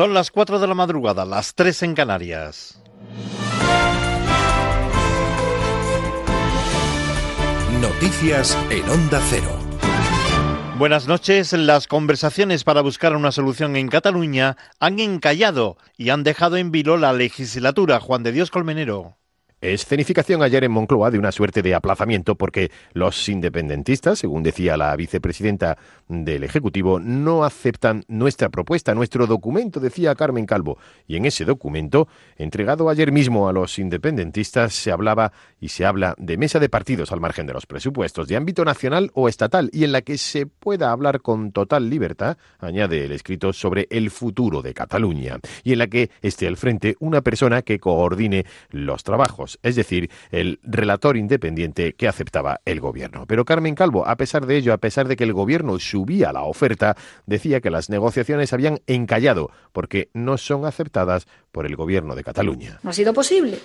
Son las 4 de la madrugada, las 3 en Canarias. Noticias en Onda Cero. Buenas noches. Las conversaciones para buscar una solución en Cataluña han encallado y han dejado en vilo la legislatura. Juan de Dios Colmenero. Escenificación ayer en Moncloa de una suerte de aplazamiento porque los independentistas, según decía la vicepresidenta del Ejecutivo, no aceptan nuestra propuesta, nuestro documento, decía Carmen Calvo. Y en ese documento, entregado ayer mismo a los independentistas, se hablaba y se habla de mesa de partidos al margen de los presupuestos, de ámbito nacional o estatal, y en la que se pueda hablar con total libertad, añade el escrito, sobre el futuro de Cataluña, y en la que esté al frente una persona que coordine los trabajos es decir, el relator independiente que aceptaba el gobierno. Pero Carmen Calvo, a pesar de ello, a pesar de que el gobierno subía la oferta, decía que las negociaciones habían encallado porque no son aceptadas por el gobierno de Cataluña. No ha sido posible.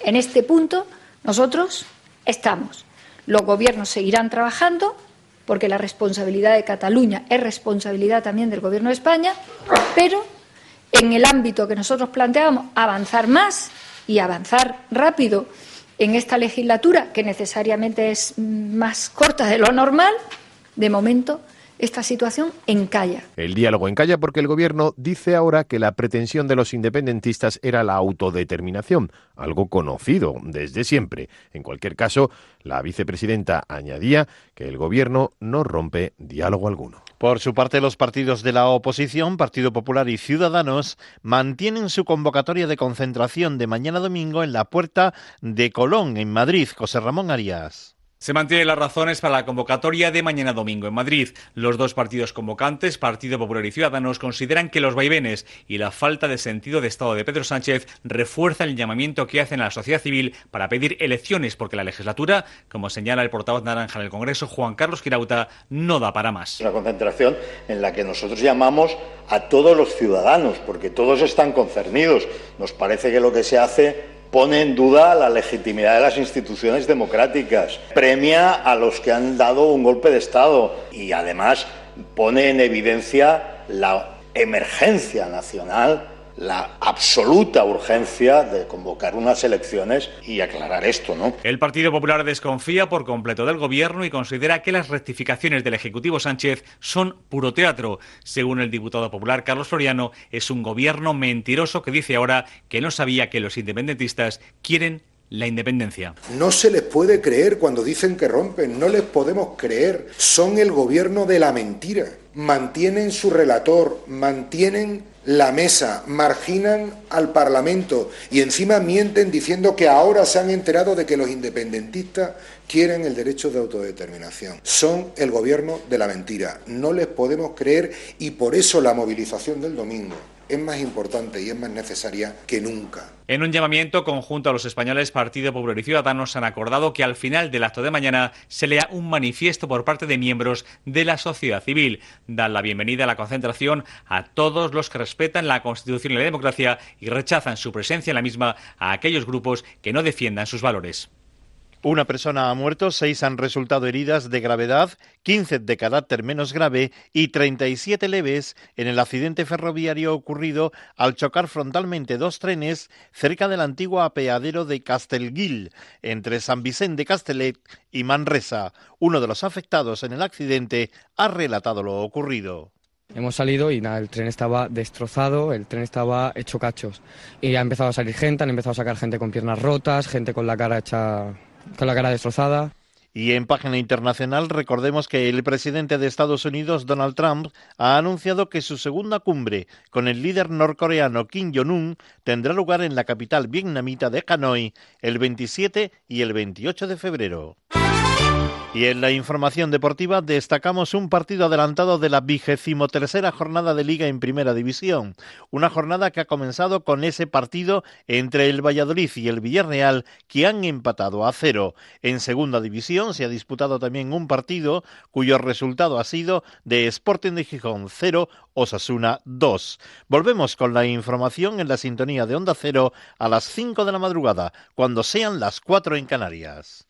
En este punto nosotros estamos. Los gobiernos seguirán trabajando porque la responsabilidad de Cataluña es responsabilidad también del Gobierno de España, pero en el ámbito que nosotros planteamos, avanzar más y avanzar rápido en esta legislatura, que necesariamente es más corta de lo normal, de momento esta situación encalla. El diálogo encalla porque el gobierno dice ahora que la pretensión de los independentistas era la autodeterminación, algo conocido desde siempre. En cualquier caso, la vicepresidenta añadía que el gobierno no rompe diálogo alguno. Por su parte, los partidos de la oposición, Partido Popular y Ciudadanos, mantienen su convocatoria de concentración de mañana domingo en la puerta de Colón, en Madrid. José Ramón Arias. Se mantienen las razones para la convocatoria de mañana domingo en Madrid. Los dos partidos convocantes, Partido Popular y Ciudadanos, consideran que los vaivenes y la falta de sentido de Estado de Pedro Sánchez refuerzan el llamamiento que hacen a la sociedad civil para pedir elecciones, porque la legislatura, como señala el portavoz naranja del Congreso, Juan Carlos Girauta, no da para más. Una concentración en la que nosotros llamamos a todos los ciudadanos, porque todos están concernidos. Nos parece que lo que se hace pone en duda la legitimidad de las instituciones democráticas, premia a los que han dado un golpe de Estado y además pone en evidencia la emergencia nacional la absoluta urgencia de convocar unas elecciones y aclarar esto, ¿no? El Partido Popular desconfía por completo del gobierno y considera que las rectificaciones del Ejecutivo Sánchez son puro teatro. Según el diputado popular Carlos Floriano, es un gobierno mentiroso que dice ahora que no sabía que los independentistas quieren la independencia. No se les puede creer cuando dicen que rompen, no les podemos creer. Son el gobierno de la mentira. Mantienen su relator, mantienen la mesa, marginan al Parlamento y encima mienten diciendo que ahora se han enterado de que los independentistas quieren el derecho de autodeterminación. Son el gobierno de la mentira. No les podemos creer y por eso la movilización del domingo es más importante y es más necesaria que nunca. En un llamamiento conjunto a los españoles, Partido Popular y Ciudadanos han acordado que al final del acto de mañana se lea un manifiesto por parte de miembros de la sociedad civil. Dan la bienvenida a la concentración a todos los que respetan la Constitución y la democracia y rechazan su presencia en la misma a aquellos grupos que no defiendan sus valores. Una persona ha muerto, seis han resultado heridas de gravedad, 15 de carácter menos grave y 37 leves en el accidente ferroviario ocurrido al chocar frontalmente dos trenes cerca del antiguo apeadero de Castelguil, entre San Vicente de Castellet y Manresa. Uno de los afectados en el accidente ha relatado lo ocurrido. Hemos salido y nada, el tren estaba destrozado, el tren estaba hecho cachos. Y ha empezado a salir gente, han empezado a sacar gente con piernas rotas, gente con la cara hecha con la cara destrozada. Y en página internacional recordemos que el presidente de Estados Unidos, Donald Trump, ha anunciado que su segunda cumbre con el líder norcoreano Kim Jong-un tendrá lugar en la capital vietnamita de Hanoi el 27 y el 28 de febrero. Y en la información deportiva destacamos un partido adelantado de la vigésimo tercera jornada de Liga en Primera División. Una jornada que ha comenzado con ese partido entre el Valladolid y el Villarreal que han empatado a cero. En Segunda División se ha disputado también un partido cuyo resultado ha sido de Sporting de Gijón 0, Osasuna 2. Volvemos con la información en la sintonía de Onda Cero a las 5 de la madrugada, cuando sean las 4 en Canarias.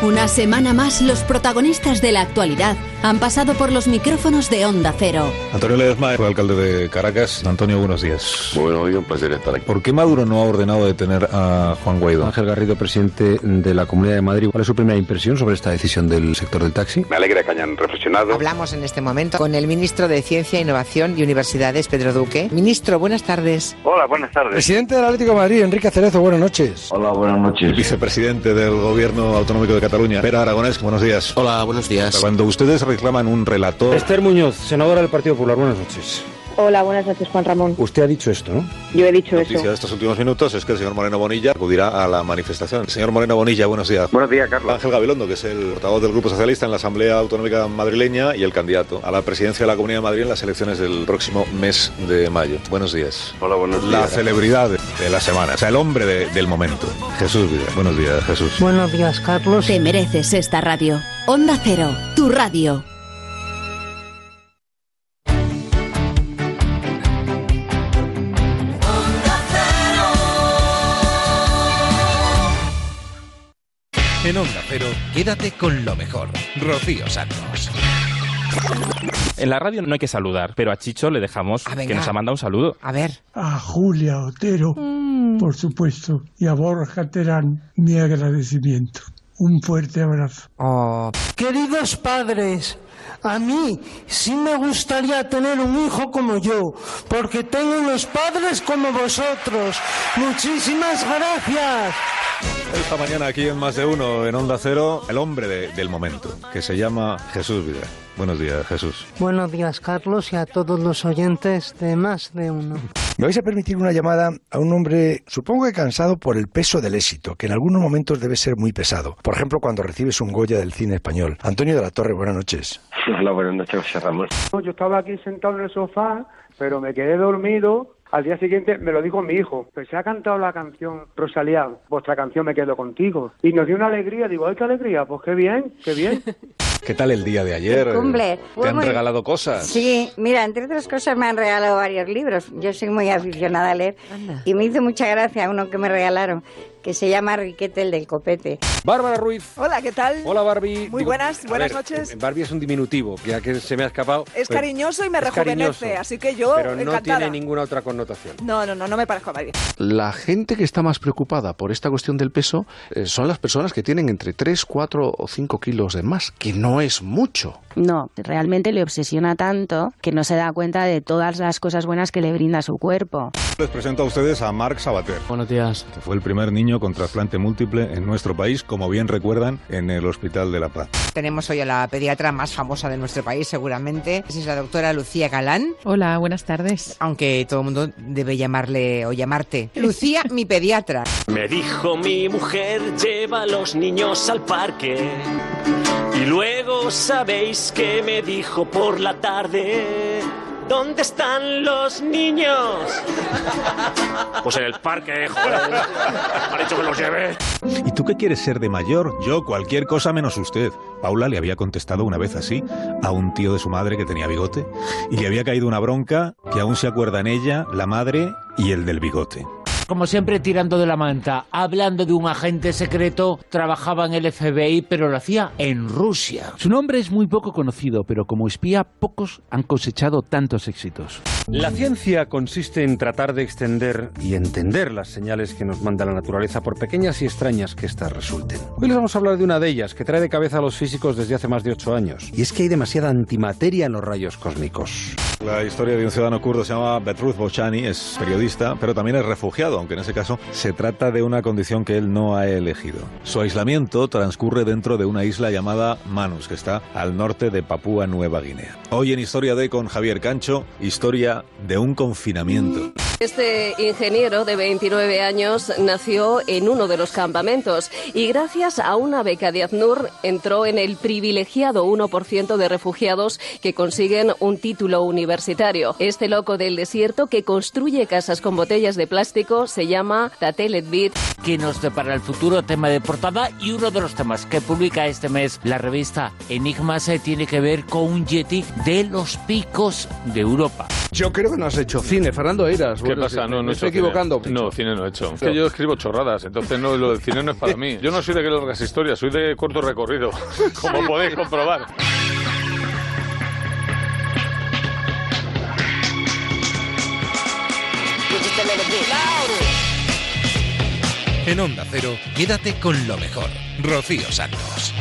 Una semana más, los protagonistas de la actualidad han pasado por los micrófonos de Onda Cero. Antonio Ledesma fue alcalde de Caracas. Antonio, buenos días. Bueno, hoy un placer estar aquí. ¿Por qué Maduro no ha ordenado detener a Juan Guaidó? Ángel Garrido, presidente de la Comunidad de Madrid. ¿Cuál es su primera impresión sobre esta decisión del sector del taxi? Me alegra que hayan reflexionado. Hablamos en este momento con el ministro de Ciencia, Innovación y Universidades, Pedro Duque. Ministro, buenas tardes. Hola, buenas tardes. Presidente del Atlético de Madrid, Enrique Cerezo, buenas noches. Hola, buenas noches. Vicepresidente del Gobierno Autonómico de Cataluña, Pera Aragonés, buenos días. Hola, buenos días. Cuando ustedes reclaman un relator... Esther Muñoz, senadora del Partido Popular, buenas noches. Hola, buenas noches, Juan Ramón. Usted ha dicho esto, ¿no? Yo he dicho Noticia eso. de estos últimos minutos es que el señor Moreno Bonilla acudirá a la manifestación. Señor Moreno Bonilla, buenos días. Buenos días, Carlos. Ángel Gabilondo, que es el portavoz del Grupo Socialista en la Asamblea Autonómica Madrileña y el candidato a la presidencia de la Comunidad de Madrid en las elecciones del próximo mes de mayo. Buenos días. Hola, buenos días. La celebridad de la semana, o sea, el hombre de- del momento. Jesús Vidal. Buenos días, Jesús. Buenos días, Carlos. Te mereces esta radio. Onda Cero, tu radio. En Onda Cero, quédate con lo mejor. Rocío Santos. En la radio no hay que saludar, pero a Chicho le dejamos Ah, que nos ha mandado un saludo. A ver. A Julia Otero, por supuesto, y a Borja Terán, mi agradecimiento. Un fuerte abrazo. Oh. Queridos padres, a mí sí me gustaría tener un hijo como yo, porque tengo unos padres como vosotros. Muchísimas gracias. Esta mañana aquí en Más de Uno, en Onda Cero, el hombre de- del momento, que se llama Jesús Vidal. Buenos días, Jesús. Buenos días, Carlos, y a todos los oyentes de más de uno. Me vais a permitir una llamada a un hombre, supongo que cansado por el peso del éxito, que en algunos momentos debe ser muy pesado. Por ejemplo, cuando recibes un Goya del cine español. Antonio de la Torre, buenas noches. Hola, buenas noches, José Ramón. Yo estaba aquí sentado en el sofá, pero me quedé dormido. Al día siguiente me lo dijo mi hijo. Pues se ha cantado la canción Rosalía, vuestra canción Me quedo contigo. Y nos dio una alegría. Digo, ¡ay, qué alegría! Pues qué bien, qué bien. ¿Qué tal el día de ayer? Cumple. ¿Te han regalado cosas? Sí, mira, entre otras cosas me han regalado varios libros. Yo soy muy aficionada a leer. Y me hizo mucha gracia uno que me regalaron, que se llama Riquete el del copete. Bárbara Ruiz. Hola, ¿qué tal? Hola Barbie. Muy Digo, buenas, buenas ver, noches. Barbie es un diminutivo, ya que se me ha escapado. Es cariñoso y me rejuvenece, cariñoso, así que yo Pero no encantada. tiene ninguna otra connotación. No, no, no, no me parezco a Barbie. La gente que está más preocupada por esta cuestión del peso eh, son las personas que tienen entre 3, 4 o 5 kilos de más, que no es mucho. No, realmente le obsesiona tanto que no se da cuenta de todas las cosas buenas que le brinda su cuerpo. Les presento a ustedes a Marc Sabater. Buenos días. Que fue el primer niño con trasplante múltiple en nuestro país, como bien recuerdan, en el Hospital de la Paz. Tenemos hoy a la pediatra más famosa de nuestro país, seguramente. Es la doctora Lucía Galán. Hola, buenas tardes. Aunque todo el mundo debe llamarle o llamarte Lucía, mi pediatra. Me dijo mi mujer, lleva a los niños al parque. Y luego sabéis que me dijo por la tarde, ¿dónde están los niños? Pues en el parque, joder. Ha dicho que los lleve. ¿Y tú qué quieres ser de mayor? Yo cualquier cosa menos usted. Paula le había contestado una vez así a un tío de su madre que tenía bigote y le había caído una bronca que aún se acuerdan ella, la madre y el del bigote. Como siempre tirando de la manta, hablando de un agente secreto, trabajaba en el FBI, pero lo hacía en Rusia. Su nombre es muy poco conocido, pero como espía pocos han cosechado tantos éxitos. La ciencia consiste en tratar de extender y entender las señales que nos manda la naturaleza, por pequeñas y extrañas que éstas resulten. Hoy les vamos a hablar de una de ellas, que trae de cabeza a los físicos desde hace más de ocho años. Y es que hay demasiada antimateria en los rayos cósmicos. La historia de un ciudadano kurdo se llama Betruz Bochani, es periodista, pero también es refugiado, aunque en ese caso se trata de una condición que él no ha elegido. Su aislamiento transcurre dentro de una isla llamada Manus, que está al norte de Papúa Nueva Guinea. Hoy en Historia de con Javier Cancho, historia de un confinamiento. Este ingeniero de 29 años nació en uno de los campamentos y gracias a una beca de ACNUR entró en el privilegiado 1% de refugiados que consiguen un título universitario. Este loco del desierto que construye casas con botellas de plástico se llama Tatelet Beat. Que nos depara el futuro tema de portada y uno de los temas que publica este mes la revista Enigma se tiene que ver con un Yeti de los picos de Europa. Yo creo que no has hecho cine, Fernando Eiras. ¿Qué Bueno, pasa? No, no me he estoy hecho cine. equivocando. No, cine no he hecho. Es que yo escribo chorradas, entonces no, lo del cine no es para mí. Yo no soy de que largas historias, soy de corto recorrido, como podéis comprobar. En Onda Cero, quédate con lo mejor. Rocío Santos.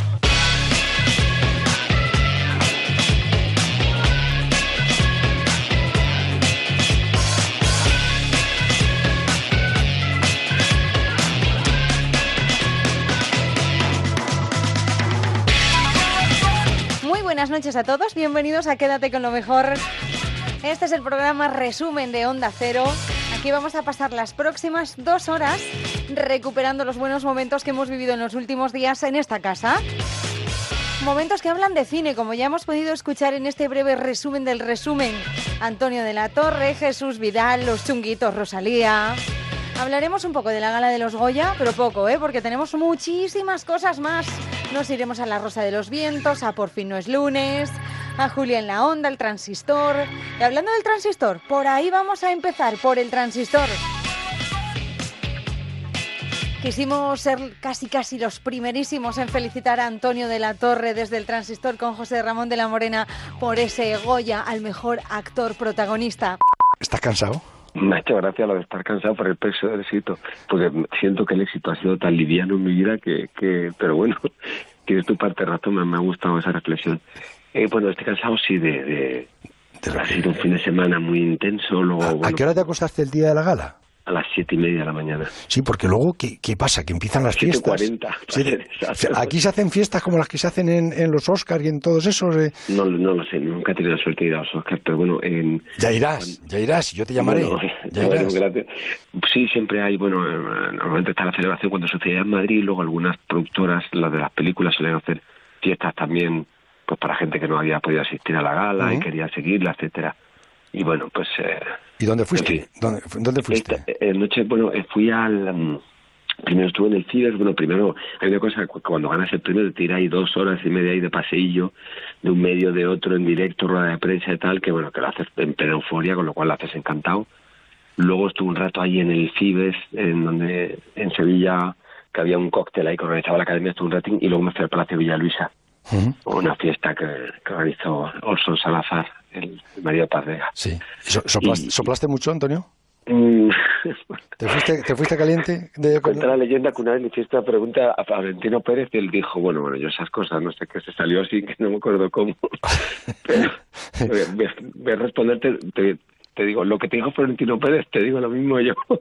Muy buenas noches a todos, bienvenidos a Quédate con lo mejor. Este es el programa resumen de Onda Cero. Aquí vamos a pasar las próximas dos horas recuperando los buenos momentos que hemos vivido en los últimos días en esta casa. Momentos que hablan de cine, como ya hemos podido escuchar en este breve resumen del resumen. Antonio de la Torre, Jesús Vidal, los chunguitos Rosalía. Hablaremos un poco de la gala de los Goya, pero poco, ¿eh? porque tenemos muchísimas cosas más. Nos iremos a la Rosa de los Vientos, a Por fin no es lunes, a Julia en la Onda, el transistor. Y hablando del transistor, por ahí vamos a empezar, por el transistor. Quisimos ser casi casi los primerísimos en felicitar a Antonio de la Torre desde el transistor con José Ramón de la Morena por ese Goya al mejor actor protagonista. ¿Estás cansado? Me ha hecho gracia lo de estar cansado por el peso del éxito, porque siento que el éxito ha sido tan liviano en mi vida que, que pero bueno, tienes tu parte de razón, me, ha gustado esa reflexión. Eh, bueno, estoy cansado sí de, de, ha sido un fin de semana muy intenso, luego ¿A bueno, qué hora te acostaste el día de la gala? A las siete y media de la mañana. Sí, porque luego, ¿qué, qué pasa? Que empiezan las fiestas. 7:40, Sí, para ser exacto. aquí se hacen fiestas como las que se hacen en, en los Oscars y en todos esos. eh. No, no lo sé, nunca he tenido la suerte de ir a los Oscars, pero bueno, en... Ya irás, ya irás, yo te llamaré. Bueno, ya bueno, irás. gracias. Sí, siempre hay, bueno, eh, normalmente está la celebración cuando sucedía en Madrid, luego algunas productoras, las de las películas, suelen hacer fiestas también, pues para gente que no había podido asistir a la gala y quería seguirla, etcétera. Y bueno, pues... Eh, ¿Y dónde fuiste? ¿Dónde, dónde fuiste? esta eh, noche, bueno, eh, fui al... mm, primero estuve en el Ciber, bueno, primero hay una cosa, cu- cuando ganas el premio te tiras ahí dos horas y media ahí de paseillo, de un medio, de otro, en directo, rueda de prensa y tal, que bueno, que lo haces en plena euforia, con lo cual lo haces encantado. Luego estuve un rato ahí en el Cibes, en donde, en Sevilla, que había un cóctel ahí que organizaba la academia, estuve un ratín, y luego me fui al Palacio Villa Luisa, una fiesta que, que organizó Orson Salazar, el, el marido de Paz Vega. Sí. ¿So- soplaste, soplaste mucho, Antonio? Mm, ¿Te fuiste, te fuiste caliente? De, Cuenta la leyenda que una vez le hiciste una pregunta a Valentino Pérez y él dijo, bueno, bueno, yo esas cosas no sé qué se salió así, que no me acuerdo cómo. Pero voy a- voy a responderte, te, te digo, lo que te dijo Florentino Pérez, te digo lo mismo yo.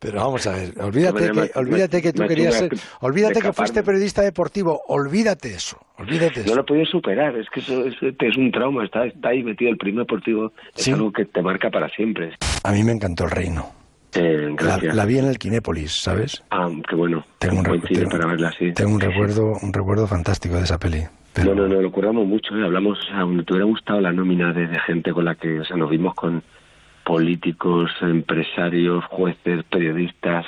Pero vamos a ver, olvídate manera que, olvídate que tú querías ser, olvídate que fuiste periodista deportivo, olvídate eso, olvídate No eso. lo he podido superar, es que eso es, es un trauma, está, está ahí metido el primer deportivo, es Sí. algo que te marca para siempre. A mí me encantó el reino. Eh, La, la vi en el Kinépolis, ¿sabes? Ah, qué bueno. Tengo un, Buen tengo- para verla así. tengo un recuerdo, un recuerdo fantástico de esa peli. No, no, no, lo curramos mucho, ¿eh? hablamos, o sea, te hubiera gustado la nómina de, de gente con la que, o sea, nos vimos con políticos, empresarios, jueces, periodistas.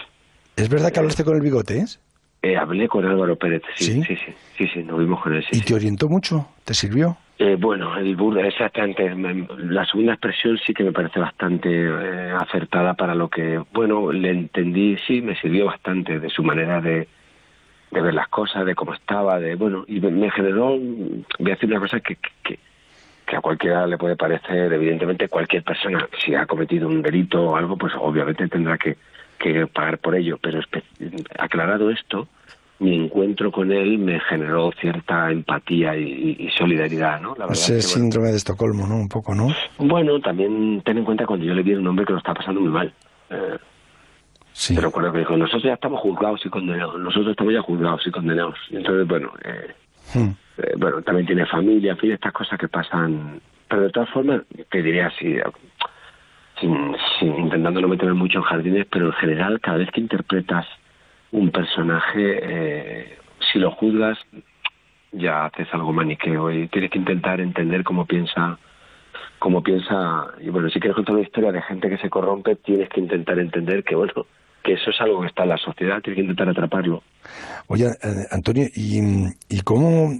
¿Es verdad que hablaste con el bigotes? Eh, hablé con Álvaro Pérez, sí, sí, sí, sí, sí, nos vimos con él, sí. ¿Y te orientó mucho? ¿Te sirvió? Eh, bueno, el burda, exactamente. me- La segunda expresión sí que me parece bastante eh, acertada para lo que, bueno, le entendí, sí, me sirvió bastante de su manera de, de ver las cosas, de cómo estaba, de, bueno, y me, generó, voy a decir una cosa que, que, que a cualquiera le puede parecer, evidentemente, cualquier persona, si ha cometido un delito o algo, pues obviamente tendrá que, que pagar por ello, pero aclarado esto, mi encuentro con él me generó cierta empatía y, y solidaridad, ¿no? La verdad Ese es que, bueno, síndrome de Estocolmo, ¿no? Un poco, ¿no? bueno, también ten en cuenta cuando yo le vi a un hombre que lo está pasando muy mal. Eh, Te recuerdo que dijo, nosotros ya estamos juzgados y condenados, nosotros estamos ya juzgados y condenados. Entonces, bueno, eh, Hmm. eh, bueno, también tiene familia, en fin, estas cosas que pasan. Pero de todas formas, te diría así, eh, sin, sin- intentando no meterme mucho en jardines, pero en general, cada vez que interpretas un personaje, eh, si lo juzgas, ya haces algo maniqueo y tienes que intentar entender cómo piensa como piensa, y bueno, si quieres contar una historia de gente que se corrompe, tienes que intentar entender que, bueno, que eso es algo que está en la sociedad, tienes que intentar atraparlo. Oye, eh, Antonio, ¿y, y cómo,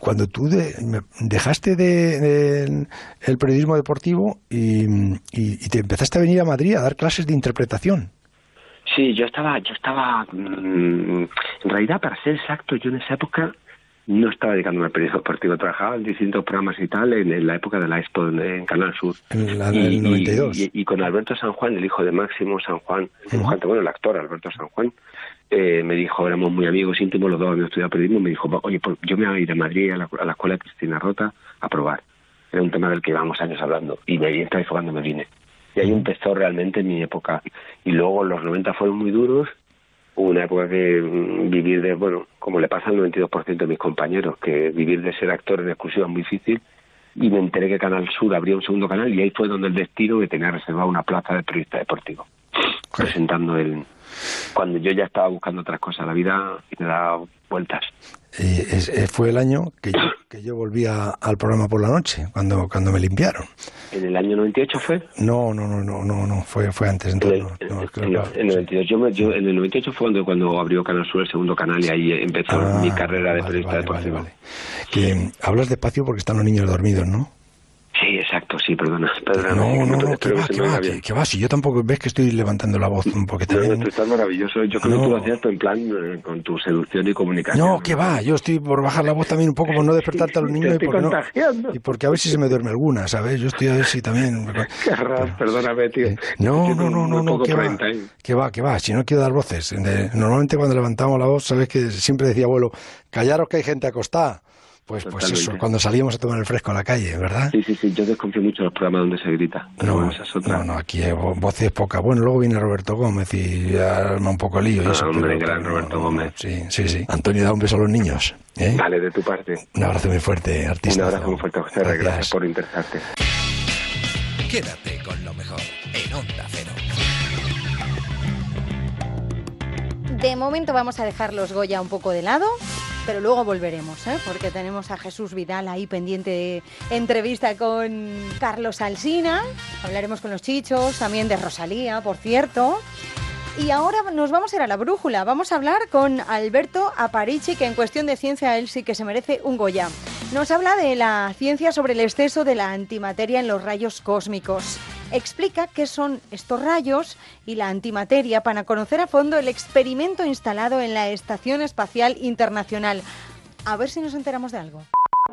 cuando tú de- dejaste de, de- el periodismo deportivo y, y- y te empezaste a venir a Madrid a dar clases de interpretación? Sí, yo estaba, yo estaba, mm, en realidad, para ser exacto, yo en esa época no estaba dedicándome al periodismo deportivo, trabajaba en distintos programas y tal, en, en la época de la Expo en, en Canal Sur. En la y, del y- 92. Y, y con Alberto San Juan, el hijo de Máximo San Juan, el dibujante, bueno, el actor Alberto San Juan, eh, me dijo, éramos muy amigos íntimos, los dos habíamos estudiado periodismo, me dijo, oye, pues yo me voy a ir a Madrid a la, a la escuela de Cristina Rota a probar. Era un tema del que llevamos años hablando. Y me fue cuando me vine. Y ahí empezó realmente mi época. Y luego los 90 fueron muy duros. Una época que mm, vivir de, bueno, como le pasa al 92% de mis compañeros, que vivir de ser actor en exclusiva es muy difícil. Y me enteré que Canal Sur abría un segundo canal y ahí fue donde el destino me tenía reservado una plaza de periodista deportivo. Presentando el... Cuando yo ya estaba buscando otras cosas, la vida me da vueltas. Es- eh, fue el año que yo, que yo volví a- al programa por la noche, cuando, cuando me limpiaron. ¿En el año 98 fue? No, no, no, no, no, no fue, fue antes. Entonces, no, no, creo En, que- en el 92. Yo, me- yo- en el 98 fue cuando, cuando abrió Canal Sur el segundo canal y ahí empezó Ah, mi carrera de periodista deportivo. que mm, hablas despacio porque están los niños dormidos, ¿no? Sí, exacto, sí, perdona. perdona No, no, no, que va, que va, que, que va. Si yo tampoco ves que estoy levantando la voz un poquito. No, no, tú estás maravilloso. Yo creo No. que tú lo hacías en plan eh, con tu seducción y comunicación. No, que va, yo estoy por bajar la voz también un poco por no despertarte a los niños y porque, no, y porque a ver si se me duerme alguna, ¿sabes? Yo estoy a ver si también... Qué raro, perdóname, tío. No, no, no, no, no, que va, que va, que va, si no quiero dar voces. Normalmente cuando levantamos la voz, sabes que siempre decía abuelo, callaros que hay gente acostada. Pues, pues eso, cuando salíamos a tomar el fresco a la calle, ¿verdad? Sí, sí, sí, yo desconfío mucho de los programas donde se grita. No, no, no, aquí voces pocas. Bueno, luego viene Roberto Gómez y arma un poco lío y Ah, eso. hombre, pero- gran Roberto Gómez. Sí, sí, sí. Antonio, da un beso a los niños. ¿eh? Vale, de tu parte. Un abrazo muy fuerte, artista. Un abrazo muy fuerte, José. Gracias. Gracias. por interesarte. Quédate con lo mejor en Onda Cero. De momento vamos a dejar los Goya un poco de lado, pero luego volveremos, ¿eh? porque tenemos a Jesús Vidal ahí pendiente de entrevista con Carlos Alsina. Hablaremos con los chichos, también de Rosalía, por cierto. Y ahora nos vamos a ir a la brújula. Vamos a hablar con Alberto Aparici, que en cuestión de ciencia él sí que se merece un Goya. Nos habla de la ciencia sobre el exceso de la antimateria en los rayos cósmicos. Explica qué son estos rayos y la antimateria para conocer a fondo el experimento instalado en la Estación Espacial Internacional. A ver si nos enteramos de algo.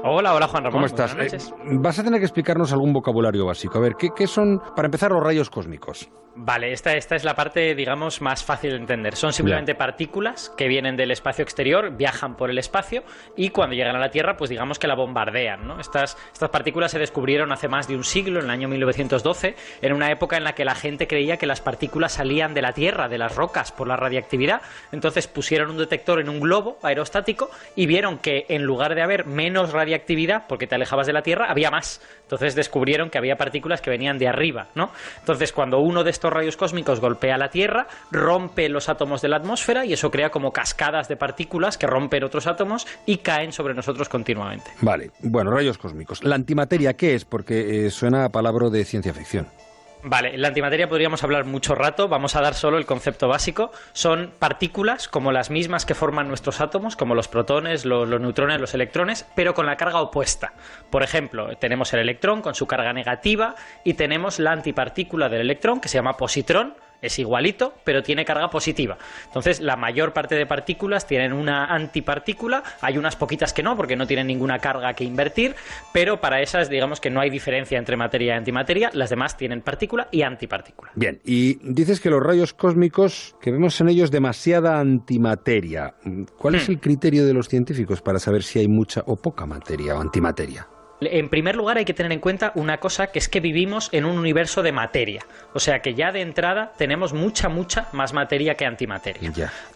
Hola, hola Juan Ramón, ¿Cómo estás? Eh, vas a tener que explicarnos algún vocabulario básico. A ver, ¿qué, qué son, para empezar, los rayos cósmicos? Vale, esta, esta es la parte, digamos, más fácil de entender. Son simplemente partículas que vienen del espacio exterior, viajan por el espacio y cuando llegan a la Tierra, pues digamos que la bombardean. ¿no? Estas, estas partículas se descubrieron hace más de un siglo, en el año 1912, en una época en la que la gente creía que las partículas salían de la Tierra, de las rocas, por la radiactividad. Entonces pusieron un detector en un globo aerostático y vieron que en lugar de haber menos radiactividad, porque te alejabas de la Tierra, había más. Entonces descubrieron que había partículas que venían de arriba, ¿no? Entonces cuando uno de estos rayos cósmicos golpea la Tierra, rompe los átomos de la atmósfera y eso crea como cascadas de partículas que rompen otros átomos y caen sobre nosotros continuamente. Vale, bueno, rayos cósmicos. ¿La antimateria qué es? Porque eh, suena a palabra de ciencia ficción. Vale, en la antimateria podríamos hablar mucho rato, vamos a dar solo el concepto básico. Son partículas como las mismas que forman nuestros átomos, como los protones, lo- los, neutrones, los electrones, pero con la carga opuesta. Por ejemplo, tenemos el electrón con su carga negativa y tenemos la antipartícula del electrón que se llama positrón. Es igualito, pero tiene carga positiva. Entonces, la mayor parte de partículas tienen una antipartícula. Hay unas poquitas que no, porque no tienen ninguna carga que invertir. Pero para esas, digamos que no hay diferencia entre materia y antimateria. Las demás tienen partícula y antipartícula. Bien, y dices que los rayos cósmicos, que vemos en ellos demasiada antimateria. ¿Cuál es el criterio de los científicos para saber si hay mucha o poca materia o antimateria? En primer lugar hay que tener en cuenta una cosa que es que vivimos en un universo de materia. O sea que ya de entrada tenemos mucha, mucha más materia que antimateria.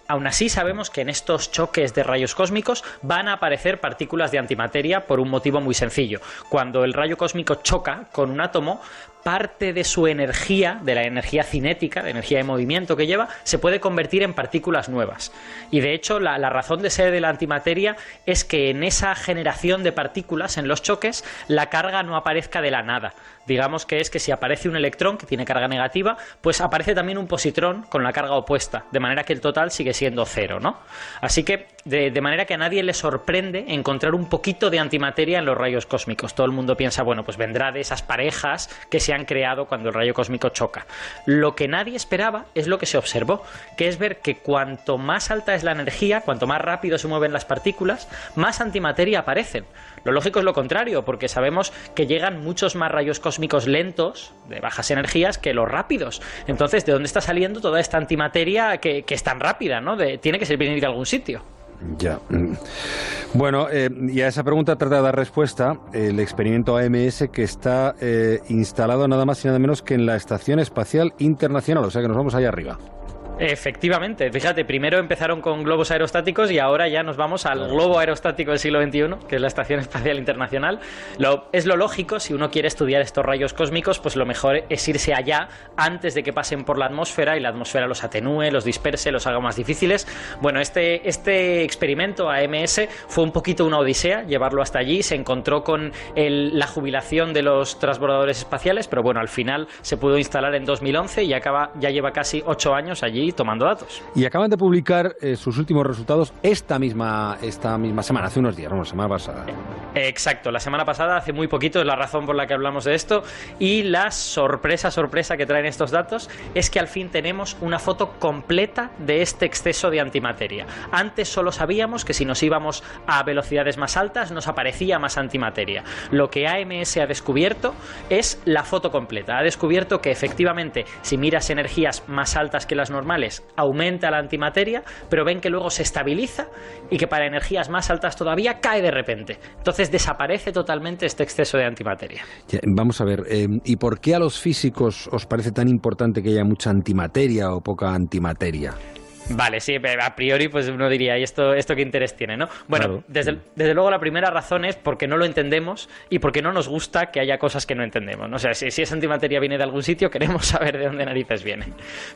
Aún así sabemos que en estos choques de rayos cósmicos van a aparecer partículas de antimateria por un motivo muy sencillo. Cuando el rayo cósmico choca con un átomo, parte de su energía, de la energía cinética, de energía de movimiento que lleva, se puede convertir en partículas nuevas. Y de hecho, la, razón de ser de la antimateria es que en esa generación de partículas, en los choques, la carga no aparezca de la nada. Digamos que es que si aparece un electrón que tiene carga negativa, pues aparece también un positrón con la carga opuesta, de manera que el total sigue siendo cero, ¿no? Así que, de, de manera que a nadie le sorprende encontrar un poquito de antimateria en los rayos cósmicos. Todo el mundo piensa, bueno, pues vendrá de esas parejas que se han creado cuando el rayo cósmico choca. Lo que nadie esperaba es lo que se observó, que es ver que cuanto más alta es la energía, cuanto más rápido se mueven las partículas, más antimateria aparecen. Lo lógico es lo contrario, porque sabemos que llegan muchos más rayos cósmicos lentos, de bajas energías, que los rápidos. Entonces, ¿de dónde está saliendo toda esta antimateria que, es tan rápida? ¿no? Tiene que venir de algún sitio. Ya. Bueno, eh, y a esa pregunta trata de dar respuesta el experimento AMS que está eh, instalado nada más y nada menos que en la Estación Espacial Internacional, o sea que nos vamos allá arriba. Efectivamente, fíjate, primero empezaron con globos aerostáticos y ahora ya nos vamos al globo aerostático del siglo XXI, que es la Estación Espacial Internacional. Lo, es lo lógico, si uno quiere estudiar estos rayos cósmicos, pues lo mejor es irse allá antes de que pasen por la atmósfera y la atmósfera los atenúe, los disperse, los haga más difíciles. Bueno, este, este experimento AMS fue un poquito una odisea, llevarlo hasta allí, se encontró con el, la jubilación de los transbordadores espaciales, pero bueno, al final se pudo instalar en 2011 y acaba, ya lleva casi ocho años allí tomando datos. Y acaban de publicar eh, sus últimos resultados esta misma, esta misma semana, hace unos días, la semana pasada. Exacto, la semana pasada, hace muy poquito, es la razón por la que hablamos de esto. Y la sorpresa, sorpresa que traen estos datos es que al fin tenemos una foto completa de este exceso de antimateria. Antes solo sabíamos que si nos íbamos a velocidades más altas nos aparecía más antimateria. Lo que AMS ha descubierto es la foto completa. Ha descubierto que efectivamente, si miras energías más altas que las normales, aumenta la antimateria, pero ven que luego se estabiliza y que para energías más altas todavía cae de repente. Entonces desaparece totalmente este exceso de antimateria. Vamos a ver, eh, ¿y por qué a los físicos os parece tan importante que haya mucha antimateria o poca antimateria? Vale, sí, a priori pues uno diría, ¿y esto, esto qué interés tiene, no? Bueno, Claro. desde, desde luego la primera razón es porque no lo entendemos y porque no nos gusta que haya cosas que no entendemos, ¿no? O sea, si, si esa antimateria viene de algún sitio, queremos saber de dónde narices viene.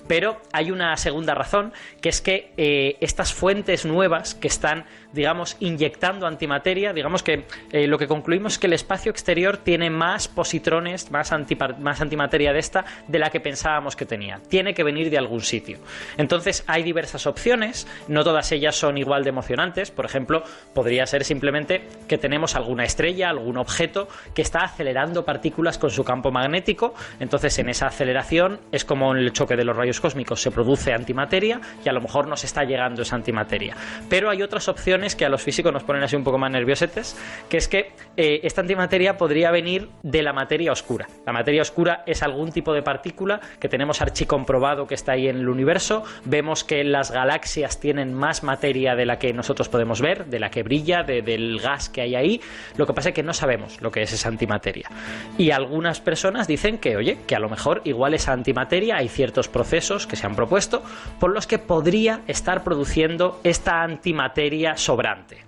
Pero hay una segunda razón, que es que eh, estas fuentes nuevas que están, digamos, inyectando antimateria, digamos que eh, lo que concluimos es que el espacio exterior tiene más positrones, más, más antimateria de esta de la que pensábamos que tenía. Tiene que venir de algún sitio. Entonces hay diversas opciones, no todas ellas son igual de emocionantes. Por ejemplo, podría ser simplemente que tenemos alguna estrella, algún objeto que está acelerando partículas con su campo magnético. Entonces en esa aceleración es como en el choque de los rayos cósmicos, se produce antimateria y a lo mejor nos está llegando esa antimateria. Pero hay otras opciones que a los físicos nos ponen así un poco más nerviosetes, que es que eh, esta antimateria podría venir de la materia oscura. La materia oscura es algún tipo de partícula que tenemos archicomprobado que está ahí en el universo. Vemos que las galaxias tienen más materia de la que nosotros podemos ver, de la que brilla, de- del gas que hay ahí. Lo que pasa es que no sabemos lo que es esa antimateria. Y algunas personas dicen que, oye, que a lo mejor igual esa antimateria hay ciertos procesos que se han propuesto por los que podría estar produciendo esta antimateria sobrante.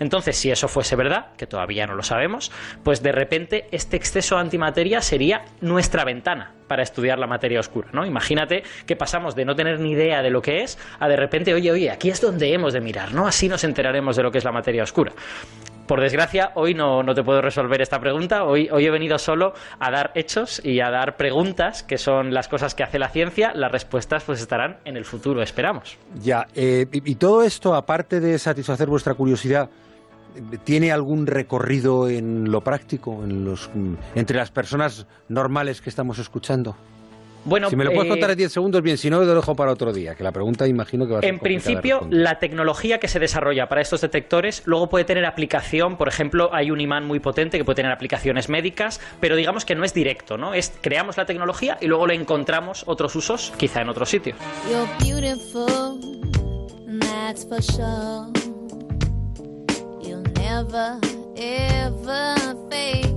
Entonces, si eso fuese verdad, que todavía no lo sabemos, pues de repente este exceso de antimateria sería nuestra ventana para estudiar la materia oscura, ¿no? Imagínate que pasamos de no tener ni idea de lo que es a de repente, oye, oye, aquí es donde hemos de mirar, ¿no? Así nos enteraremos de lo que es la materia oscura. Por desgracia, hoy no, no te puedo resolver esta pregunta. Hoy, hoy he venido solo a dar hechos y a dar preguntas, que son las cosas que hace la ciencia. Las respuestas pues estarán en el futuro, esperamos. Ya, eh, y, y todo esto, aparte de satisfacer vuestra curiosidad, ¿tiene algún recorrido en lo práctico, en los, mm, entre las personas normales que estamos escuchando? Bueno, si me lo puedes eh, contar en 10 segundos, bien, si no, lo dejo para otro día, que la pregunta imagino que va a ser En principio, la tecnología que se desarrolla para estos detectores luego puede tener aplicación. Por ejemplo, hay un imán muy potente que puede tener aplicaciones médicas, pero digamos que no es directo, ¿no? Es creamos la tecnología y luego le encontramos otros usos, quizá en otros sitios. You're beautiful, and that's for sure. You'll never, ever fade.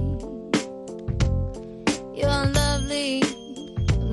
You're lovely,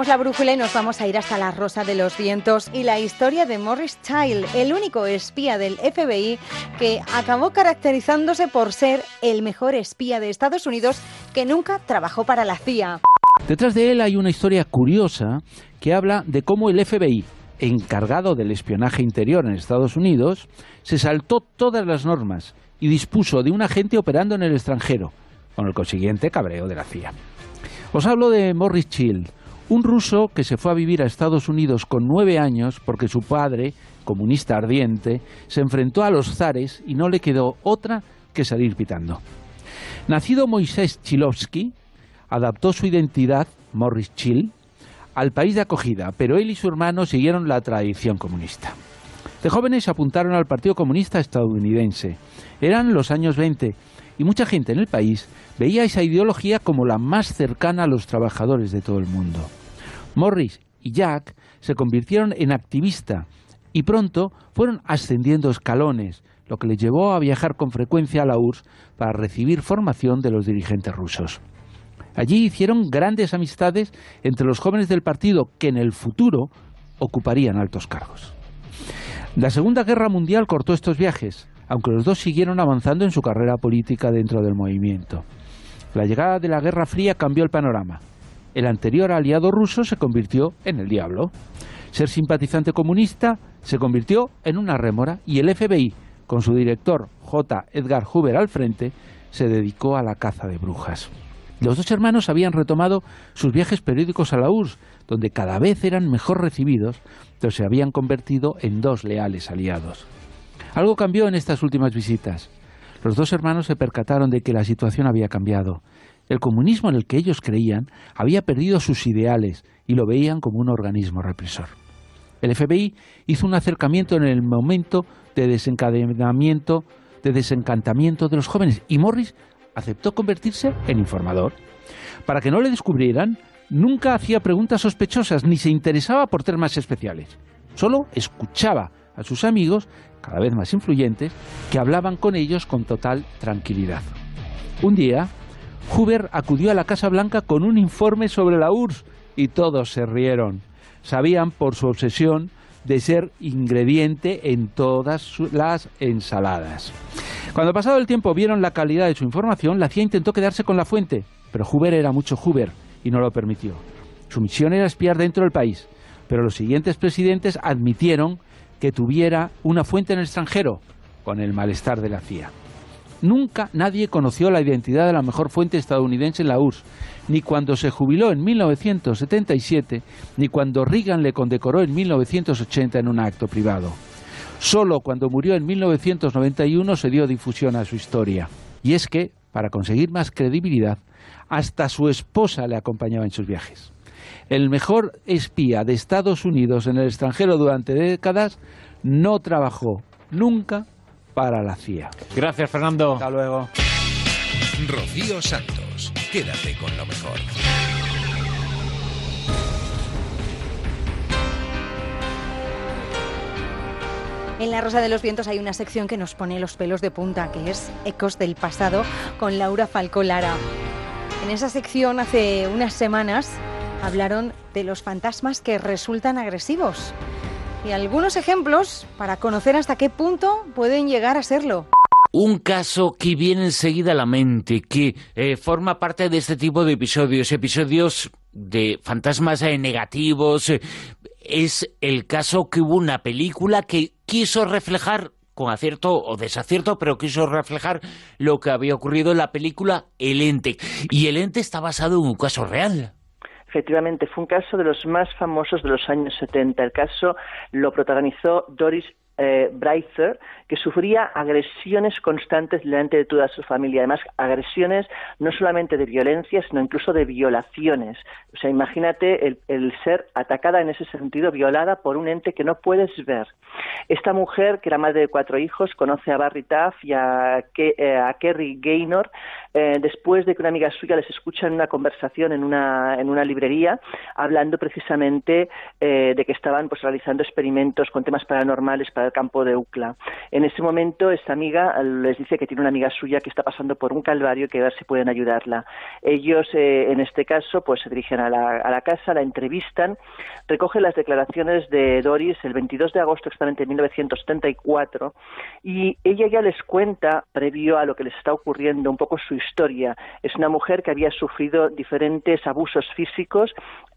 Dejamos la brújula y nos vamos a ir hasta la Rosa de los Vientos y la historia de Morris Child, el único espía del FBI que acabó caracterizándose por ser el mejor espía de Estados Unidos que nunca trabajó para la CIA. Detrás de él hay una historia curiosa que habla de cómo el FBI, encargado del espionaje interior en Estados Unidos, se saltó todas las normas y dispuso de un agente operando en el extranjero, con el consiguiente cabreo de la CIA. Os hablo de Morris Child, un ruso que se fue a vivir a Estados Unidos con nueve años porque su padre, comunista ardiente, se enfrentó a los zares y no le quedó otra que salir pitando. Nacido Moisés Chilovsky, adaptó su identidad, Morris Chill, al país de acogida, pero él y su hermano siguieron la tradición comunista. De jóvenes apuntaron al Partido Comunista estadounidense. Eran los años 20 y mucha gente en el país veía esa ideología como la más cercana a los trabajadores de todo el mundo. Morris y Jack se convirtieron en activista y pronto fueron ascendiendo escalones, lo que les llevó a viajar con frecuencia a la URSS para recibir formación de los dirigentes rusos. Allí hicieron grandes amistades entre los jóvenes del partido que en el futuro ocuparían altos cargos. La Segunda Guerra Mundial cortó estos viajes, aunque los dos siguieron avanzando en su carrera política dentro del movimiento. La llegada de la Guerra Fría cambió el panorama. El anterior aliado ruso se convirtió en el diablo. Ser simpatizante comunista se convirtió en una rémora y el FBI, con su director J. Edgar Hoover al frente, se dedicó a la caza de brujas. Los dos hermanos habían retomado sus viajes periódicos a la URSS, donde cada vez eran mejor recibidos, pero se habían convertido en dos leales aliados. Algo cambió en estas últimas visitas. Los dos hermanos se percataron de que la situación había cambiado. El comunismo en el que ellos creían había perdido sus ideales y lo veían como un organismo represor. El FBI hizo un acercamiento en el momento de desencadenamiento, de desencantamiento de los jóvenes y Morris aceptó convertirse en informador. Para que no le descubrieran, nunca hacía preguntas sospechosas ni se interesaba por temas especiales. Solo escuchaba a sus amigos, cada vez más influyentes, que hablaban con ellos con total tranquilidad. Un día, Hoover acudió a la Casa Blanca con un informe sobre la URSS y todos se rieron. Sabían por su obsesión de ser ingrediente en todas las ensaladas. Cuando pasado el tiempo vieron la calidad de su información, la CIA intentó quedarse con la fuente, pero Hoover era mucho Hoover y no lo permitió. Su misión era espiar dentro del país, pero los siguientes presidentes admitieron que tuviera una fuente en el extranjero, con el malestar de la CIA. Nunca nadie conoció la identidad de la mejor fuente estadounidense en la URSS, ni cuando se jubiló en 1977, ni cuando Reagan le condecoró en 1980 en un acto privado. Solo cuando murió en 1991 se dio difusión a su historia. Y es que, para conseguir más credibilidad, hasta su esposa le acompañaba en sus viajes. El mejor espía de Estados Unidos en el extranjero durante décadas no trabajó nunca para la CIA. Gracias, Fernando. Hasta luego. Rocío Santos, quédate con lo mejor. En La Rosa de los Vientos hay una sección que nos pone los pelos de punta, que es Ecos del Pasado, con Laura Falcó Lara. En esa sección, hace unas semanas, hablaron de los fantasmas que resultan agresivos. Y algunos ejemplos para conocer hasta qué punto pueden llegar a serlo. Un caso que viene enseguida a la mente, que eh, forma parte de este tipo de episodios, episodios de fantasmas eh, negativos. eh, es el caso que hubo una película que quiso reflejar con acierto o desacierto, pero quiso reflejar lo que había ocurrido en la película El Ente. Y El Ente está basado en un caso real. Efectivamente, fue un caso de los más famosos de los años 70. El caso lo protagonizó Doris eh, Breither, que sufría agresiones constantes delante de toda su familia. Además, agresiones no solamente de violencia, sino incluso de violaciones. O sea, imagínate el, el ser atacada en ese sentido, violada por un ente que no puedes ver. Esta mujer, que era madre de cuatro hijos, conoce a Barry Taff y a, eh, a Kerry Gaynor eh, después de que una amiga suya les escucha en una conversación en una, en una librería hablando precisamente eh, de que estaban pues realizando experimentos con temas paranormales para el campo de UCLA. En ese momento esta amiga eh, les dice que tiene una amiga suya que está pasando por un calvario y que a ver si pueden ayudarla. Ellos en este caso pues se dirigen a la, a la casa, la entrevistan, recogen las declaraciones de Doris el 22 de agosto exactamente de 1974 y ella ya les cuenta, previo a lo que les está ocurriendo, un poco su historia. Es una mujer que había sufrido diferentes abusos físicos,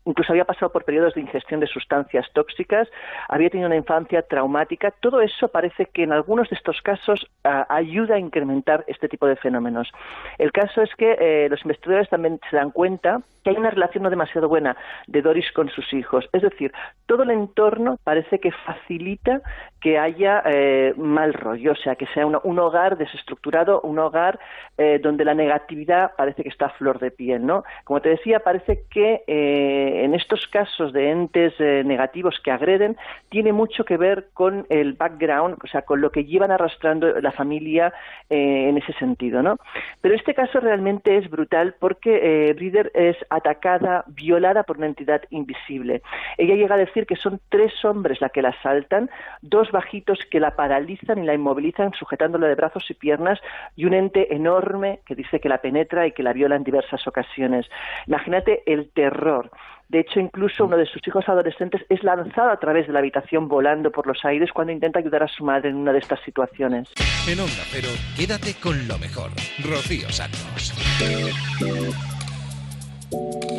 incluso había pasado por periodos de ingestión de sustancias tóxicas, había tenido una infancia traumática. Todo eso parece que en algunos de estos casos ah, ayuda a incrementar este tipo de fenómenos. El caso es que eh, los investigadores también se dan cuenta que hay una relación no demasiado buena de Doris con sus hijos. Es decir, todo el entorno parece que facilita que haya eh, mal rollo, o sea, que sea un hogar desestructurado, un hogar eh, donde la negatividad parece que está a flor de piel, ¿no? Como te decía, parece que eh, en estos casos de entes eh, negativos que agreden tiene mucho que ver con el background, o sea, con lo que llevan arrastrando la familia eh, en ese sentido, ¿no? Pero este caso realmente es brutal porque Breeder es atacada, violada por una entidad invisible. Ella llega a decir que son tres hombres la que la asaltan, dos bajitos que la paralizan y la inmovilizan sujetándola de brazos y piernas y un ente enorme que dice que la penetra y que la viola en diversas ocasiones. Imagínate el terror. De hecho, incluso uno de sus hijos adolescentes es lanzado a través de la habitación volando por los aires cuando intenta ayudar a su madre en una de estas situaciones. En Onda Cero, quédate con lo mejor. Rocío Santos.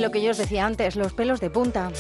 Lo que yo os decía antes, los pelos de punta.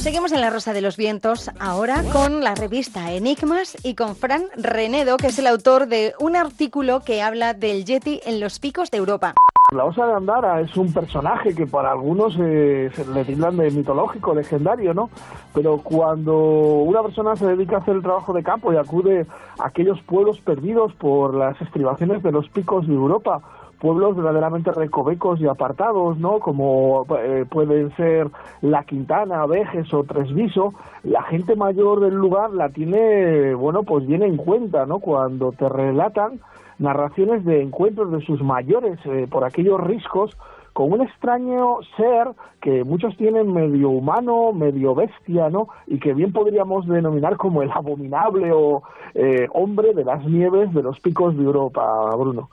Seguimos en La Rosa de los Vientos, ahora con la revista Enigmas y con Fran Renedo, que es el autor de un artículo que habla del Yeti en los picos de Europa. La osa de Andara es un personaje que para algunos eh, le de mitológico, legendario, ¿no? Pero cuando una persona se dedica a hacer el trabajo de campo y acude a aquellos pueblos perdidos por las estribaciones de los picos de Europa, pueblos verdaderamente recovecos y apartados, ¿no? Como eh, pueden ser La Quintana, Vejes o Tresviso, la gente mayor del lugar la tiene, bueno, pues viene en cuenta, ¿no? Cuando te relatan narraciones de encuentros de sus mayores eh, por aquellos riscos con un extraño ser que muchos tienen medio humano, medio bestia, ¿no? Y que bien podríamos denominar como el abominable o eh, hombre de las nieves de los picos de Europa, Bruno.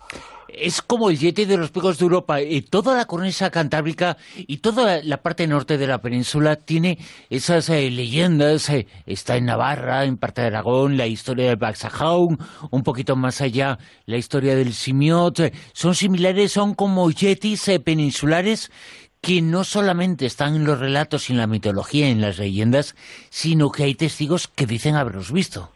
Es como el Yeti de los picos de Europa. Y toda la cornisa cantábrica y toda la parte norte de la península tiene esas eh, leyendas. eh, está en Navarra, en parte de Aragón, la historia del Baxajaun, un poquito más allá, la historia del Simiot. eh, son similares, son como yetis eh, peninsulares que no solamente están en los relatos y en la mitología, en las leyendas, sino que hay testigos que dicen haberlos visto.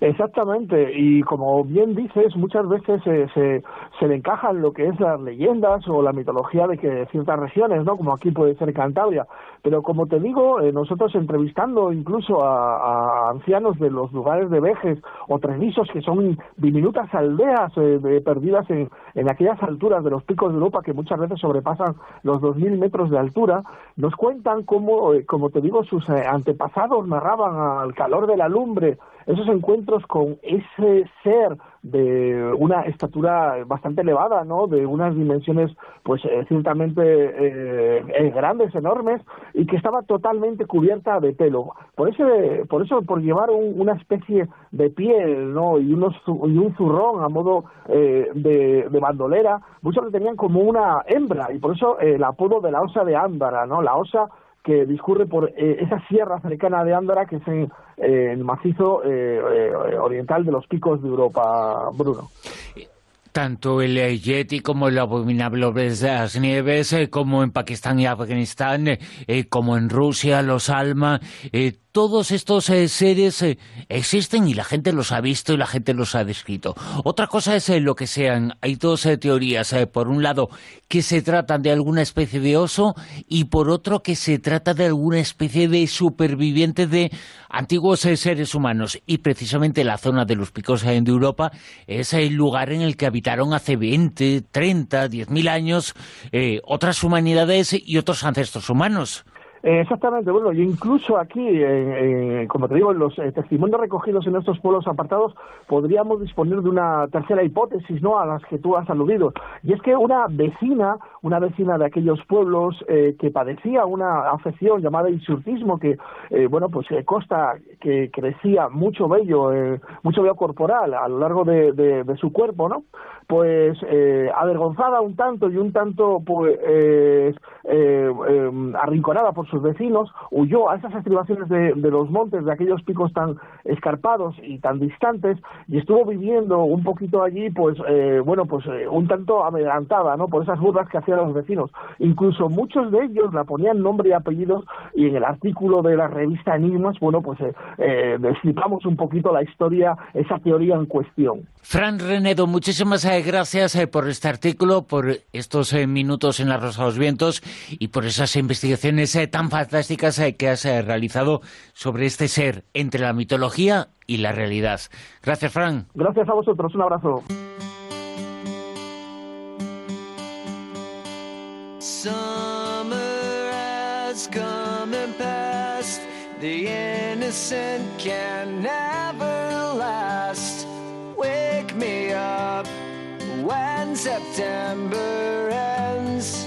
Exactamente, y como bien dices, muchas veces se, se, se le encajan lo que es las leyendas o la mitología de que ciertas regiones, ¿no? Como aquí puede ser Cantabria. Pero como te digo, eh, nosotros entrevistando incluso a, a ancianos de los lugares de Vejes o Trevisos, que son diminutas aldeas eh, de- perdidas en, en aquellas alturas de los picos de Europa que muchas veces sobrepasan los 2.000 metros de altura, nos cuentan cómo, eh, como te digo, sus eh, antepasados narraban al calor de la lumbre esos encuentros con ese ser de una estatura bastante elevada, ¿no? De unas dimensiones, pues eh, ciertamente eh, eh, grandes, enormes, y que estaba totalmente cubierta de pelo. Por ese, por eso, por llevar un- una especie de piel, ¿no? Y unos y un zurrón a modo eh, de, bandolera, muchos lo tenían como una hembra, y por eso eh, el apodo de la osa de Ándara, ¿no? La osa que discurre por eh, esa sierra cercana de Ándara, que es eh, el macizo eh, oriental de los picos de Europa, Bruno. Tanto el Yeti como el abominable de las nieves, como en Pakistán y Afganistán, como en Rusia, los Alma, todos estos eh, seres eh, existen y la gente los ha visto y la gente los ha descrito. Otra cosa es eh, lo que sean. Hay dos teorías. por un lado, que se tratan de alguna especie de oso y por otro, que se trata de alguna especie de superviviente de antiguos seres humanos. Y precisamente la zona de los picos de Europa es el lugar en el que habitaron hace 20, 30, 10.000 años otras humanidades y otros ancestros humanos. Eh, Exactamente, bueno, y incluso aquí, en- en- como te digo, en los eh, testimonios recogidos en estos pueblos apartados, podríamos disponer de una tercera hipótesis, ¿no?, a las que tú has aludido. Y es que una vecina, una vecina de aquellos pueblos eh, que padecía una afección llamada insurtismo, que, eh, bueno, pues eh, consta que crecía mucho vello, eh, mucho vello corporal a lo largo de, de- su cuerpo, ¿no?, pues eh, avergonzada un tanto y un tanto pues eh, eh, eh, arrinconada por sus vecinos, huyó a esas estribaciones de, de los montes, de aquellos picos tan escarpados y tan distantes, y estuvo viviendo un poquito allí, pues eh, bueno, pues eh, un tanto amedrentada, ¿no? Por esas burlas que hacían los vecinos. Incluso muchos de ellos la ponían nombre y apellidos, y en el artículo de la revista Enigmas, bueno, pues eh, eh, un poquito la historia, esa teoría en cuestión. Fran Renedo, muchísimas eh, gracias eh, por este artículo, por estos minutos en la Rosa de los Vientos y por esas investigaciones eh, tan fantásticas que has eh, realizado sobre este ser entre la mitología y la realidad. Gracias, Fran. Gracias a vosotros, un abrazo. Summer has come and passed. The innocent can never last. Wake me up when September ends.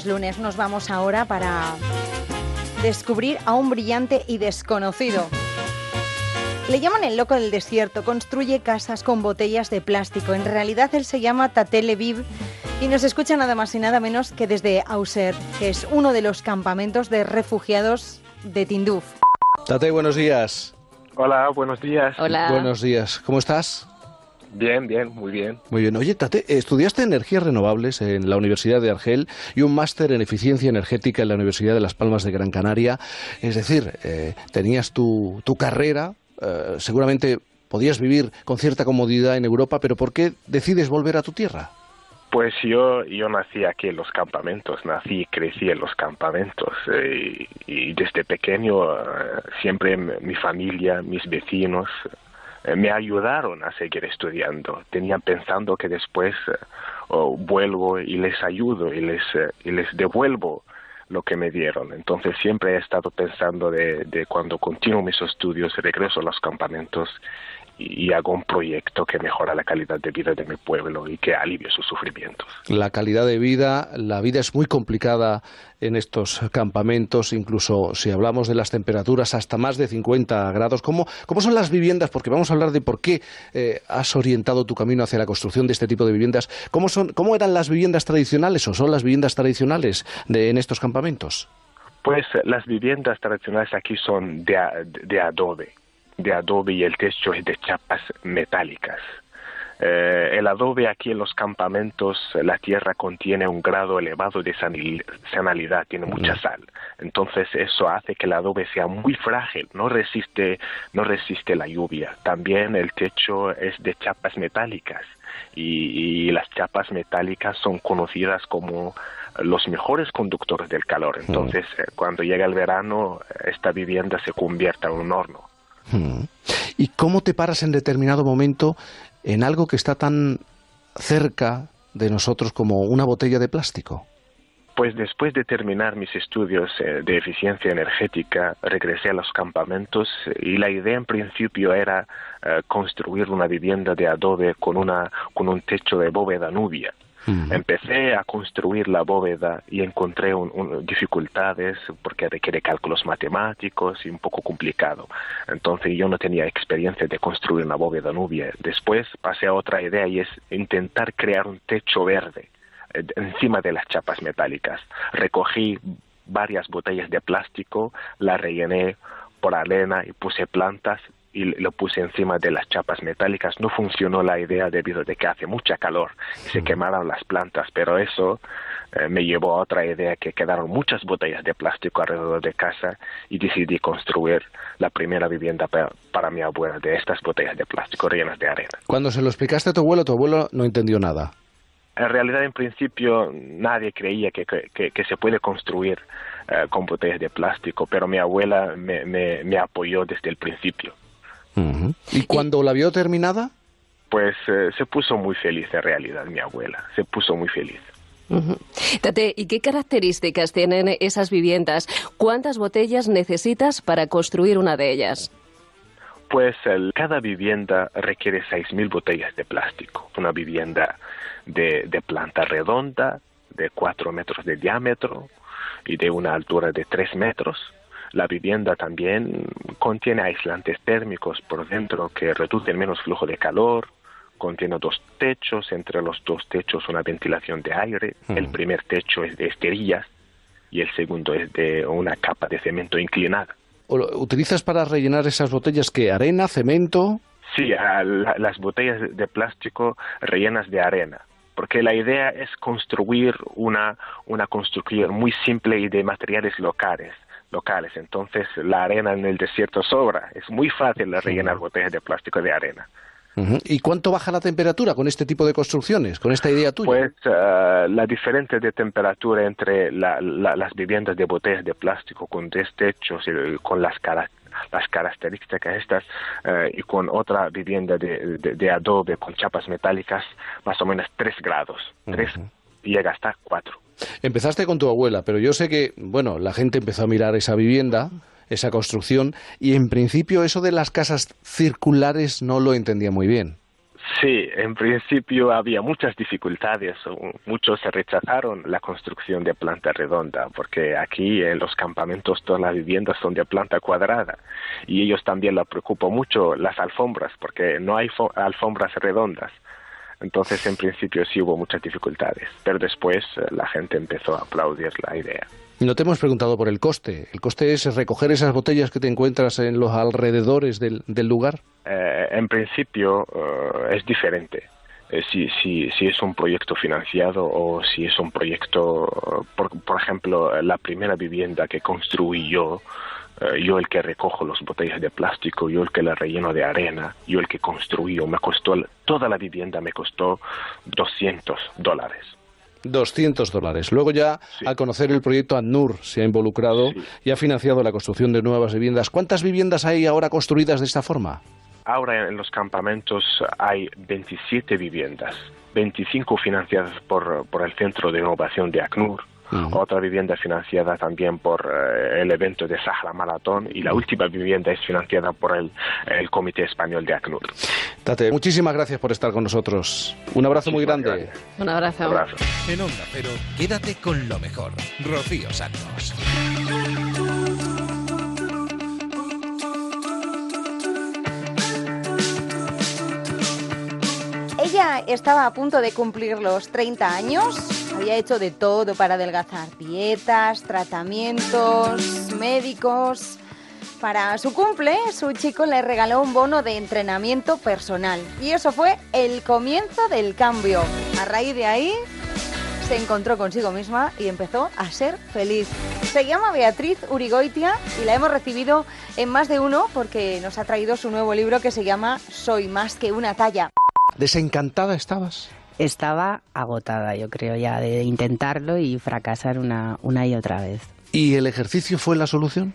Es lunes, nos vamos ahora para descubrir a un brillante y desconocido. Le llaman el loco del desierto, construye casas con botellas de plástico. En realidad él se llama Tate Leviv y nos escucha nada más y nada menos que desde Auser, que es uno de los campamentos de refugiados de Tinduf. Tate, buenos días. Hola, buenos días. Buenos días. ¿Cómo estás? Bien, bien, muy bien. Muy bien. Oye, Tate, estudiaste energías renovables en la Universidad de Argel y un máster en eficiencia energética en la Universidad de Las Palmas de Gran Canaria. Es decir, eh, tenías tu, tu carrera, eh, seguramente podías vivir con cierta comodidad en Europa, pero ¿por qué decides volver a tu tierra? Pues yo, yo nací aquí en los campamentos, nací y crecí en los campamentos eh, y, desde pequeño eh, siempre mi familia, mis vecinos me ayudaron a seguir estudiando. Tenían pensando que después eh, oh, vuelvo y les ayudo y les, eh, y les devuelvo lo que me dieron. Entonces siempre he estado pensando de, de cuando continúo mis estudios, regreso a los campamentos y, hago un proyecto que mejora la calidad de vida de mi pueblo y que alivie sus sufrimientos. La calidad de vida, la vida es muy complicada en estos campamentos, incluso si hablamos de las temperaturas hasta más de 50 grados. ¿Cómo, cómo son las viviendas? Porque vamos a hablar de por qué eh, has orientado tu camino hacia la construcción de este tipo de viviendas. ¿Cómo, son, ¿Cómo eran las viviendas tradicionales o son las viviendas tradicionales de, en estos campamentos? Pues las viviendas tradicionales aquí son de adobe, de adobe y el techo es de chapas metálicas. Eh, el adobe aquí en los campamentos, la tierra contiene un grado elevado de sanil- sanalidad, tiene mucha sal. Entonces eso hace que el adobe sea muy frágil, no resiste, no resiste la lluvia. También el techo es de chapas metálicas y, y las chapas metálicas son conocidas como los mejores conductores del calor. Entonces, eh, cuando llega el verano, esta vivienda se convierte en un horno. Mm. ¿Y cómo te paras en determinado momento en algo que está tan cerca de nosotros como una botella de plástico? Pues después de terminar mis estudios eh, de eficiencia energética, regresé a los campamentos eh, y la idea en principio era eh, construir una vivienda de adobe con, una, con un techo de bóveda nubia. Empecé a construir la bóveda y encontré un- un- dificultades porque requiere cálculos matemáticos y un poco complicado. Entonces yo no tenía experiencia de construir una bóveda nubia. Después pasé a otra idea y es intentar crear un techo verde eh, encima de las chapas metálicas. Recogí varias botellas de plástico, las rellené por arena y puse plantas y lo puse encima de las chapas metálicas. No funcionó la idea debido a que hace mucha calor y se quemaron las plantas, pero eso eh, me llevó a otra idea que quedaron muchas botellas de plástico alrededor de casa y decidí construir la primera vivienda pa- para mi abuela de estas botellas de plástico rellenas de arena. Cuando se lo explicaste a tu abuelo, tu abuelo no entendió nada. En realidad, en principio, nadie creía que, que- que- que se puede construir eh, con botellas de plástico, pero mi abuela me, me- me apoyó desde el principio. ¿Y cuando la vio terminada? Pues eh, se puso muy feliz en realidad, mi abuela, se puso muy feliz. Ujú. Tate, ¿y qué características tienen esas viviendas? ¿Cuántas botellas necesitas para construir una de ellas? Pues el- cada vivienda requiere 6.000 botellas de plástico. Una vivienda de, de planta redonda, de 4 metros de diámetro y de una altura de 3 metros. La vivienda también contiene aislantes térmicos por dentro que reducen menos flujo de calor, contiene dos techos, entre los dos techos una ventilación de aire. El primer techo es de esterillas y el segundo es de una capa de cemento inclinada. ¿Utilizas para rellenar esas botellas que arena, cemento? Sí, a la- las botellas de plástico rellenas de arena, porque la idea es construir una, una construcción muy simple y de materiales locales. Locales. Entonces, la arena en el desierto sobra. Es muy fácil rellenar botellas de plástico de arena. ¿Y cuánto baja la temperatura con este tipo de construcciones, con esta idea tuya? Pues eh, la diferencia de temperatura entre la- la- las viviendas de botellas de plástico con tres techos y con las, cara- las características estas eh, y con otra vivienda de, de- de adobe con chapas metálicas, más o menos 3 grados. 3 y llega hasta 4. Empezaste con tu abuela, pero yo sé que, bueno, la gente empezó a mirar esa vivienda, esa construcción, y en principio eso de las casas circulares no lo entendía muy bien. Sí, en principio había muchas dificultades. Muchos se rechazaron la construcción de planta redonda, porque aquí en los campamentos todas las viviendas son de planta cuadrada. Y ellos también les preocupa mucho las alfombras, porque no hay fo- alfombras redondas. Entonces, en principio sí hubo muchas dificultades, pero después eh, la gente empezó a aplaudir la idea. No te hemos preguntado por el coste. ¿El coste es recoger esas botellas que te encuentras en los alrededores del, del lugar? Eh, en principio eh, es diferente. Eh, si, si, si es un proyecto financiado o si es un proyecto, eh, por, por ejemplo, la primera vivienda que construí yo, eh, yo el que recojo las botellas de plástico, yo el que la relleno de arena, yo el que construí, me costó, toda la vivienda me costó 200 dólares. 200 dólares. Luego ya, al conocer el proyecto ANUR, se ha involucrado y ha financiado la construcción de nuevas viviendas. ¿Cuántas viviendas hay ahora construidas de esta forma? Ahora en los campamentos hay 27 viviendas, 25 financiadas por, por el Centro de Innovación de ACNUR, otra vivienda financiada también por eh, el evento de Sahara Maratón y la última vivienda es financiada por el, el Comité Español de ACNUR. Tate, muchísimas gracias por estar con nosotros. Un abrazo muy grande. Un abrazo. En Onda Cero, quédate con lo mejor. Rocío Santos. Ella estaba a punto de cumplir los 30 años, había hecho de todo para adelgazar, dietas, tratamientos, médicos. Para su cumple, su chico le regaló un bono de entrenamiento personal y eso fue el comienzo del cambio. A raíz de ahí, se encontró consigo misma y empezó a ser feliz. Se llama Beatriz Urigoitia y la hemos recibido en más de uno porque nos ha traído su nuevo libro que se llama Soy más que una talla. ¿Desencantada estabas? Estaba agotada, yo creo, ya de intentarlo y fracasar una, una y otra vez. ¿Y el ejercicio fue la solución?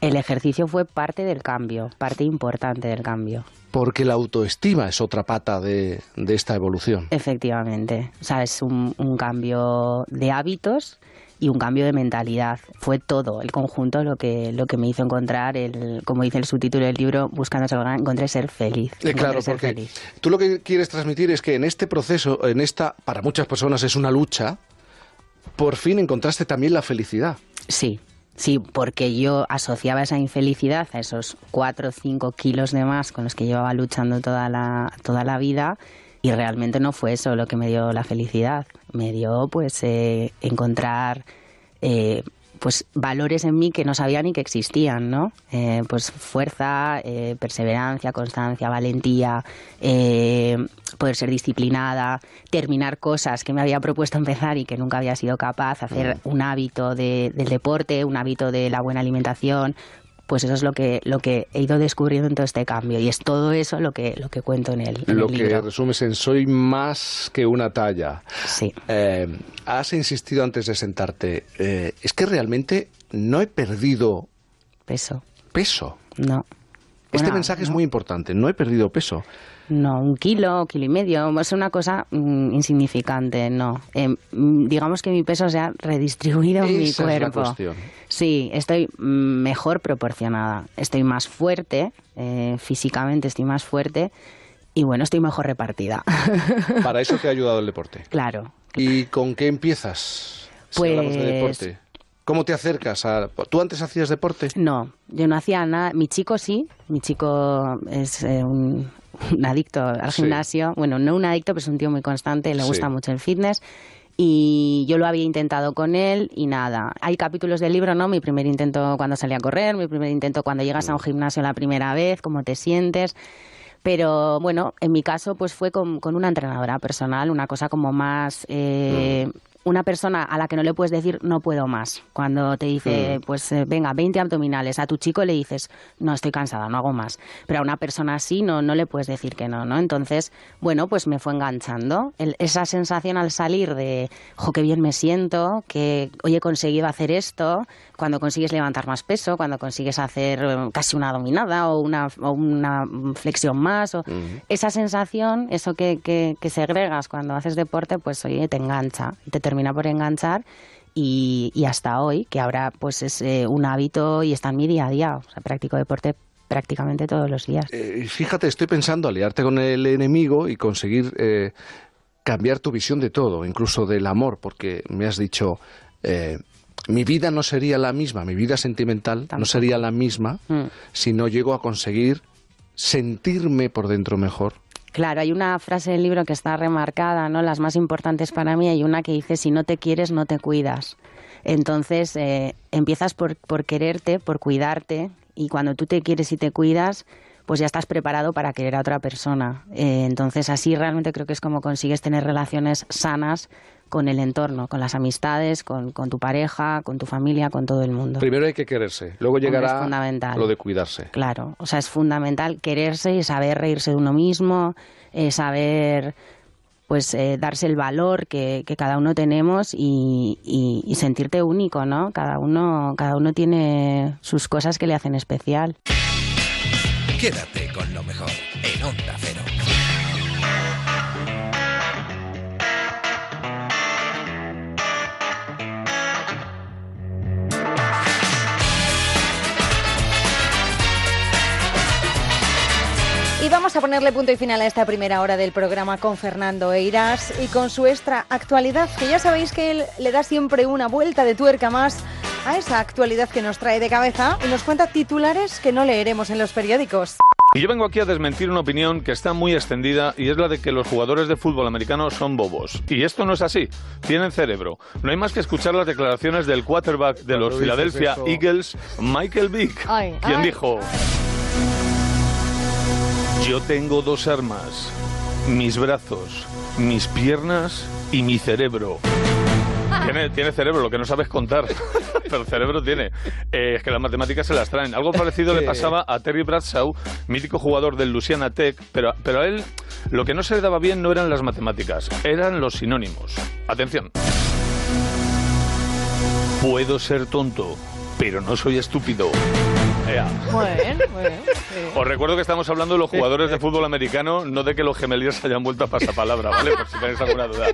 El ejercicio fue parte del cambio, parte importante del cambio. Porque la autoestima es otra pata de, de esta evolución. Efectivamente. O sea, es un, un cambio de hábitos y un cambio de mentalidad. Fue todo, el conjunto, lo que, lo que me hizo encontrar, el, como dice el subtítulo del libro, Buscando ser gran, encontré ser feliz. Eh, claro, ser porque feliz. tú lo que quieres transmitir es que en este proceso, en esta, para muchas personas es una lucha, por fin encontraste también la felicidad. Sí, sí, porque yo asociaba esa infelicidad a esos 4 o 5 kilos de más con los que llevaba luchando toda la, toda la vida y realmente no fue eso lo que me dio la felicidad. Me dio pues eh, encontrar eh, pues valores en mí que no sabía ni que existían, ¿no? Eh, pues fuerza, eh, perseverancia, constancia, valentía, eh, poder ser disciplinada, terminar cosas que me había propuesto empezar y que nunca había sido capaz, hacer un hábito de- del deporte, un hábito de la buena alimentación. Pues eso es lo que, lo que he ido descubriendo en todo este cambio. Y es todo eso lo que, lo que cuento en el, en Lo el que resumes en soy más que una talla. Sí. Eh, has insistido antes de sentarte. eh, es que realmente no he perdido peso. Peso. No. Este Bueno, mensaje es muy importante. No he perdido peso. No, un kilo, kilo y medio, es una cosa mm, insignificante, no. Eh, mm, digamos que mi peso se ha redistribuido en mi Esa es la cuerpo. cuestión. Sí, estoy mm, mejor proporcionada, estoy más fuerte, eh, físicamente estoy más fuerte y bueno, estoy mejor repartida. Para eso te ha ayudado el deporte. claro. ¿Y con qué empiezas? Si hablamos de Pues- deporte. ¿Cómo te acercas a...? ¿Tú antes hacías deporte? No, yo no hacía nada. Mi chico sí, mi chico es eh, un, un adicto al Sí. gimnasio. Bueno, no un adicto, pero es un tío muy constante, le Sí. gusta mucho el fitness. Y yo lo había intentado con él y nada. Hay capítulos del libro, ¿no? Mi primer intento cuando salí a correr, mi primer intento cuando llegas a un gimnasio la primera vez, cómo te sientes. Pero bueno, en mi caso pues fue con, con una entrenadora personal, una cosa como más... eh, Una persona a la que no le puedes decir no puedo más. Cuando te dice, Mm. pues eh, venga, 20 abdominales, a tu chico le dices, no estoy cansada, no hago más. Pero a una persona así no, no le puedes decir que no, ¿no? Entonces, bueno, pues me fue enganchando. El- esa sensación al salir de, jo, qué bien me siento, que hoy he conseguido hacer esto, cuando consigues levantar más peso, cuando consigues hacer eh, casi una dominada o una, o una flexión más, o esa sensación, eso que, que, que segregas cuando haces deporte, pues oye, te engancha, te termina por enganchar y, y hasta hoy, que ahora pues es eh, un hábito y está en mi día a día, o sea, practico deporte prácticamente todos los días. Eh, fíjate, estoy pensando aliarte con el enemigo y conseguir eh, cambiar tu visión de todo, incluso del amor, porque me has dicho, eh, mi vida no sería la misma, mi vida sentimental no sería la misma Mm. si no llego a conseguir sentirme por dentro mejor. Claro, hay una frase del libro que está remarcada, ¿no? Las más importantes para mí, hay una que dice, si no te quieres, no te cuidas. Entonces, eh, empiezas por, por quererte, por cuidarte, y cuando tú te quieres y te cuidas, pues ya estás preparado para querer a otra persona. Eh, entonces, así realmente creo que es como consigues tener relaciones sanas con el entorno, con las amistades, con, con tu pareja, con tu familia, con todo el mundo. Primero hay que quererse, luego llegará fundamental. lo de cuidarse. Claro, o sea, es fundamental quererse y saber reírse de uno mismo, eh, saber pues eh, darse el valor que, que cada uno tenemos y, y- y sentirte único, ¿no? Cada uno, cada uno tiene sus cosas que le hacen especial. Quédate con lo mejor en Onda Y vamos a ponerle punto y final a esta primera hora del programa con Fernando Eiras y con su extra actualidad, que ya sabéis que él le da siempre una vuelta de tuerca más a esa actualidad que nos trae de cabeza y nos cuenta titulares que no leeremos en los periódicos. Y yo vengo aquí a desmentir una opinión que está muy extendida y es la de que los jugadores de fútbol americano son bobos. Y esto no es así. Tienen cerebro. No hay más que escuchar las declaraciones del quarterback de los Philadelphia Eagles, Michael Vick, Ay, quien ay. Yo tengo dos armas: mis brazos, mis piernas y mi cerebro. Tiene, tiene cerebro, lo que no sabes contar, pero cerebro tiene. Eh, es que las matemáticas se las traen. Algo parecido le pasaba a Terry Bradshaw, mítico jugador del Louisiana Tech, pero, pero a él lo que no se le daba bien no eran las matemáticas, eran los sinónimos. Atención. Puedo ser tonto, pero no soy estúpido. Ea. Bueno, bueno. Os recuerdo que estamos hablando de los jugadores de fútbol americano, no de que los gemeliers hayan vuelto a pasapalabra, ¿vale? Por si tenéis alguna duda.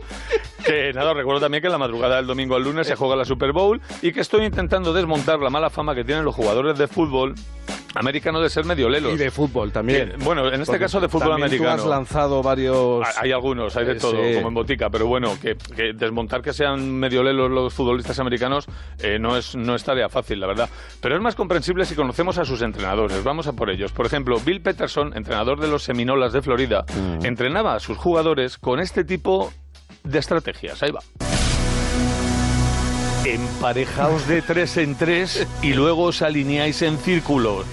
Que nada, os recuerdo también que en la madrugada del domingo al lunes se juega la Super Bowl y que estoy intentando desmontar la mala fama que tienen los jugadores de fútbol americano de ser medio lelos. Y de fútbol también. Que, bueno, en este Porque caso de fútbol también americano. Tú has lanzado varios. Hay algunos, hay de Eh, todo, sí. como en botica, pero bueno, que, que desmontar que sean medio lelos los futbolistas americanos eh, no, es, no es tarea fácil, la verdad. Pero es más comprensible si conocemos a sus entrenadores. Vamos a por ellos. Por ejemplo, Bill Peterson, entrenador de los Seminolas de Florida, Mm. entrenaba a sus jugadores con este tipo de estrategias. Ahí va. Emparejaos de tres en tres y luego os alineáis en círculos.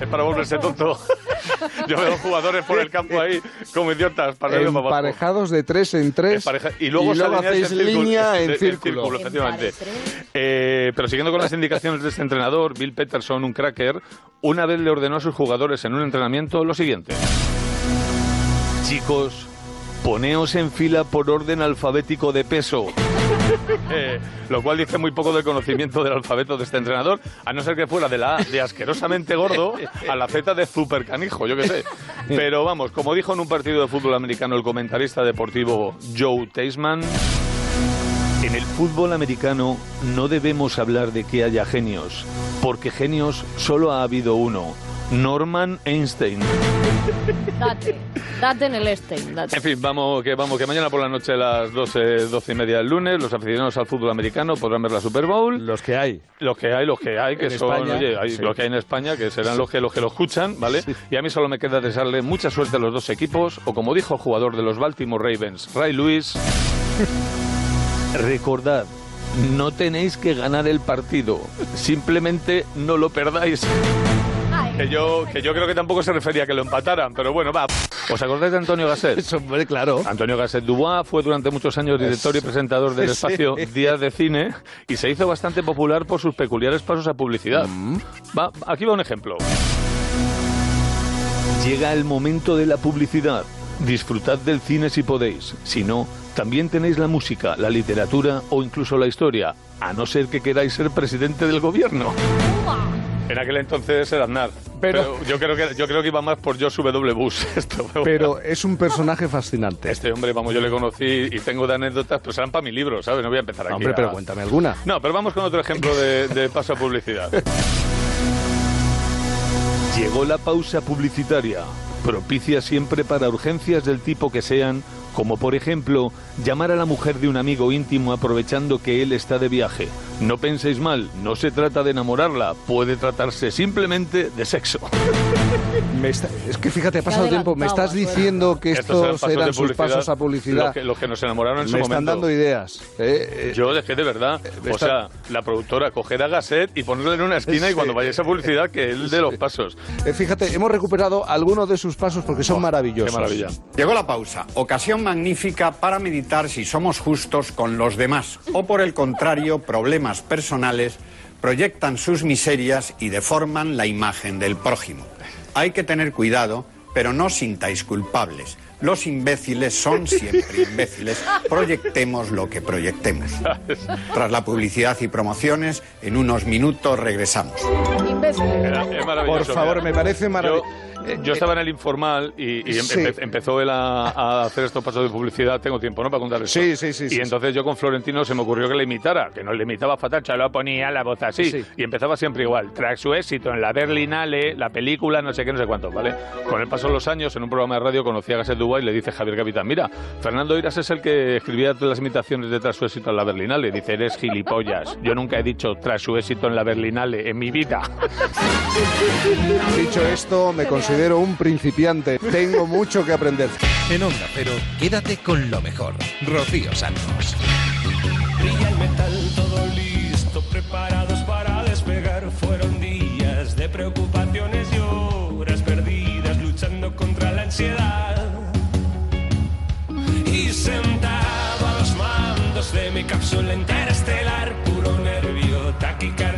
Es para volverse tonto. Yo veo jugadores por el campo ahí como idiotas para y. Emparejados de tres en tres. Pareja- y luego, os alineáis hacéis en círculo. línea en En círculo. efectivamente. Eh, pero siguiendo con las indicaciones de este entrenador, Bill Peterson, un cracker, una vez le ordenó a sus jugadores en un entrenamiento lo siguiente. Chicos, poneos en fila por orden alfabético de peso. Eh, lo cual dice muy poco del conocimiento del alfabeto de este entrenador, a no ser que fuera de la A de asquerosamente gordo a la Z de super canijo, yo qué sé. Pero vamos, como dijo en un partido de fútbol americano el comentarista deportivo Joe Teisman, en el fútbol americano no debemos hablar de que haya genios, porque genios solo ha habido uno, Norman Einstein. Date, date en el Stein, date. En fin, vamos que vamos que mañana por la noche a las 12, 12 y media del lunes, los aficionados al fútbol americano podrán ver la Super Bowl. Los que hay. Los que hay, los que hay, que En son, España, oye, hay- sí. los que hay en España, que serán los que los que lo escuchan, ¿vale? Y a mí solo me queda desearle mucha suerte a los dos equipos, o como dijo el jugador de los Baltimore Ravens, Ray Lewis, recordad, no tenéis que ganar el partido, simplemente no lo perdáis. Que yo, que yo creo que tampoco se refería a que lo empataran, pero bueno, va. ¿Os acordáis de Antonio Gasset? Hombre, claro. Antonio Gasset Dubois fue durante muchos años director y presentador del Sí. espacio Días de Cine y se hizo bastante popular por sus peculiares pasos a publicidad. Va, aquí va un ejemplo. Llega el momento de la publicidad. Disfrutad del cine si podéis. Si no, también tenéis la música, la literatura o incluso la historia, a no ser que queráis ser presidente del gobierno. En aquel entonces era Aznar. Pero, yo creo que yo creo que iba más por George W. Bush. Esto, Pero es un personaje fascinante. este hombre, vamos, yo le conocí y tengo de anécdotas, pero serán para mi libro, ¿sabes? No voy a empezar aquí. Hombre, a- pero cuéntame alguna. No, pero vamos con otro ejemplo de, de paso a publicidad. Llegó la pausa publicitaria, propicia siempre para urgencias del tipo que sean, como por ejemplo, llamar a la mujer de un amigo íntimo aprovechando que él está de viaje. No penséis mal, no se trata de enamorarla, puede tratarse simplemente de sexo. Me está- es que fíjate, ha pasado tiempo. Me estás diciendo que Estos eran estos sus pasos a publicidad. Los que, los que nos enamoraron en Me su están momento. dando ideas. eh, eh. Yo dejé de verdad. me O está- sea, la productora coger a Gasset y ponerle en una esquina y Sí. cuando vaya esa publicidad que él de los pasos. Eh, fíjate, hemos recuperado algunos de sus pasos porque son maravillosos. qué maravilla. Llegó la pausa, ocasión magnífica para meditar si somos justos con los demás o por el contrario, problemas personales proyectan sus miserias y deforman la imagen del prójimo. Hay que tener cuidado, pero no sintáis culpables. Los imbéciles son siempre imbéciles. Proyectemos lo que proyectemos. Tras la publicidad y promociones, en unos minutos regresamos. Era- es maravilloso, Por favor, mira. me parece maravilloso. Yo, yo estaba en el informal y, y em- Sí. empe- empezó él a, a hacer estos pasos de publicidad. Tengo tiempo, ¿no? Para contar esto. Sí, sí, sí, Y sí, entonces yo con Florentino se me ocurrió que le imitara, que no le imitaba fatal, lo ponía la voz así. Sí. Y empezaba siempre igual. Tras su éxito en la Berlinale, la película, no sé qué, no sé cuánto, ¿vale? Con el paso de los años, en un programa de radio conocí a Gasset Dubois y le dice Javier Capitán, mira, Fernando Iras es el que escribía las imitaciones de tras su éxito en la Berlinale. Dice, eres gilipollas. Yo nunca he dicho tras su éxito en la Berlinale en mi vida. Dicho esto, me considero un principiante. Tengo mucho que aprender. En Onda Cero, quédate con lo mejor. Rocío Santos. Brilla el metal, todo listo, preparados para despegar. Fueron días de preocupaciones y horas perdidas luchando contra la ansiedad. Y sentado a los mandos de mi cápsula interestelar, puro nervio, taquicardia,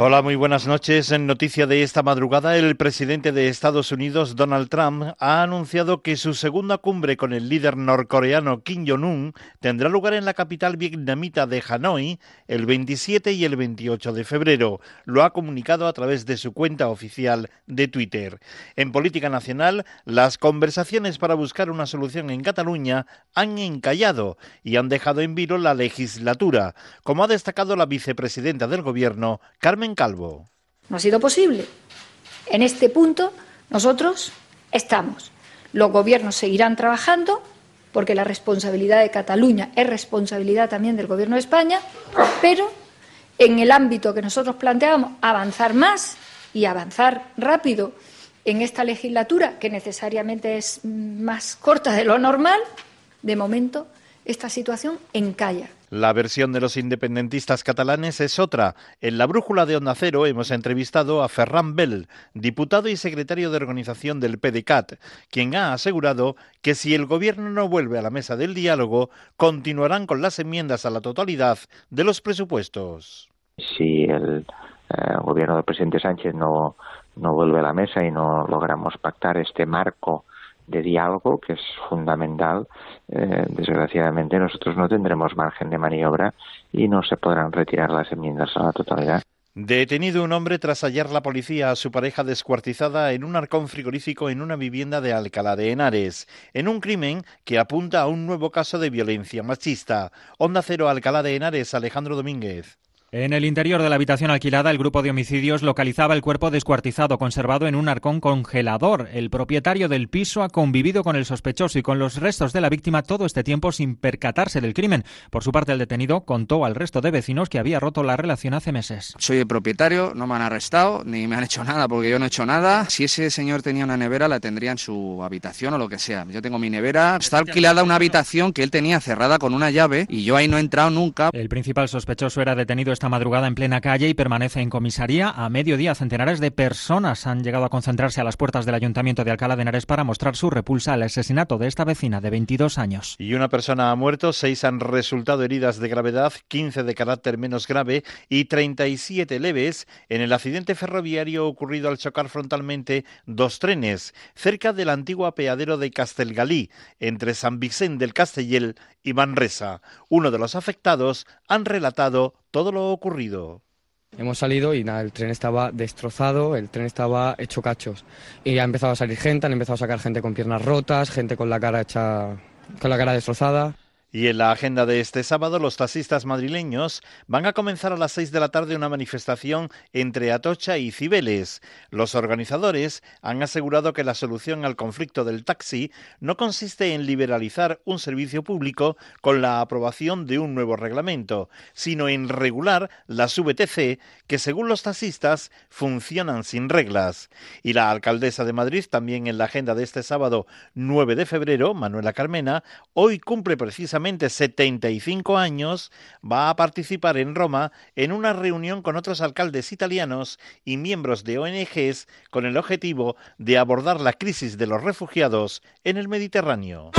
Hola, muy buenas noches. En noticia de esta madrugada, el presidente de Estados Unidos, Donald Trump, ha anunciado que su segunda cumbre con el líder norcoreano Kim Jong-un tendrá lugar en la capital vietnamita de Hanoi el 27 y el 28 de febrero. Lo ha comunicado a través de su cuenta oficial de Twitter. En política nacional, las conversaciones para buscar una solución en Cataluña han encallado y han dejado en vilo la legislatura, como ha destacado la vicepresidenta del Gobierno, Carmen Calvo. No ha sido posible. En este punto nosotros estamos. Los gobiernos seguirán trabajando porque la responsabilidad de Cataluña es responsabilidad también del Gobierno de España, pero en el ámbito que nosotros planteábamos, avanzar más y avanzar rápido en esta legislatura, que necesariamente es más corta de lo normal, de momento esta situación encalla. La versión de los independentistas catalanes es otra. En la brújula de Onda Cero hemos entrevistado a Ferran Bell, diputado y secretario de organización del PDCAT, quien ha asegurado que si el gobierno no vuelve a la mesa del diálogo, continuarán con las enmiendas a la totalidad de los presupuestos. Si el eh, gobierno del presidente Sánchez no, no vuelve a la mesa y no logramos pactar este marco de diálogo que es fundamental, eh, desgraciadamente nosotros no tendremos margen de maniobra y no se podrán retirar las enmiendas a la totalidad. Detenido un hombre tras hallar la policía a su pareja descuartizada en un arcón frigorífico en una vivienda de Alcalá de Henares, en un crimen que apunta a un nuevo caso de violencia machista. Onda Cero Alcalá de Henares, Alejandro Domínguez. En el interior de la habitación alquilada, el grupo de homicidios localizaba el cuerpo descuartizado conservado en un arcón congelador. El propietario del piso ha convivido con el sospechoso y con los restos de la víctima todo este tiempo sin percatarse del crimen. Por su parte, el detenido contó al resto de vecinos que había roto la relación hace meses. Soy el propietario, no me han arrestado ni me han hecho nada porque yo no he hecho nada. Si ese señor tenía una nevera, la tendría en su habitación o lo que sea. Yo tengo mi nevera. Está alquilada una habitación que él tenía cerrada con una llave y yo ahí no he entrado nunca. El principal sospechoso era detenido esta madrugada en plena calle y permanece en comisaría. A mediodía, centenares de personas han llegado a concentrarse a las puertas del Ayuntamiento de Alcalá de Henares para mostrar su repulsa al asesinato de esta vecina de 22 años. Y una persona ha muerto, seis han resultado heridas de gravedad, 15 de carácter menos grave y 37 leves en el accidente ferroviario ocurrido al chocar frontalmente dos trenes cerca del antiguo apeadero de Castelgalí, entre San Vicente del Castellel y Manresa. Uno de los afectados han relatado todo lo ocurrido. Hemos salido y nada, el tren estaba destrozado, el tren estaba hecho cachos. Y ha empezado a salir gente, han empezado a sacar gente con piernas rotas, gente con la cara hecha, con la cara destrozada. Y en la agenda de este sábado, los taxistas madrileños van a comenzar a las seis de la tarde una manifestación entre Atocha y Cibeles. Los organizadores han asegurado que la solución al conflicto del taxi no consiste en liberalizar un servicio público con la aprobación de un nuevo reglamento, sino en regular las VTC que, según los taxistas, funcionan sin reglas. Y la alcaldesa de Madrid, también en la agenda de este sábado 9 de febrero, Manuela Carmena, hoy cumple precisamente 75 años, va a participar en Roma en una reunión con otros alcaldes italianos y miembros de ONGs con el objetivo de abordar la crisis de los refugiados en el Mediterráneo.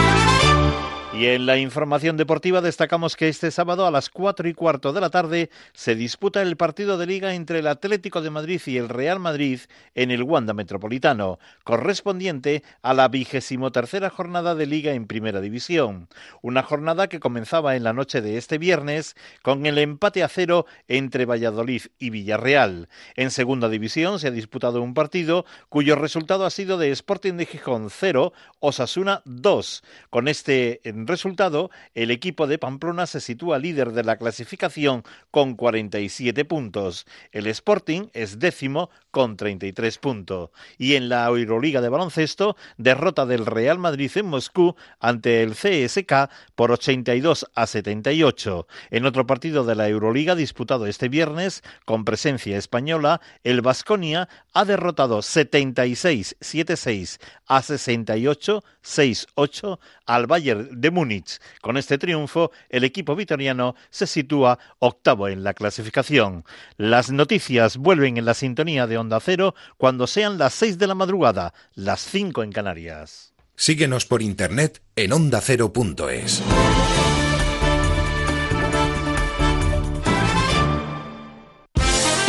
Y en la información deportiva destacamos que este sábado a las cuatro y cuarto de la tarde se disputa el partido de liga entre el Atlético de Madrid y el Real Madrid en el Wanda Metropolitano, correspondiente a la vigésimo tercera jornada de liga en Primera División. Una jornada que comenzaba en la noche de este viernes con el empate a cero entre Valladolid y Villarreal. En Segunda División se ha disputado un partido cuyo resultado ha sido de Sporting de Gijón 0, Osasuna 2. Con este resultado, el equipo de Pamplona se sitúa líder de la clasificación con 47 puntos. El Sporting es décimo con 33 puntos. Y en la Euroliga de baloncesto, derrota del Real Madrid en Moscú ante el CSK por 82 a 78. En otro partido de la Euroliga disputado este viernes con presencia española, el Vasconia ha derrotado 76-76 a 68-68 al Bayern de Múnich. Con este triunfo, el equipo vitoriano se sitúa octavo en la clasificación. Las noticias vuelven en la sintonía de Onda Cero cuando sean las 6 de la madrugada, las 5 en Canarias. Síguenos por internet en ondacero.es.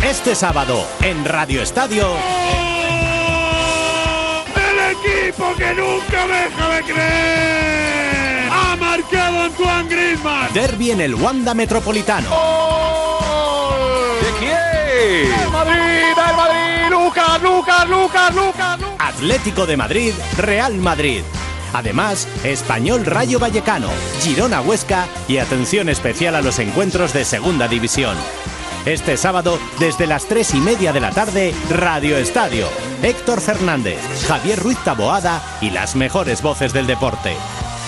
Este sábado en Radio Estadio. El equipo que nunca deja de creer. Marcado Antoine Griezmann. Derby en el Wanda Metropolitano. ¿De quién? ¡El Madrid! ¡El Madrid! ¡Lucas, Lucas, Lucas, Lucas! Lucas. Atlético de Madrid, Real Madrid. Además, Español Rayo Vallecano, Girona Huesca y atención especial a los encuentros de Segunda División. Este sábado, desde las tres y media de la tarde, Radio Estadio. Héctor Fernández, Javier Ruiz Taboada y las mejores voces del deporte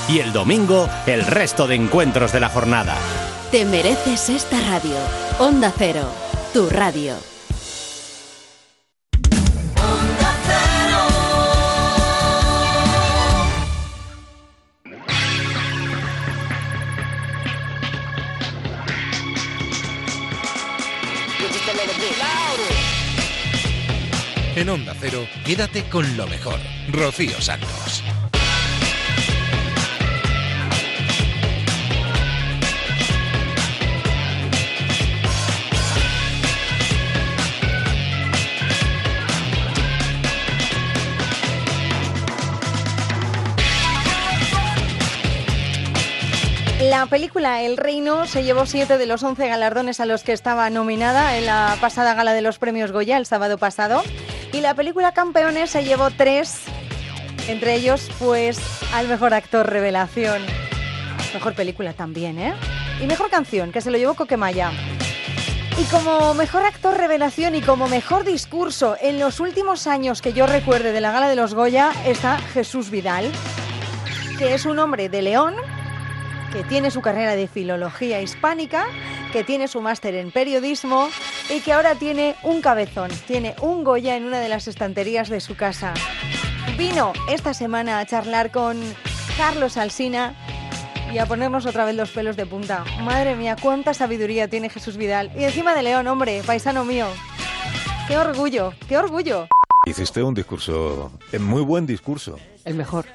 y el domingo el resto de encuentros de la jornada. Te mereces esta radio. Onda Cero, tu radio. En Onda Cero, quédate con lo mejor. Rocío Santos. La película El Reino se llevó siete de los 11 galardones a los que estaba nominada en la pasada gala de los premios Goya el sábado pasado. Y la película Campeones se llevó tres, entre ellos pues al mejor actor revelación. Mejor película también, ¿eh? Y mejor canción, que se lo llevó Coquemaya. Y como mejor actor revelación y como mejor discurso en los últimos años que yo recuerde de la gala de los Goya está Jesús Vidal, que es un hombre de León que tiene su carrera de filología hispánica, que tiene su máster en periodismo y que ahora tiene un cabezón, tiene un Goya en una de las estanterías de su casa. Vino esta semana a charlar con Carlos Alsina y a ponernos otra vez los pelos de punta. Madre mía, cuánta sabiduría tiene Jesús Vidal. Y encima de León, hombre, paisano mío. Qué orgullo, qué orgullo. Hiciste un discurso, un muy buen discurso. El mejor.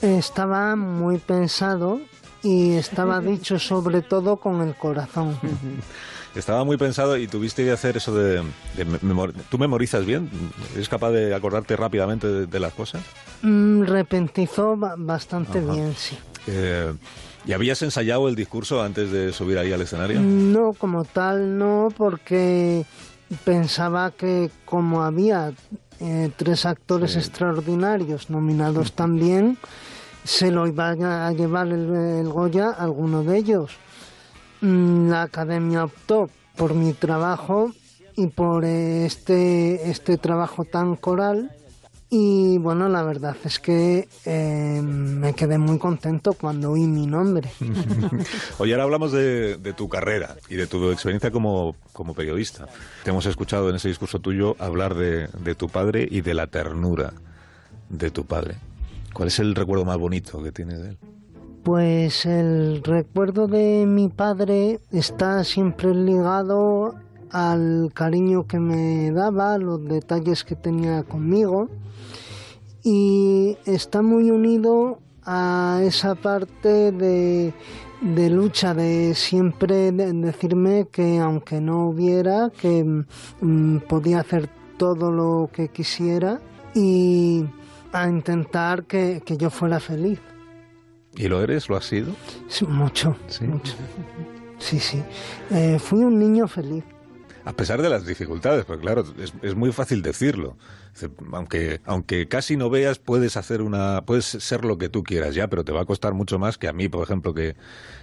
Estaba muy pensado y estaba dicho sobre todo con el corazón. Estaba muy pensado y tuviste que hacer eso de... de memor- ¿Tú memorizas bien? ¿Eres capaz de acordarte rápidamente de, de las cosas? Mm, repentizó ba- bastante Ajá. bien, sí. Eh, ¿Y habías ensayado el discurso antes de subir ahí al escenario? No, como tal, no, porque pensaba que como había eh, tres actores extraordinarios nominados también, se lo iba a llevar el, Goya alguno de ellos. Mm, La academia optó por mi trabajo y por este, este trabajo tan coral. Y bueno, la verdad es que eh, me quedé muy contento cuando oí mi nombre. Oye, ahora hablamos de, de tu carrera y de tu experiencia como, como periodista. Te hemos escuchado en ese discurso tuyo hablar de, de tu padre y de la ternura de tu padre. ¿Cuál es el recuerdo más bonito que tienes de él? Pues el recuerdo de mi padre está siempre ligado al cariño que me daba, los detalles que tenía conmigo y está muy unido a esa parte de, lucha, de siempre de- decirme que aunque no hubiera, que mm, podía hacer todo lo que quisiera y a intentar que, que yo fuera feliz. ¿Y lo eres? ¿Lo has sido? Sí, mucho, mucho. Sí, sí. Eh, fui un niño feliz. A pesar de las dificultades, porque claro, es, es muy fácil decirlo. Aunque, aunque casi no veas, puedes hacer una, puedes ser lo que tú quieras ya, pero te va a costar mucho más que a mí, por ejemplo, que,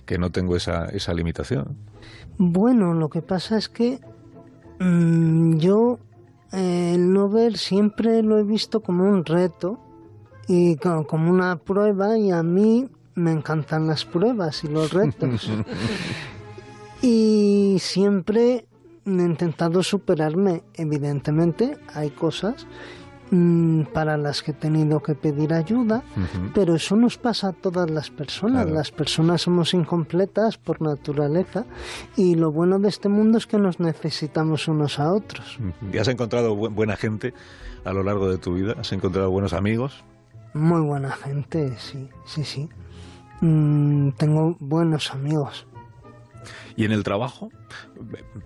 que no tengo esa, esa limitación. Bueno, lo que pasa es que mm, yo el no ver siempre lo he visto como un reto y co- como una prueba y a mí me encantan las pruebas y los retos. y siempre he intentado superarme. Evidentemente hay cosas para las que he tenido que pedir ayuda, pero eso nos pasa a todas las personas. Claro. Las personas somos incompletas por naturaleza y lo bueno de este mundo es que nos necesitamos unos a otros. ¿Y has encontrado bu- buena gente a lo largo de tu vida? ¿Has encontrado buenos amigos? Muy buena gente, sí, sí, sí. Mm, tengo buenos amigos. ¿Y en el trabajo?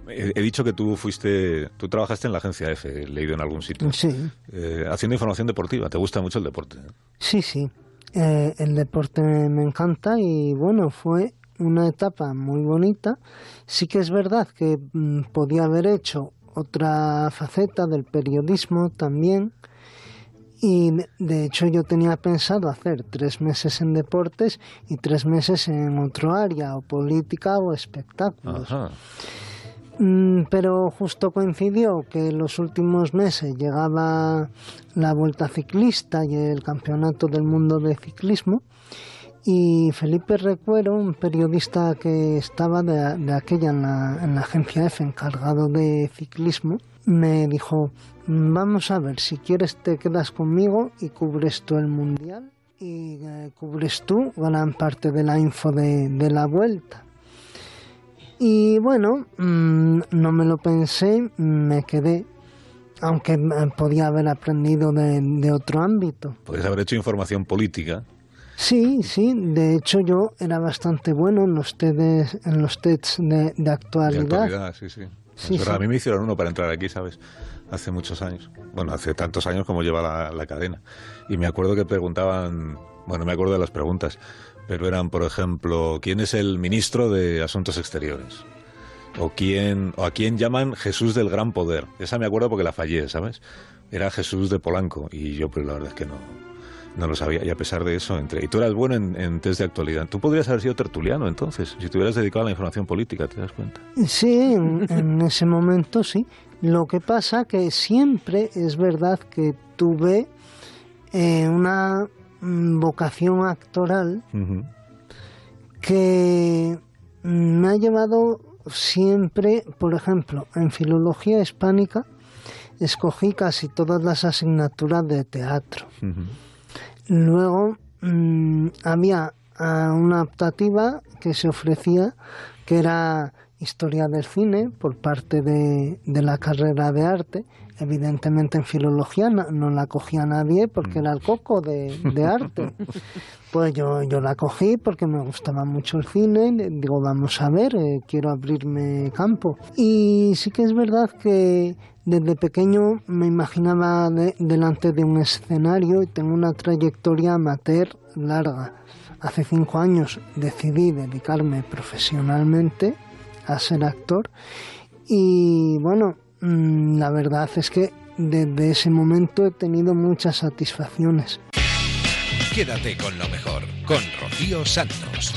He, he dicho que tú fuiste, tú trabajaste en la agencia F, he leído en algún sitio. Sí. Eh, haciendo información deportiva. ¿Te gusta mucho el deporte? Sí, sí. Eh, el deporte me, me encanta y bueno, fue una etapa muy bonita. Sí que es verdad que mm, podía haber hecho otra faceta del periodismo también. Y de- hecho yo tenía pensado hacer tres meses en deportes y tres meses en otro área, o política o espectáculos. Ajá. Mm, pero justo coincidió que los últimos meses llegaba la vuelta ciclista y el campeonato del mundo de ciclismo y Felipe Recuero, un periodista que estaba de, de aquella en la, en la agencia F encargado de ciclismo, me dijo, "Mm, vamos a ver, si quieres te quedas conmigo y cubres tú el mundial y eh, cubres tú gran parte de la info de, de la vuelta. Y bueno, mm, no me lo pensé, me quedé, aunque eh, podía haber aprendido de, de otro ámbito. Podrías haber hecho información política. Sí, sí, de hecho yo era bastante bueno en los tests, en los tests de, de De actualidad. actualidad, sí, sí. A mí me hicieron uno para entrar aquí, ¿sabes? Hace muchos años. Bueno, hace tantos años como lleva la, la cadena. Y me acuerdo que preguntaban, bueno, me acuerdo de las preguntas, pero eran, por ejemplo, ¿quién es el ministro de Asuntos Exteriores? O quién, o a quién llaman Jesús del Gran Poder. Esa me acuerdo porque la fallé, ¿sabes? Era Jesús de Polanco y yo, pues la verdad es que no, no lo sabía. Y a pesar de eso entré. Y tú eras bueno en, en test de actualidad. Tú podrías haber sido tertuliano entonces, si te hubieras dedicado a la información política, ¿te das cuenta? Sí, en, en ese momento sí. Lo que pasa que siempre es verdad que tuve eh, una mm, vocación actoral que me ha llevado siempre, por ejemplo, en filología hispánica, escogí casi todas las asignaturas de teatro. Luego mm, había ah, una optativa que se ofrecía que era historia del cine por parte de, de la carrera de arte. Evidentemente en filología no, no la cogía nadie porque era el coco de, de arte. Pues yo, yo la cogí porque me gustaba mucho el cine digo, vamos a ver, eh, quiero abrirme campo. Y sí que es verdad que desde pequeño me imaginaba de- delante de un escenario y tengo una trayectoria amateur larga. Hace cinco años decidí dedicarme profesionalmente a ser actor y bueno, mm, la verdad es que desde ese momento he tenido muchas satisfacciones. Quédate con lo mejor, con Rocío Santos.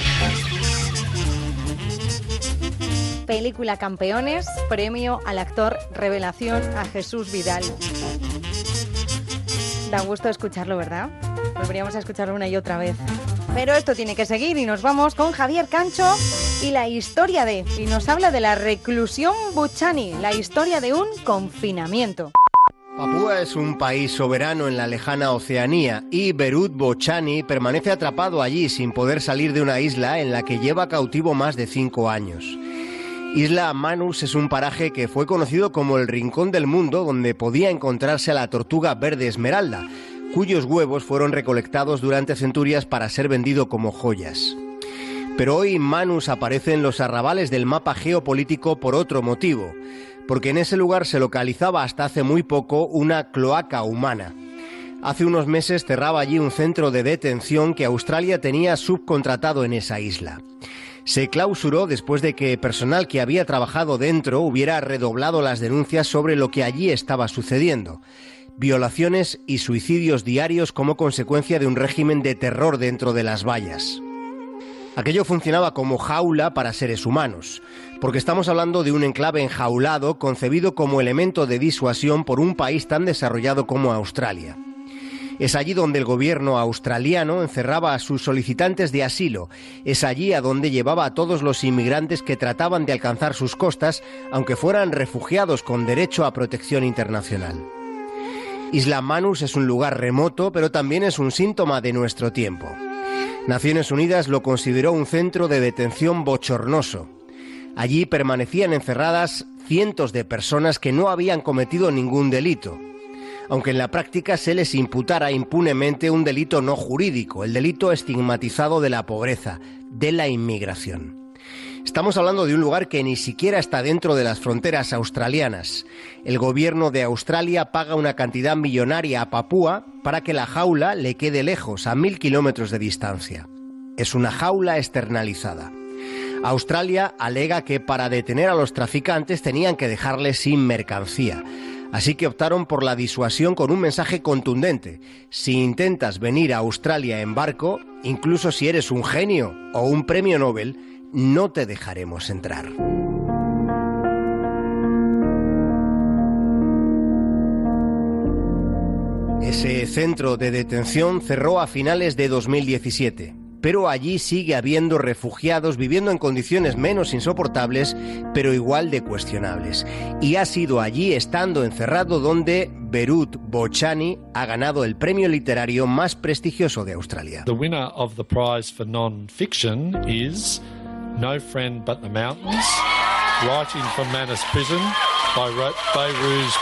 Película Campeones, premio al actor revelación a Jesús Vidal. Da gusto escucharlo, ¿verdad? Volveríamos a escucharlo una y otra vez. Pero esto tiene que seguir y nos vamos con Javier Cancho y la historia de... Y nos habla de la reclusión Buchani, la historia de un confinamiento. Papúa es un país soberano en la lejana Oceanía y Berut Bochani permanece atrapado allí sin poder salir de una isla en la que lleva cautivo más de cinco años. Isla Manus es un paraje que fue conocido como el rincón del mundo donde podía encontrarse la tortuga verde esmeralda, cuyos huevos fueron recolectados durante centurias para ser vendido como joyas. Pero hoy Manus aparece en los arrabales del mapa geopolítico por otro motivo, porque en ese lugar se localizaba hasta hace muy poco una cloaca humana. Hace unos meses cerraba allí un centro de detención que Australia tenía subcontratado en esa isla. Se clausuró después de que personal que había trabajado dentro hubiera redoblado las denuncias sobre lo que allí estaba sucediendo. Violaciones y suicidios diarios como consecuencia de un régimen de terror dentro de las vallas. Aquello funcionaba como jaula para seres humanos, porque estamos hablando de un enclave enjaulado concebido como elemento de disuasión por un país tan desarrollado como Australia. Es allí donde el gobierno australiano encerraba a sus solicitantes de asilo. Es allí a donde llevaba a todos los inmigrantes que trataban de alcanzar sus costas, aunque fueran refugiados con derecho a protección internacional. Isla Manus es un lugar remoto, pero también es un síntoma de nuestro tiempo. Naciones Unidas lo consideró un centro de detención bochornoso. Allí permanecían encerradas cientos de personas que no habían cometido ningún delito aunque en la práctica se les imputara impunemente un delito no jurídico, el delito estigmatizado de la pobreza, de la inmigración. Estamos hablando de un lugar que ni siquiera está dentro de las fronteras australianas. El gobierno de Australia paga una cantidad millonaria a Papúa para que la jaula le quede lejos, a mil kilómetros de distancia. Es una jaula externalizada. Australia alega que para detener a los traficantes tenían que dejarles sin mercancía. Así que optaron por la disuasión con un mensaje contundente. Si intentas venir a Australia en barco, incluso si eres un genio o un premio Nobel, no te dejaremos entrar. Ese centro de detención cerró a finales de 2017 pero allí sigue habiendo refugiados viviendo en condiciones menos insoportables, pero igual de cuestionables. Y ha sido allí, estando encerrado, donde Berut Bochani ha ganado el premio literario más prestigioso de Australia. The winner of the prize for non-fiction is No Friend But the Mountains Writing from Manus Prison by Ro- Beiruz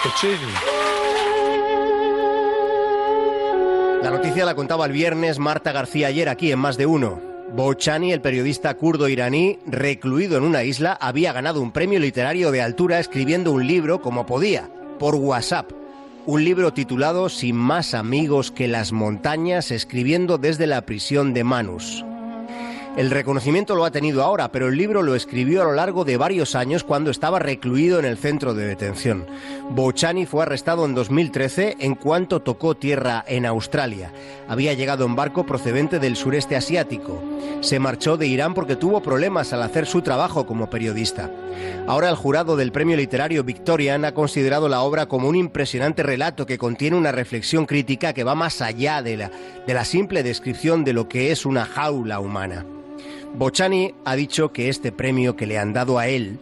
La noticia la contaba el viernes Marta García ayer aquí en Más de Uno. Bochani, el periodista kurdo iraní, recluido en una isla, había ganado un premio literario de altura escribiendo un libro como podía, por WhatsApp. Un libro titulado Sin más amigos que las montañas, escribiendo desde la prisión de Manus. El reconocimiento lo ha tenido ahora, pero el libro lo escribió a lo largo de varios años cuando estaba recluido en el centro de detención. Bochani fue arrestado en 2013 en cuanto tocó tierra en Australia. Había llegado en barco procedente del sureste asiático. Se marchó de Irán porque tuvo problemas al hacer su trabajo como periodista. Ahora el jurado del premio literario Victorian ha considerado la obra como un impresionante relato que contiene una reflexión crítica que va más allá de la, de la simple descripción de lo que es una jaula humana. Bochani ha dicho que este premio que le han dado a él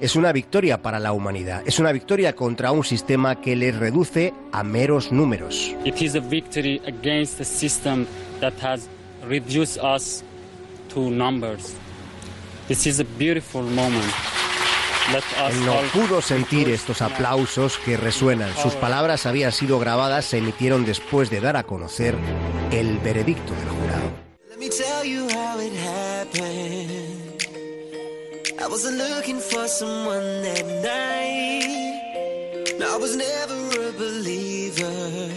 es una victoria para la humanidad, es una victoria contra un sistema que les reduce a meros números. It is a victory against a system that has reduced us to numbers. This is a beautiful moment. Él no pudo sentir estos aplausos que resuenan. Sus palabras habían sido grabadas, se emitieron después de dar a conocer el veredicto del jurado. Let me tell you how it happened. I wasn't looking for someone that night. I was never a believer.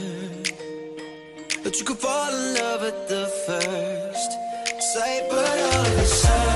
But you could fall in love at the first sight. But all of a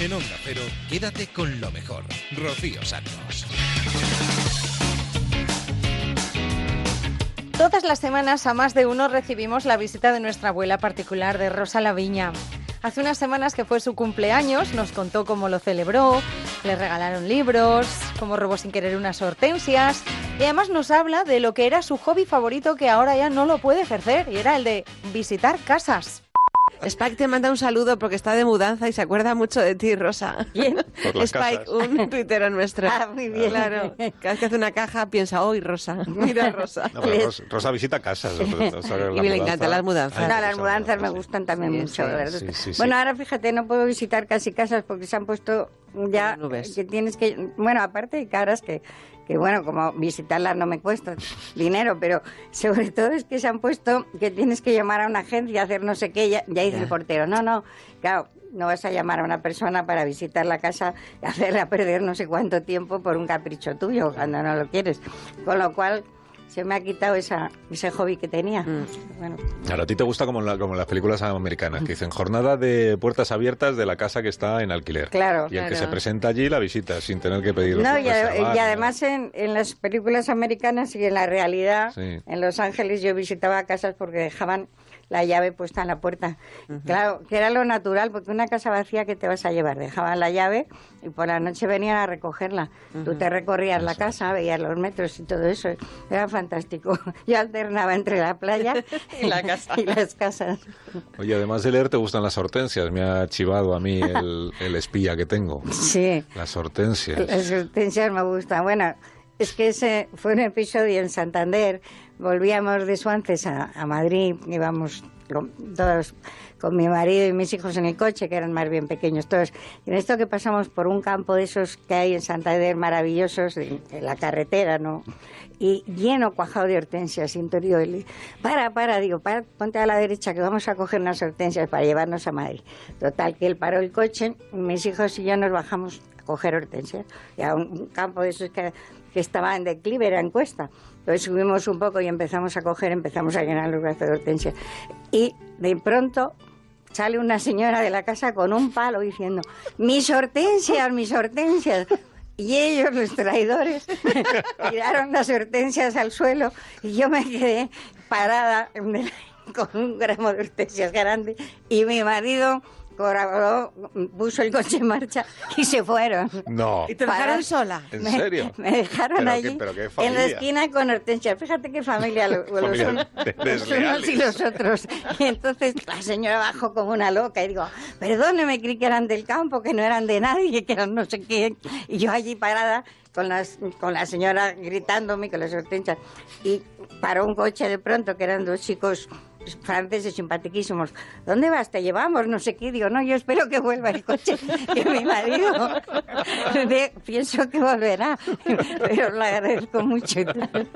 En Onda Cero, quédate con lo mejor. Rocío Santos. Todas las semanas a más de uno recibimos la visita de nuestra abuela particular de Rosa Laviña. Hace unas semanas que fue su cumpleaños, nos contó cómo lo celebró, le regalaron libros, cómo robó sin querer unas hortensias y además nos habla de lo que era su hobby favorito que ahora ya no lo puede ejercer y era el de visitar casas. Spike te manda un saludo porque está de mudanza y se acuerda mucho de ti, Rosa. ¿Quién? Spike, un tuitero nuestro. Ah, muy bien. Claro. Cada vez que hace una caja piensa, hoy Rosa, mira Rosa. No, pero Rosa, Rosa visita casas. o sea, la Y me mudanza- encantan las mudanzas. Ay, No, las mudanzas me sí. gustan también Sí, mucho, sí, verdad. sí, sí, sí. Bueno, ahora fíjate, no puedo visitar casi casas porque se han puesto ya que tienes que, bueno, aparte de caras que, que bueno, como visitarlas no me cuesta dinero, pero sobre todo es que se han puesto que tienes que llamar a una agencia, hacer no sé qué, ya, ya dice Ya. el portero, no, no, claro, no vas a llamar a una persona para visitar la casa y hacerla perder no sé cuánto tiempo por un capricho tuyo cuando no lo quieres. Con lo cual se me ha quitado esa, ese hobby que tenía. Mm. Bueno, Ahora, a ti te gusta como en, la- como las películas americanas, que dicen jornada de puertas abiertas de la casa que está en alquiler. Claro. Y el que se presenta allí la visita sin tener que pedir No, y, reservar, y además en, en las películas americanas y en la realidad, Sí. en Los Ángeles yo visitaba casas porque dejaban la llave puesta en la puerta. Claro, que era lo natural, porque una casa vacía que te vas a llevar, dejaban la llave y por la noche venían a recogerla. Tú te recorrías la casa, veías los metros y todo eso. Era fantástico. Yo alternaba entre la playa Y la casa. y las casas. Oye, además de leer, te gustan las hortensias. Me ha chivado a mí el, el espía que tengo. Sí. Las hortensias. Las hortensias me gustan. Bueno, es que ese fue un episodio en Santander. Volvíamos de Suances a, a Madrid, íbamos con, todos, con mi marido y mis hijos en el coche, que eran más bien pequeños todos. Y en esto que pasamos por un campo de esos que hay en Santander maravillosos, en, la carretera, ¿no? Y lleno, cuajado de hortensias. Y para, para, digo, para, ponte a la derecha que vamos a coger unas hortensias para llevarnos a Madrid. Total, que él paró el coche, mis hijos y yo nos bajamos a coger hortensias. Y a un campo de esos que, estaba en declive, era en cuesta. Entonces subimos un poco y empezamos a coger, empezamos a llenar los brazos de hortensias. Y de pronto sale una señora de la casa con un palo diciendo, mis hortensias, mis hortensias. Y ellos, los traidores, tiraron las hortensias al suelo y yo me quedé parada con un gramo de hortensias grande y mi marido colaboró, puso el coche en marcha y se fueron. No. ¿Y te dejaron sola? ¿En Me- serio? Me dejaron Pero allí qué- pero qué en la esquina con hortensias. Fíjate qué familia lo- los, Familia unos, de- los desleales. unos y los otros. Y entonces la señora bajó como una loca y digo, perdóneme, creí que eran del campo, que no eran de nadie, que eran no sé quién. Y yo allí parada con, las, con la señora gritándome con las hortensias. Y paró un coche de pronto, que eran dos chicos franceses simpaticísimos. ¿Dónde vas? Te llevamos, no sé qué. Digo, no, yo espero que vuelva el coche, que mi marido de- pienso que volverá, pero lo agradezco mucho. y tal.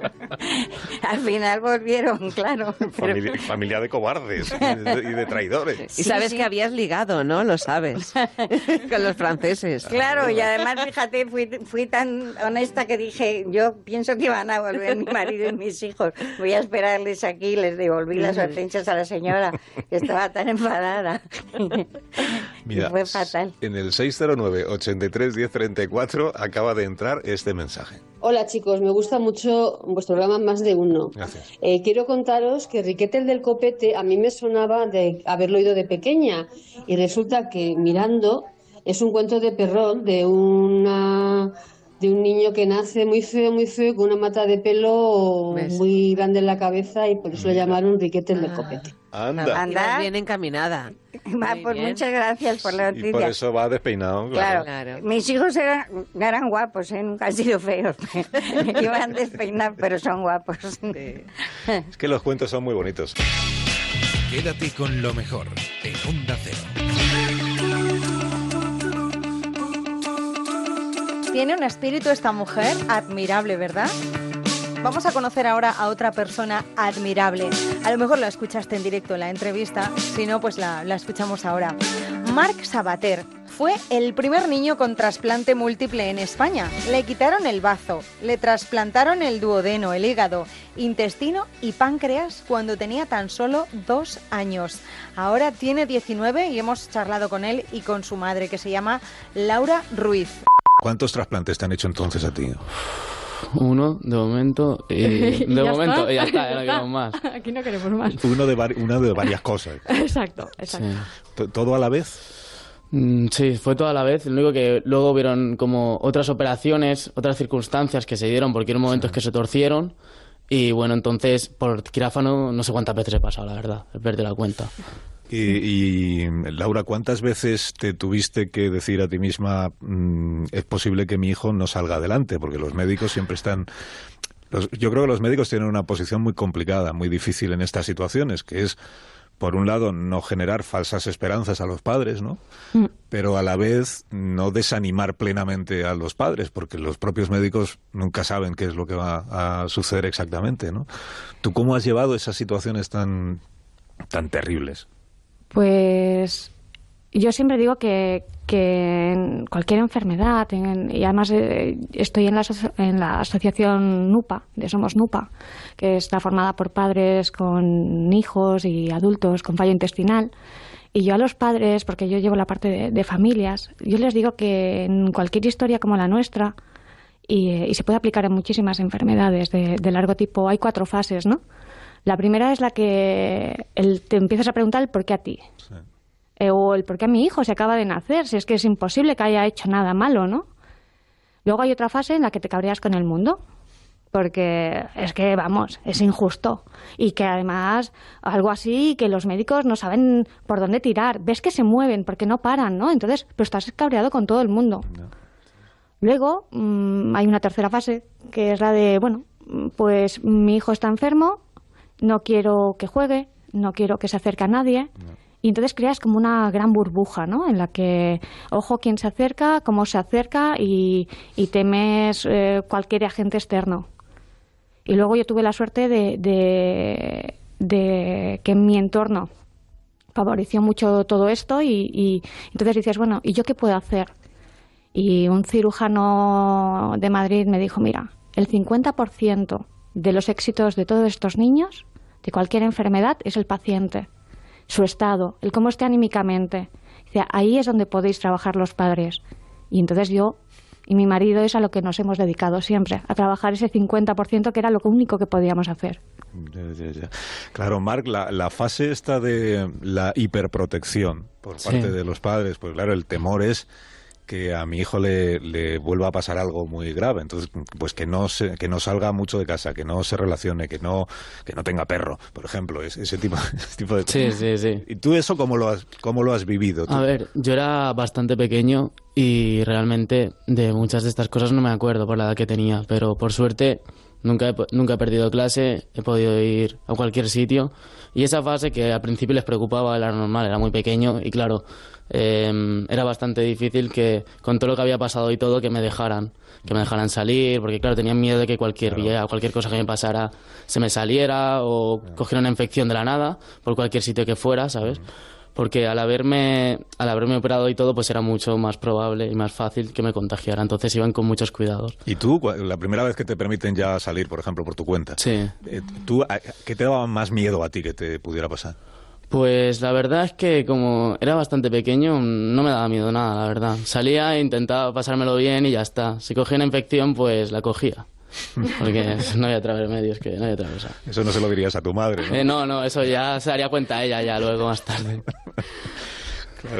Al final volvieron, claro. pero- Familia, familia de cobardes y de, y de traidores. Y sabes que habías ligado, ¿no? Lo sabes. Con los franceses. Claro, y además, fíjate, fui, fui tan honesta que dije, yo pienso que van a volver mi marido y mis hijos. Voy a esperarles aquí, les devolví las hortensias a la señora, que estaba tan enfadada. Mira, fue fatal. en el 609 83 1034 acaba de entrar este mensaje. Hola chicos, me gusta mucho vuestro programa Más de Uno. Gracias. Eh, quiero contaros que Riquete el del Copete a mí me sonaba de haberlo oído de pequeña y resulta que mirando es un cuento de Perrón de una de un niño que nace muy feo, muy feo, con una mata de pelo ¿Ves? muy grande en la cabeza y por eso le llamaron Riquete el del Copete. Anda. Anda. bien encaminada. Va, pues muchas gracias por la Y noticia. por eso va despeinado. Claro, Claro. mis hijos eran, eran guapos, ¿eh? nunca han sido feos. Iban despeinados, pero son guapos. Es que los cuentos son muy bonitos. Quédate con lo mejor en Onda Cero. Tiene un espíritu esta mujer admirable, ¿verdad? Vamos a conocer ahora a otra persona admirable. A lo mejor la escuchaste en directo en la entrevista, si no, pues la, escuchamos ahora. Marc Sabater fue el primer niño con trasplante múltiple en España. Le quitaron el bazo, le trasplantaron el duodeno, el hígado, intestino y páncreas cuando tenía tan solo dos años. Ahora tiene 19 y hemos charlado con él y con su madre, que se llama Laura Ruiz. ¿Cuántos trasplantes te han hecho entonces a ti? Uno, de momento, y Y de ya momento, está. y ya está, ya no queremos más. Aquí no queremos más. Uno de, una de varias cosas. Exacto, exacto. ¿Todo a la vez? Mm, Sí, fue toda la vez. Lo único que luego vieron como otras operaciones, otras circunstancias que se dieron, porque hubo momentos que se torcieron. Y bueno, entonces por quirófano no sé cuántas veces he pasado, la verdad, he perdido la cuenta. Y, y, Laura, ¿cuántas veces te tuviste que decir a ti misma mm, es posible que mi hijo no salga adelante? Porque los médicos siempre están... los- yo creo que los médicos tienen una posición muy complicada, muy difícil en estas situaciones, que es, por un lado, no generar falsas esperanzas a los padres, ¿no? Mm. Pero a la vez no desanimar plenamente a los padres, porque los propios médicos nunca saben qué es lo que va a suceder exactamente, ¿no? ¿Tú cómo has llevado esas situaciones tan, tan terribles? Pues yo siempre digo que, que en cualquier enfermedad, en- y además eh, estoy en la, en la asociación NUPA, de Somos NUPA, que está formada por padres con hijos y adultos con fallo intestinal. Y yo a los padres, porque yo llevo la parte de, familias, yo les digo que en cualquier historia como la nuestra, y, eh, se puede aplicar en muchísimas enfermedades de, largo tipo, hay cuatro fases, ¿no? La primera es la que el- te empiezas a preguntar el por qué a ti. Eh, o el por qué mi hijo se acaba de nacer, si es que es imposible que haya hecho nada malo, ¿no? Luego hay otra fase en la que te cabreas con el mundo, porque es que, vamos, es injusto. Y que además, algo así, que los médicos no saben por dónde tirar. Ves que se mueven porque no paran, ¿no? Entonces, pero estás cabreado con todo el mundo. Luego mm, hay una tercera fase, que es la de, bueno, pues mi hijo está enfermo, no quiero que juegue, no quiero que se acerque a nadie. Y entonces creas como una gran burbuja, ¿no? En la que, ojo, quién se acerca, cómo se acerca y, y temes eh, cualquier agente externo. Y luego yo tuve la suerte de, de, que mi entorno favoreció mucho todo esto y, y entonces dices, bueno, ¿y yo qué puedo hacer? Y un cirujano de Madrid me dijo, mira, el 50% de los éxitos de todos estos niños, de cualquier enfermedad, es el paciente, su estado, el cómo esté anímicamente. Dice, ahí es donde podéis trabajar los padres. Y entonces yo y mi marido es a lo que nos hemos dedicado siempre, a trabajar ese 50% que era lo único que podíamos hacer. Ya, ya, ya. Claro, Marc, la, la fase esta de la hiperprotección por Sí. parte de los padres, pues claro, el temor es que a mi hijo le, le vuelva a pasar algo muy grave, entonces pues que no se, que no salga mucho de casa, que no se relacione, que no que no tenga perro, por ejemplo, es- ese tipo ese tipo de Sí, cosas. sí, sí. ¿Y tú eso cómo lo has cómo lo has vivido? tú? A ver, yo era bastante pequeño y realmente de muchas de estas cosas no me acuerdo por la edad que tenía, pero por suerte nunca he, nunca he perdido clase, he podido ir a cualquier sitio y esa fase que al principio les preocupaba era normal, era muy pequeño y claro, eh, era bastante difícil que con todo lo que había pasado y todo que me dejaran, que me dejaran salir, porque claro, tenían miedo de que cualquier cualquier cosa que me pasara se me saliera o cogiera una infección de la nada por cualquier sitio que fuera, ¿sabes? porque al haberme al haberme operado y todo pues era mucho más probable y más fácil que me contagiara entonces iban con muchos cuidados ¿Y tú, la primera vez que te permiten ya salir, por ejemplo, por tu cuenta? Sí. eh, ¿Tú, qué te daba más miedo a ti que te pudiera pasar? Pues la verdad es que como era bastante pequeño no me daba miedo nada la verdad. Salía e intentaba pasármelo bien y ya está. Si cogía una infección pues la cogía. Porque no había otra remedio es que no había otra cosa. Eso no se lo dirías a tu madre, ¿no? Eh, no no eso ya se daría cuenta ella ya luego más tarde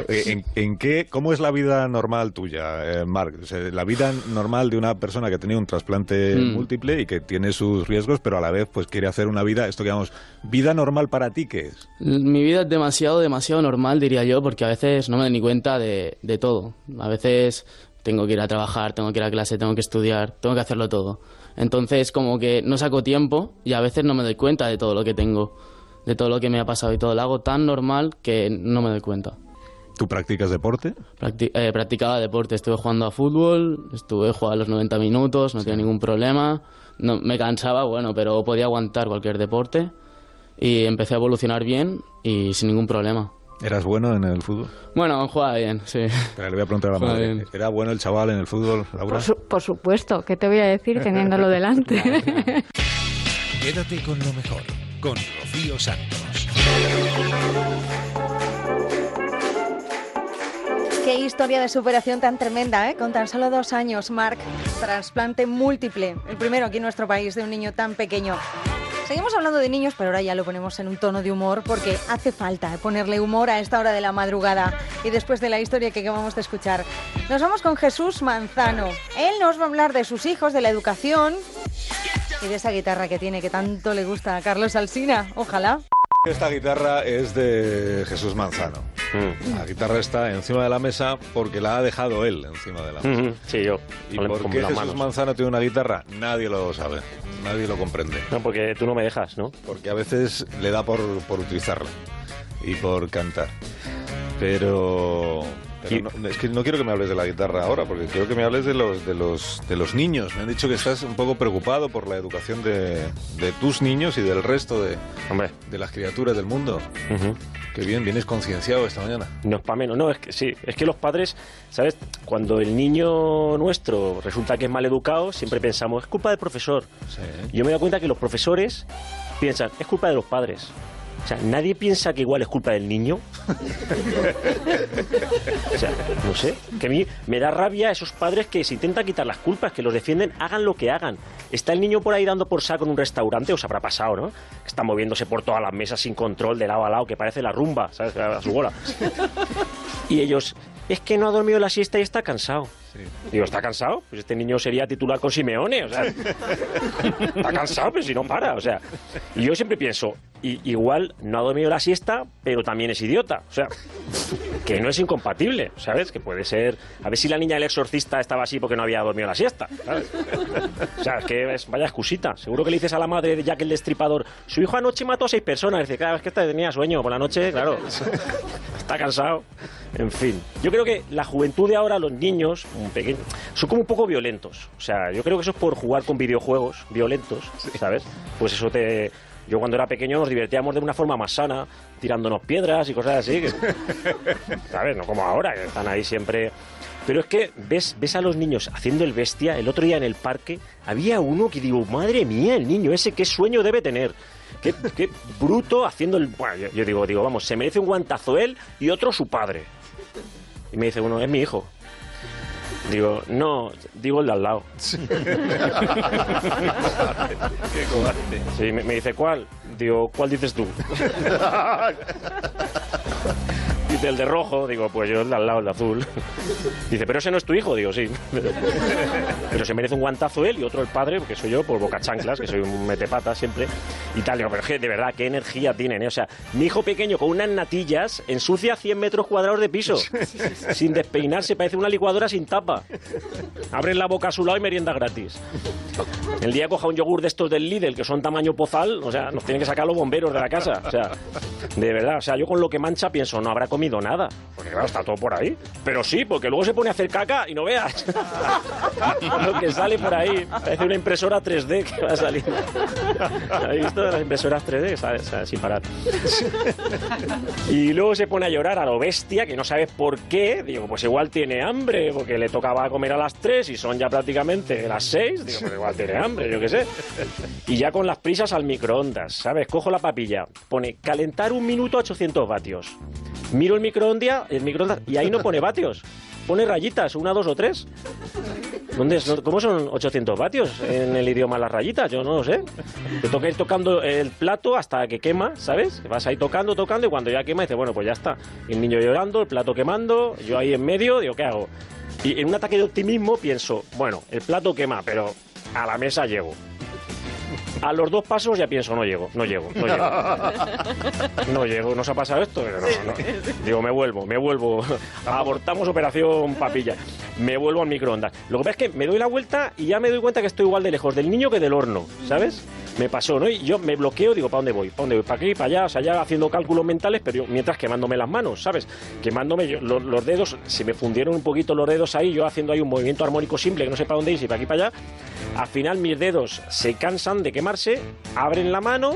¿En, en qué, ¿Cómo es la vida normal tuya, eh, Marc? O sea, la vida normal de una persona que ha tenido un trasplante Mm. múltiple y que tiene sus riesgos, pero a la vez pues quiere hacer una vida, esto que llamamos, vida normal para ti, ¿qué es? Mi vida es demasiado, demasiado normal, diría yo, porque a veces no me doy ni cuenta de, de todo. A veces tengo que ir a trabajar, tengo que ir a clase, tengo que estudiar, tengo que hacerlo todo. Entonces, como que no saco tiempo y a veces no me doy cuenta de todo lo que tengo, de todo lo que me ha pasado y todo. Lo hago tan normal que no me doy cuenta. ¿Tú practicas deporte? Practi- eh, practicaba deporte, estuve jugando a fútbol, estuve jugando los 90 minutos, no tenía ningún problema. No, me cansaba, bueno, pero podía aguantar cualquier deporte. Y empecé a evolucionar bien y sin ningún problema. ¿Eras bueno en el fútbol? Bueno, jugaba bien, sí. Pero le voy a preguntar a la madre. bien. ¿Era bueno el chaval en el fútbol, Laura? Por, su- por supuesto, ¿qué te voy a decir teniéndolo delante? Quédate con lo mejor, con Rocío Santos. Historia de superación tan tremenda, ¿eh? Con tan solo dos años, Marc. Trasplante múltiple. El primero aquí en nuestro país de un niño tan pequeño. Seguimos hablando de niños, pero ahora ya lo ponemos en un tono de humor porque hace falta ponerle humor a esta hora de la madrugada y después de la historia que acabamos de escuchar. Nos vamos con Jesús Manzano. Él nos va a hablar de sus hijos, de la educación y de esa guitarra que tiene que tanto le gusta a Carlos Alsina. Ojalá. Esta guitarra es de Jesús Manzano. Mm. La guitarra está encima de la mesa porque la ha dejado él encima de la mesa. Ujú, Sí, yo. ¿Y por qué Jesús manos. Manzano tiene una guitarra? Nadie lo sabe, nadie lo comprende. No, porque tú no me dejas, ¿no? Porque a veces le da por, por utilizarla y por cantar. Pero, pero no- es que no quiero que me hables de la guitarra ahora, porque quiero que me hables de los, de los, de los niños. Me han dicho que estás un poco preocupado por la educación de, de tus niños y del resto de, de las criaturas del mundo. Qué bien, vienes concienciado esta mañana. No es para menos, no, es que sí, es que los padres, ¿sabes? Cuando el niño nuestro resulta que es mal educado, siempre pensamos, es culpa del profesor. Yo me doy cuenta que los profesores piensan, es culpa de los padres. O sea, nadie piensa que igual es culpa del niño. o sea, no sé, que a mí me da rabia esos padres que se intentan quitar las culpas, que los defienden, hagan lo que hagan. Está el niño por ahí dando por saco en un restaurante, os habrá pasado, ¿no? Está moviéndose por todas las mesas sin control, de lado a lado, que parece la rumba, ¿sabes? A su bola. Y ellos es que no ha dormido la siesta y está cansado. Digo, ¿está cansado? Pues este niño sería titular con Simeone, o sea, está cansado, pero si no para, o sea. Y yo siempre pienso, igual no ha dormido la siesta, pero también es idiota, o sea, que no es incompatible, ¿sabes? Que puede ser, a ver si la niña del exorcista estaba así porque no había dormido la siesta, ¿sabes? O sea, es que es, vaya excusita. Seguro que le dices a la madre de Jack el Destripador, su hijo anoche mató a seis personas. Dice, claro, es que esta tenía sueño por la noche, claro. Está cansado. En fin. Yo creo que la juventud de ahora, los niños, pequeño, son como un poco violentos. O sea, yo creo que eso es por jugar con videojuegos violentos, ¿sabes? Pues eso te... Yo cuando era pequeño nos divertíamos de una forma más sana, tirándonos piedras y cosas así. que- ¿Sabes? No como ahora, que están ahí siempre... Pero es que ves, ves a los niños haciendo el bestia. El otro día en el parque había uno que digo, madre mía, el niño ese, qué sueño debe tener. Qué, qué bruto haciendo el... Bueno, yo, yo digo, digo, vamos, se merece un guantazo él y otro su padre. Y me dice uno, es mi hijo. Digo, no, digo el de al lado. Qué cobarde. Sí, me, me dice, ¿cuál? Digo, ¿cuál dices tú? Dice, el de rojo. Digo, pues yo el de al lado, el de azul. Dice, pero ese no es tu hijo. Digo, sí. Pero se merece un guantazo él y otro el padre, porque soy yo, por boca chanclas, que soy un metepata siempre. Y tal, digo, pero es que de verdad, qué energía tienen, ¿eh? O sea, mi hijo pequeño con unas natillas ensucia 100 metros cuadrados de piso. Sin despeinarse, parece una licuadora sin tapa. Abren la boca a su lado y merienda gratis. El día coja un yogur de estos del Lidl, que son tamaño pozal, o sea, nos tienen que sacar los bomberos de la casa. O sea, de verdad, o sea, yo con lo que mancha pienso, no habrá comido nada. Porque claro, está todo por ahí. Pero sí, porque luego se pone a hacer caca y no veas. lo que sale por ahí. Parece una impresora 3D que va a salir. ¿Habéis visto las impresoras 3D? ¿Sabes? O sea, sin parar. Y luego se pone a llorar a lo bestia, que no sabes por qué. Digo, pues igual tiene hambre, porque le tocaba comer a las 3 y son ya prácticamente las 6. Digo, pues igual tiene hambre, yo qué sé. Y ya con las prisas al microondas, ¿sabes? Cojo la papilla, pone calentar un minuto a 800 vatios. Miro el microondas, el microondas y ahí no pone vatios. Pone rayitas, una, dos o tres. ¿Dónde es? ¿Cómo son 800 vatios en el idioma las rayitas? Yo no lo sé. Te toca ir tocando el plato hasta que quema, ¿sabes? Vas ahí tocando, tocando y cuando ya quema dices, bueno, pues ya está. El niño llorando, el plato quemando, yo ahí en medio, digo, ¿qué hago? Y en un ataque de optimismo pienso, bueno, el plato quema, pero a la mesa llego. A los dos pasos ya pienso, no llego, no llego, no llego. No llego, ¿nos ha pasado esto? No, no. Digo, me vuelvo, me vuelvo. Abortamos operación papilla. Me vuelvo al microondas. Lo que pasa es que me doy la vuelta y ya me doy cuenta que estoy igual de lejos del niño que del horno, ¿sabes? Me pasó, ¿no? Y yo me bloqueo, digo, ¿para dónde voy? ¿Para dónde voy? ¿Para aquí? ¿Para allá? O sea, ya haciendo cálculos mentales, pero yo, mientras quemándome las manos, ¿sabes? Quemándome yo- los, los dedos, se me fundieron un poquito los dedos ahí, yo haciendo ahí un movimiento armónico simple que no sé para dónde ir, si para aquí para allá. Al final mis dedos se cansan de quemarse, abren la mano,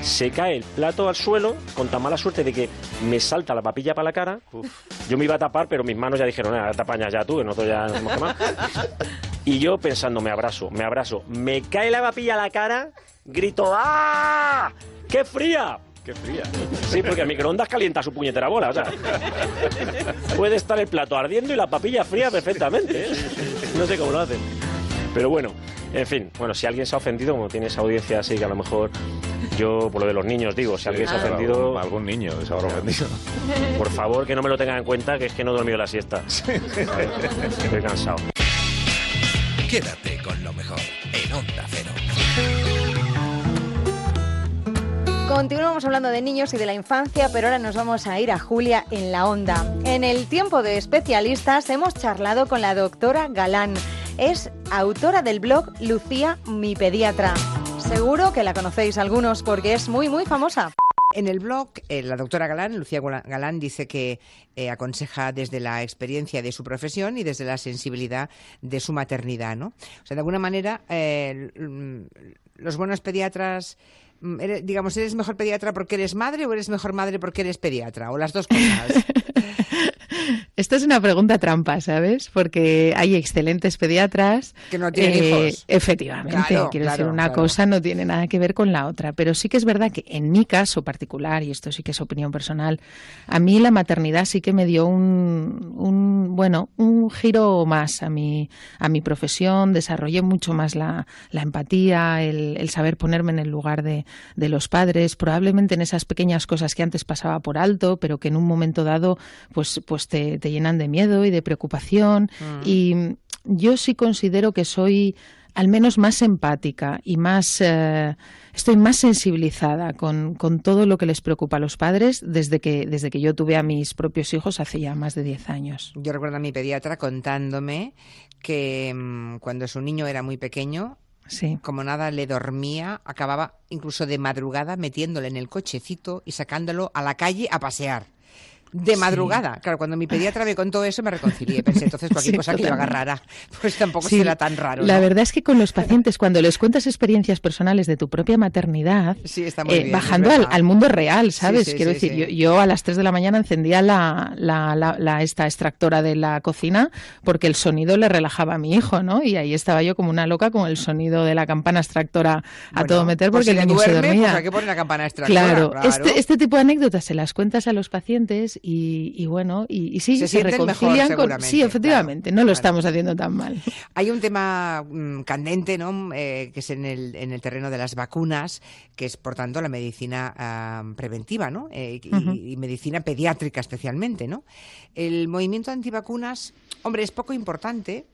se cae el plato al suelo, con tan mala suerte de que me salta la papilla para la cara. Yo me iba a tapar, pero mis manos ya dijeron, nada, te apañas ya tú, que nosotros ya nos hemos quemado. Y yo pensando, me abrazo, me abrazo, me cae la papilla a la cara, grito, ¡ah! ¡Qué fría! Qué fría. Sí, porque el microondas calienta su puñetera bola, o sea. Puede estar el plato ardiendo y la papilla fría perfectamente, ¿eh? No sé cómo lo hacen. Pero bueno, en fin, bueno, si alguien se ha ofendido, como tiene esa audiencia así, que a lo mejor yo, por lo de los niños, digo, si alguien se ha Algún- ofendido, Algún niño se habrá ofendido. por favor, que no me lo tengan en cuenta, que es que no he dormido la siesta. Estoy cansado. Quédate con Continuamos hablando de niños y de la infancia, pero ahora nos vamos a ir a Julia en la onda. En el tiempo de especialistas hemos charlado con la doctora Galán. Es autora del blog Lucía, mi pediatra. Seguro que la conocéis algunos porque es muy, muy famosa. En el blog, eh, la doctora Galán, Lucía Galán, dice que eh, aconseja desde la experiencia de su profesión y desde la sensibilidad de su maternidad, ¿no? O sea, de alguna manera, eh, mm, los buenos pediatras, eres- digamos, ¿eres mejor pediatra porque eres madre o eres mejor madre porque eres pediatra? O las dos cosas. Esta es una pregunta trampa, ¿sabes? Porque hay excelentes pediatras. Que no tienen eh, hijos. Efectivamente. Claro, Quiero decir, una claro. cosa no tiene nada que ver con la otra. Pero sí que es verdad que en mi caso particular, y esto sí que es opinión personal, a mí la maternidad sí que me dio un, un bueno, un giro más a mi, a mi profesión. Desarrollé mucho más la, la empatía, el, el saber ponerme en el lugar de, de los padres, probablemente en esas pequeñas cosas que antes pasaba por alto, pero que en un momento dado, pues, pues pues te, te llenan de miedo y de preocupación. Mm. Y yo sí considero que soy al menos más empática y más eh, estoy más sensibilizada con, con todo lo que les preocupa a los padres desde que desde que yo tuve a mis propios hijos hace ya más de 10 años. Yo recuerdo a mi pediatra contándome que mm, cuando su niño era muy pequeño, Sí. como nada le dormía, acababa incluso de madrugada metiéndole en el cochecito y sacándolo a la calle a pasear. De Sí. madrugada. Claro, cuando mi pediatra me contó eso me reconcilié. Pensé, entonces cualquier Sí, cosa que yo agarrara, pues tampoco Sí, será tan raro. La ¿no? verdad es que con los pacientes, cuando les cuentas experiencias personales de tu propia maternidad, Sí, está muy eh, bien, bajando al, mundo real, ¿sabes? Quiero decir. Yo, yo a las 3 de la mañana encendía la, la, la- la- esta extractora de la cocina porque el sonido le relajaba a mi hijo, ¿no? Y ahí estaba yo como una loca con el sonido de la campana extractora a Bueno, todo meter pues porque si el niño se duerme, dormía. Pues poner la campana extractora. Claro, claro. Este, este tipo de anécdotas se las cuentas a los pacientes y, y bueno, y, y sí, Se se, mejor, reconcilian con... seguramente, Sí, efectivamente, no lo estamos haciendo tan mal. Hay un tema mm, candente, ¿no? Eh, que es en el, en el terreno de las vacunas, que es, por tanto, la medicina ah, preventiva, ¿no? Eh, y, y medicina pediátrica especialmente, ¿no? El movimiento antivacunas, hombre, es poco importante,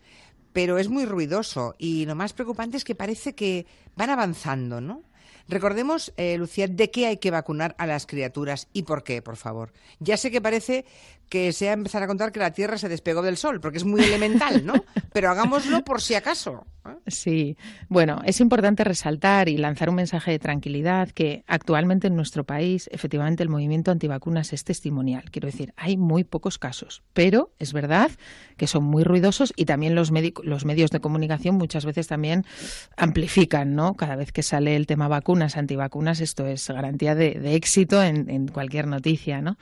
pero es muy ruidoso y lo más preocupante es que parece que van avanzando, ¿no? Recordemos, eh, Lucía, de qué hay que vacunar a las criaturas y por qué, por favor. Ya sé que parece que sea empezar a contar que la Tierra se despegó del Sol, porque es muy elemental, ¿no? Pero hagámoslo por si acaso. Sí, bueno, es importante resaltar y lanzar un mensaje de tranquilidad que actualmente en nuestro país, efectivamente, el movimiento antivacunas es testimonial. Quiero decir, hay muy pocos casos, pero es verdad que son muy ruidosos y también los, los medios de comunicación muchas veces también amplifican, ¿no? Cada vez que sale el tema vacunas, antivacunas, esto es garantía de, de éxito en, en cualquier noticia, ¿no?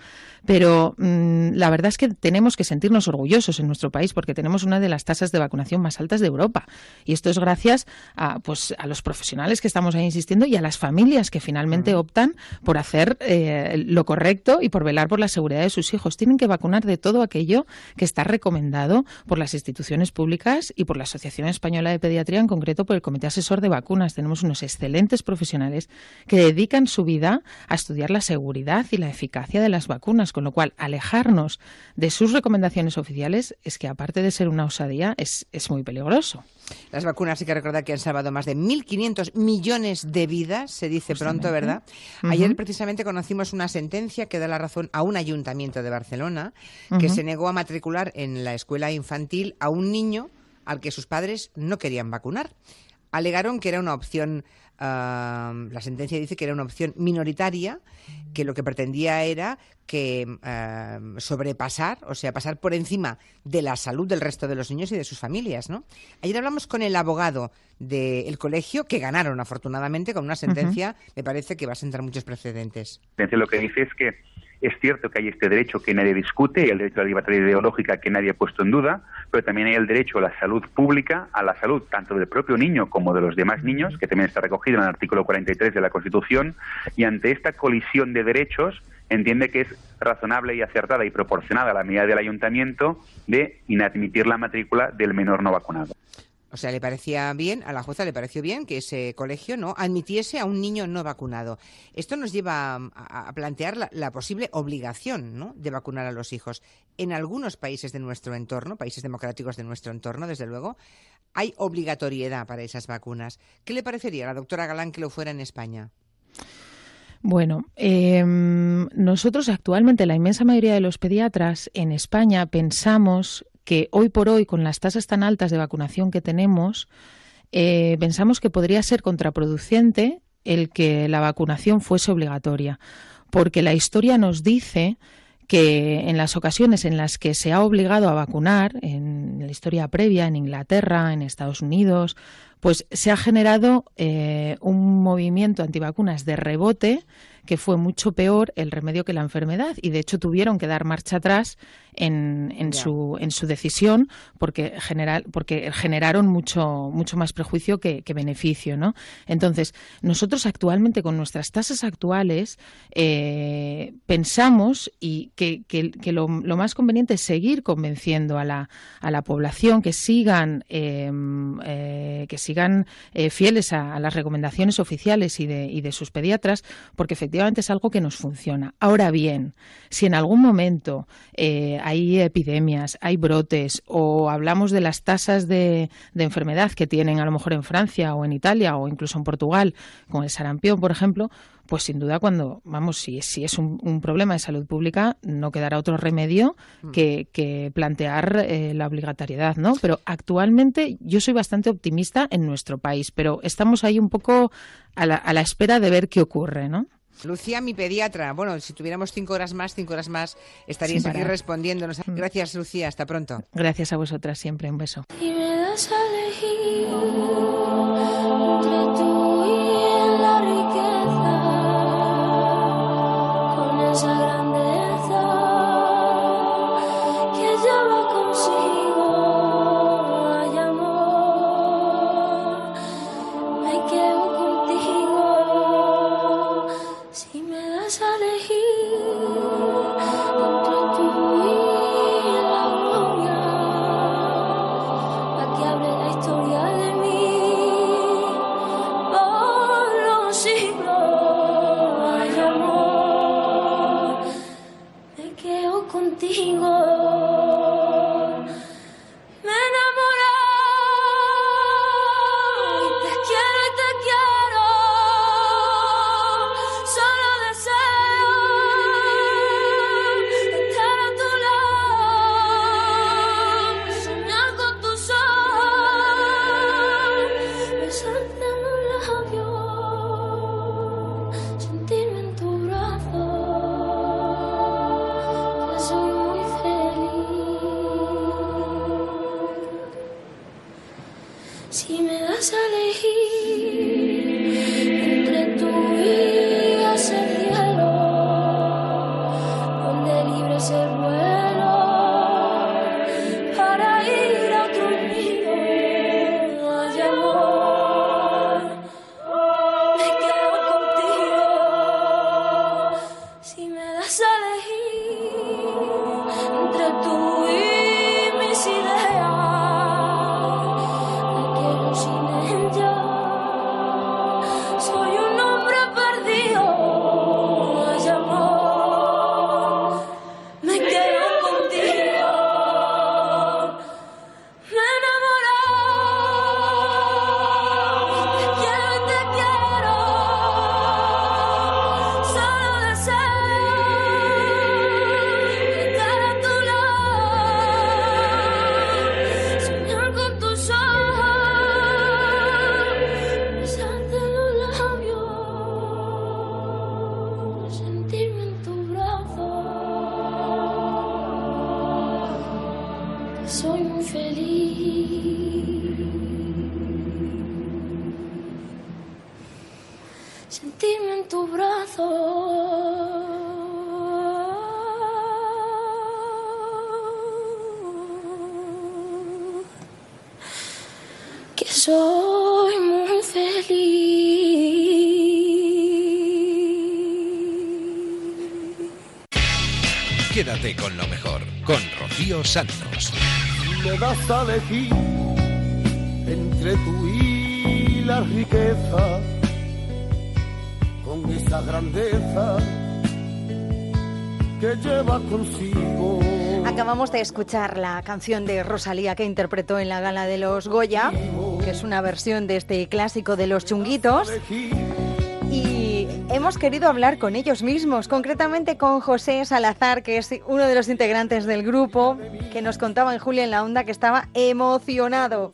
Pero mm, la verdad es que tenemos que sentirnos orgullosos en nuestro país porque tenemos una de las tasas de vacunación más altas de Europa. Y esto es gracias a, pues, a los profesionales que estamos ahí insistiendo y a las familias que finalmente optan por hacer eh, lo correcto y por velar por la seguridad de sus hijos. Tienen que vacunar de todo aquello que está recomendado por las instituciones públicas y por la Asociación Española de Pediatría, en concreto por el Comité Asesor de Vacunas. Tenemos unos excelentes profesionales que dedican su vida a estudiar la seguridad y la eficacia de las vacunas, con lo cual alejarnos de sus recomendaciones oficiales es que, aparte de ser una osadía, es, es muy peligroso. Las vacunas hay que recordar que han salvado más de 1.500 millones de vidas, se dice pronto. ¿verdad? Ayer precisamente conocimos una sentencia que da la razón a un ayuntamiento de Barcelona que se negó a matricular en la escuela infantil a un niño al que sus padres no querían vacunar. Alegaron que era una opción, la sentencia dice que era una opción minoritaria, que lo que pretendía era que ah, sobrepasar, o sea, pasar por encima de la salud del resto de los niños y de sus familias, ¿no? Ayer hablamos con el abogado del colegio, que ganaron afortunadamente con una sentencia, me parece que va a sentar muchos precedentes. Lo que dice es que es cierto que hay este derecho que nadie discute y el derecho a la libertad ideológica que nadie ha puesto en duda, pero también hay el derecho a la salud pública, a la salud tanto del propio niño como de los demás niños, que también está recogido en el artículo 43 de la Constitución, y ante esta colisión de derechos entiende que es razonable y acertada y proporcionada la medida del ayuntamiento de inadmitir la matrícula del menor no vacunado. O sea, le parecía bien, a la jueza le pareció bien que ese colegio no admitiese a un niño no vacunado. Esto nos lleva a, plantear la, posible obligación ¿no? de vacunar a los hijos. En algunos países de nuestro entorno, países democráticos de nuestro entorno, desde luego, hay obligatoriedad para esas vacunas. ¿Qué le parecería a la doctora Galán que lo fuera en España? Bueno, eh, nosotros actualmente, la inmensa mayoría de los pediatras en España, pensamos que hoy por hoy, con las tasas tan altas de vacunación que tenemos, eh, pensamos que podría ser contraproducente el que la vacunación fuese obligatoria, porque la historia nos dice que en las ocasiones en las que se ha obligado a vacunar, en la historia previa, en Inglaterra, en Estados Unidos, pues se ha generado eh, un movimiento antivacunas de rebote que fue mucho peor el remedio que la enfermedad y de hecho tuvieron que dar marcha atrás en, en su en su decisión porque general porque generaron mucho mucho más prejuicio que, que beneficio no entonces nosotros actualmente con nuestras tasas actuales eh, pensamos y que, que- que lo, lo más conveniente es seguir convenciendo a la a la población que sigan eh, eh, que sigan eh, fieles a, a las recomendaciones oficiales y de, y de sus pediatras, porque efectivamente es algo que nos funciona. Ahora bien, si en algún momento eh, hay epidemias, hay brotes o hablamos de las tasas de, de enfermedad que tienen a lo mejor en Francia o en Italia o incluso en Portugal, con el sarampión, por ejemplo, pues sin duda cuando, vamos, si, si es un, un problema de salud pública, no quedará otro remedio que, que plantear eh, la obligatoriedad, ¿no? Pero actualmente yo soy bastante optimista en nuestro país, pero estamos ahí un poco a la, a la espera de ver qué ocurre, ¿no? Lucía, mi pediatra. Bueno, si tuviéramos cinco horas más, cinco horas más, estarías aquí respondiéndonos. Gracias, Lucía. Hasta pronto. Gracias a vosotras siempre, un beso. Y me das a elegir entre tú Santos. me das a elegir entre tú y la riqueza, con esa grandeza que lleva consigo. Acabamos de escuchar la canción de Rosalía que interpretó en la gala de los Goya, que es una versión de este clásico de los chunguitos. Y hemos querido hablar con ellos mismos, concretamente con José Salazar, que es uno de los integrantes del grupo, que nos contaba en Julia en la Onda que estaba emocionado.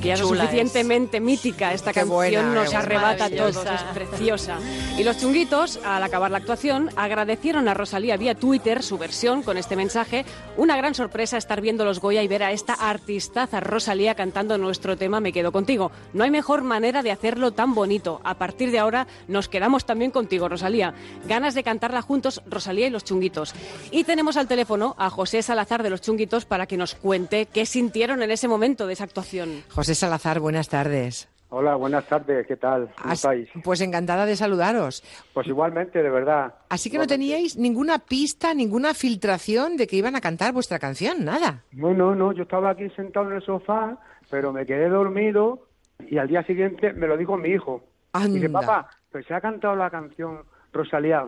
Que ya es suficientemente mítica esta Qué canción, buena, nos arrebata a todos, es preciosa. Y los chunguitos, al acabar la actuación, agradecieron a Rosalía vía Twitter su versión con este mensaje. Una gran sorpresa estar viendo los Goya y ver a esta artistaza Rosalía cantando nuestro tema Me quedo contigo. No hay mejor manera de hacerlo tan bonito. A partir de ahora nos quedamos también contigo, Rosalía. Ganas de cantarla juntos, Rosalía y los chunguitos. Y tenemos al teléfono a José Salazar de los chunguitos para que nos cuente qué sintieron en ese momento de esa actuación. José Salazar, buenas tardes. Hola, buenas tardes, ¿qué tal? ¿Cómo As- estáis? Pues encantada de saludaros. Pues igualmente, de verdad. Así que no teníais ninguna pista, ninguna filtración de que iban a cantar vuestra canción, nada. No, no, no, yo estaba aquí sentado en el sofá pero me quedé dormido y al día siguiente me lo dijo mi hijo. Dice, Anda. papá, pues se ha cantado la canción Rosalía,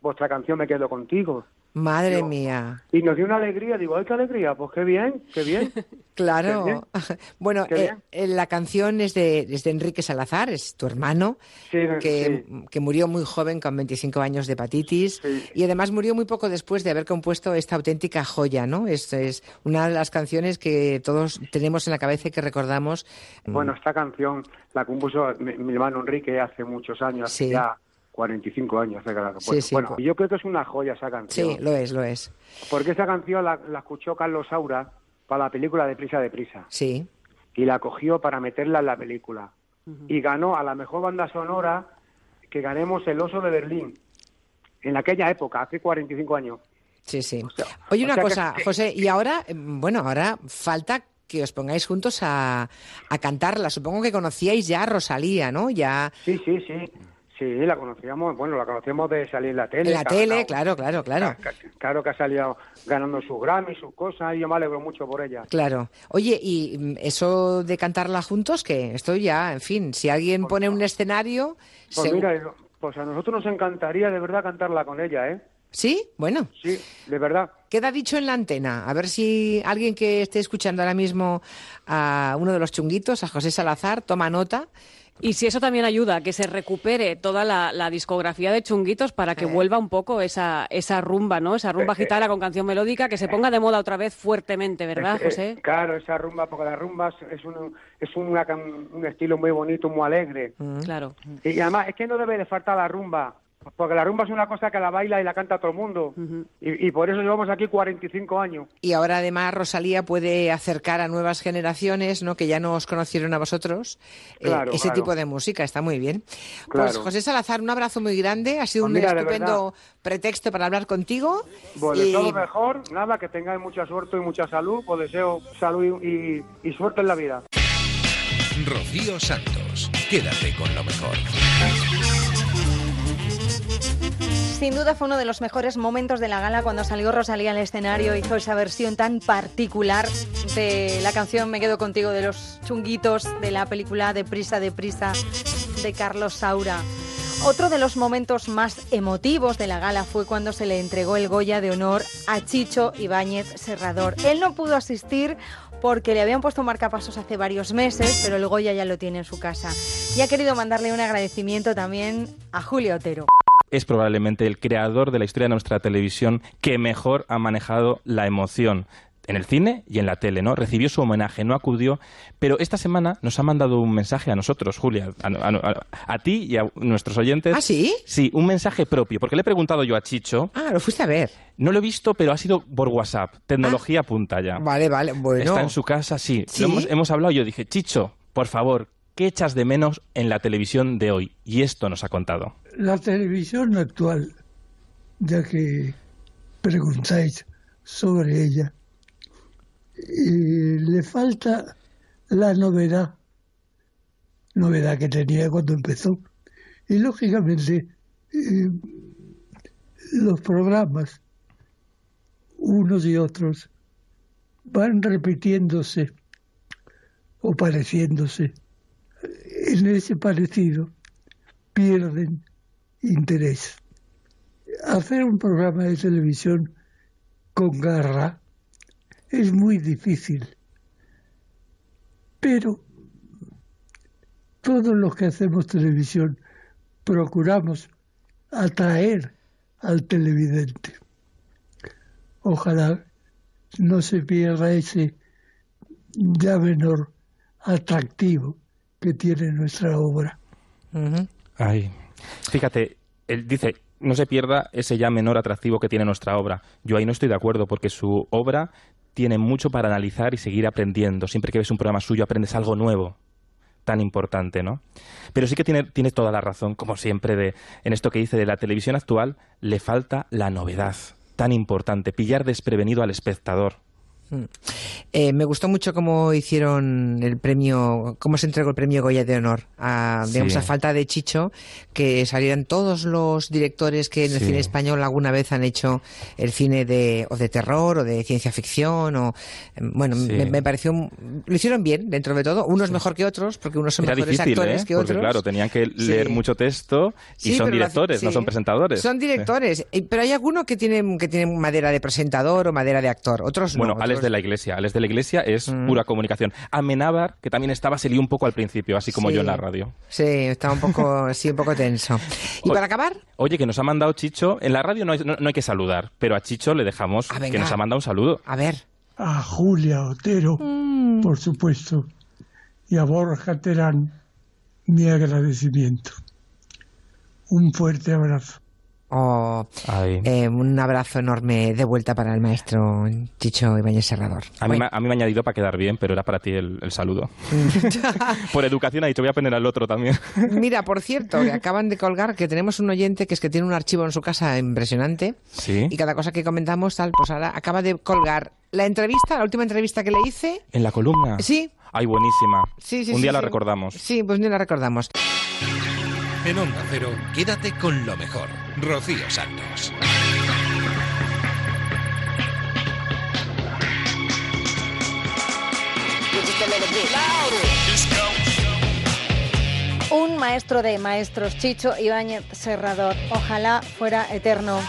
vuestra canción Me quedo contigo. Madre mía. Y nos dio una alegría, digo, ¡ay, qué alegría! Pues qué bien, qué bien. Claro. Qué bien. Bueno, eh, bien. eh, la canción es de, es de Enrique Salazar, es tu hermano, que, que murió muy joven con 25 años de hepatitis y además murió muy poco después de haber compuesto esta auténtica joya, ¿no? Es, es una de las canciones que todos tenemos en la cabeza y que recordamos. Bueno, esta canción la compuso mi, mi hermano Enrique hace muchos años, hace Sí. ya 45 años. hace que la. Sí, sí, bueno, pues- yo creo que es una joya esa canción. Sí, lo es, lo es. Porque esa canción la, la escuchó Carlos Saura para la película de Prisa de Prisa. Sí. Y la cogió para meterla en la película. Y ganó a la mejor banda sonora que ganemos el Oso de Berlín. En aquella época, hace 45 años. Sí, sí. Oye, o una sea cosa, que- José, y ahora, bueno, ahora falta que os pongáis juntos a, a cantarla. Supongo que conocíais ya a Rosalía, ¿no? Ya Sí, sí, sí. Sí, la conocíamos, bueno, la conocíamos de salir en la tele. en la tele, ganado- claro, claro, claro. Claro que ha salido ganando sus Grammy, sus cosas, y yo me alegro mucho por ella. Claro. Oye, y mm, eso de cantarla juntos, que esto ya, en fin, si alguien pone un escenario, Pues segu- mira, pues a nosotros nos encantaría de verdad cantarla con ella, ¿eh? ¿Sí? Bueno. Sí, de verdad. Queda dicho en la antena. A ver si alguien que esté escuchando ahora mismo a uno de los chunguitos, a José Salazar, toma nota. Y si eso también ayuda a que se recupere toda la, la discografía de Chunguitos para que vuelva un poco esa, esa rumba, ¿no? Esa rumba Eh, eh. gitana con canción melódica que se ponga de moda otra vez fuertemente, ¿verdad, Eh, eh, José? claro, esa rumba, porque la rumba es- un, es una un estilo muy bonito, muy alegre. Claro. Y además, es que no debe de faltar la rumba, porque la rumba es una cosa que la baila y la canta todo el mundo. y, y por eso llevamos aquí 45 años. Y ahora además Rosalía puede acercar a nuevas generaciones, ¿no? Que ya no os conocieron a vosotros. eh, ese claro. tipo de música está muy bien. Pues. José Salazar, un abrazo muy grande. Ha sido Pues un mira, de estupendo pretexto para hablar contigo. Bueno, Y- todo lo mejor, nada, que tengáis mucha suerte y mucha salud. Os deseo salud y, y suerte en la vida. Rocío Santos, quédate con lo mejor. Sin duda fue uno de los mejores momentos de la gala cuando salió Rosalía al escenario, hizo esa versión tan particular de la canción Me quedo contigo de los chunguitos de la película De prisa, de prisa de Carlos Saura. Otro de los momentos más emotivos de la gala fue cuando se le entregó el Goya de honor a Chicho Ibáñez Serrador. Él no pudo asistir porque le habían puesto marcapasos hace varios meses, pero el Goya ya lo tiene en su casa. Y ha querido mandarle un agradecimiento también a Julio Otero. Es probablemente el creador de la historia de nuestra televisión que mejor ha manejado la emoción en el cine y en la tele, ¿no? Recibió su homenaje, no acudió, pero esta semana nos ha mandado un mensaje a nosotros, Julia, a, a- a- a ti y a nuestros oyentes. ¿Ah, sí? Sí, un mensaje propio, porque le he preguntado yo a Chicho. Ah, lo fuiste a ver. No lo he visto, pero ha sido por WhatsApp, tecnología punta ya. Vale, vale, bueno. Está en su casa, sí. ¿Sí? Lo hemos, hemos hablado y yo dije, Chicho, por favor, ¿qué echas de menos en la televisión de hoy? Y esto nos ha contado. La televisión actual, ya que preguntáis sobre ella, eh, le falta la novedad, novedad que tenía cuando empezó. Y lógicamente eh, los programas, unos y otros, van repitiéndose o pareciéndose. En ese parecido pierden interés. Hacer un programa de televisión con garra es muy difícil, pero todos los que hacemos televisión procuramos atraer al televidente. Ojalá no se pierda ese ya menor atractivo que tiene nuestra obra. Ay, fíjate, él dice, no se pierda ese ya menor atractivo que tiene nuestra obra. Yo ahí no estoy de acuerdo porque su obra tiene mucho para analizar y seguir aprendiendo. Siempre que ves un programa suyo aprendes algo nuevo tan importante, ¿no? Pero sí que tiene, tiene toda la razón, como siempre, de, en esto que dice de la televisión actual, le falta la novedad, tan importante, pillar desprevenido al espectador. Mm. Eh, me gustó mucho cómo hicieron el premio, cómo se entregó el premio Goya de honor. A, digamos, a falta de Chicho, que salieran todos los directores que en el Sí. cine español alguna vez han hecho el cine de, o de terror o de ciencia ficción. o em, Bueno, Sí. me, me pareció. Lo hicieron bien, dentro de todo. Unos mejor que otros, porque unos son Era mejores difícil, actores ¿eh? que Porque otros. claro, tenían que leer mucho texto y son directores, no son presentadores. Son directores, pero hay alguno que tiene que tiene madera de presentador o madera de actor, otros no. Bueno, otros- Alex de la Iglesia. Alex de la Iglesia es pura comunicación. Amenábar, que también estaba, se lió un poco al principio, así como Sí. yo en la radio. Sí, estaba un poco, sí, un poco tenso. Y para acabar, Oye, que nos ha mandado Chicho. En la radio no hay, no- no hay que saludar, pero a Chicho le dejamos venga. que nos ha mandado un saludo. a ver. A Julia Otero, por supuesto, y a Borja Terán, mi agradecimiento. Un fuerte abrazo. Oh, Ay. eh, un abrazo enorme de vuelta para el maestro Chicho Ibáñez Serrador. A mí, me- a mí me ha añadido para quedar bien, pero era para ti el, el saludo. Por educación ha dicho, voy a poner al otro también. Mira, por cierto, que acaban de colgar que tenemos un oyente que es que tiene un archivo en su casa impresionante Sí. y cada cosa que comentamos tal, pues ahora acaba de colgar la entrevista, la última entrevista que le hice. En la columna. Sí. Ay, buenísima. Sí, sí, un sí, día la recordamos. Sí, pues ni la recordamos. En Onda Cero, quédate con lo mejor. Rocío Santos. Un maestro de maestros, Chicho Ibáñez Serrador. Ojalá fuera eterno.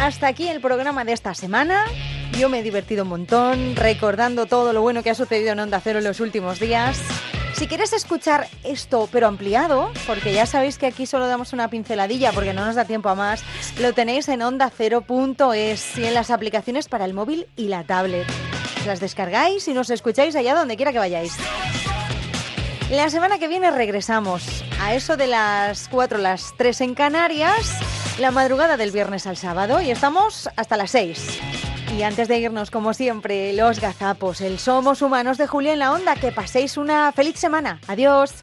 Hasta aquí el programa de esta semana. Yo me he divertido un montón recordando todo lo bueno que ha sucedido en Onda Cero en los últimos días. Si quieres escuchar esto pero ampliado, porque ya sabéis que aquí solo damos una pinceladilla porque no nos da tiempo a más, lo tenéis en ondacero.es y en las aplicaciones para el móvil y la tablet. Las descargáis y nos escucháis allá donde quiera que vayáis. La semana que viene regresamos a eso de las 4, las 3 en Canarias, la madrugada del viernes al sábado y estamos hasta las 6. Y antes de irnos, como siempre, los gazapos, el Somos Humanos de Julia en la Onda. Que paséis una feliz semana. Adiós.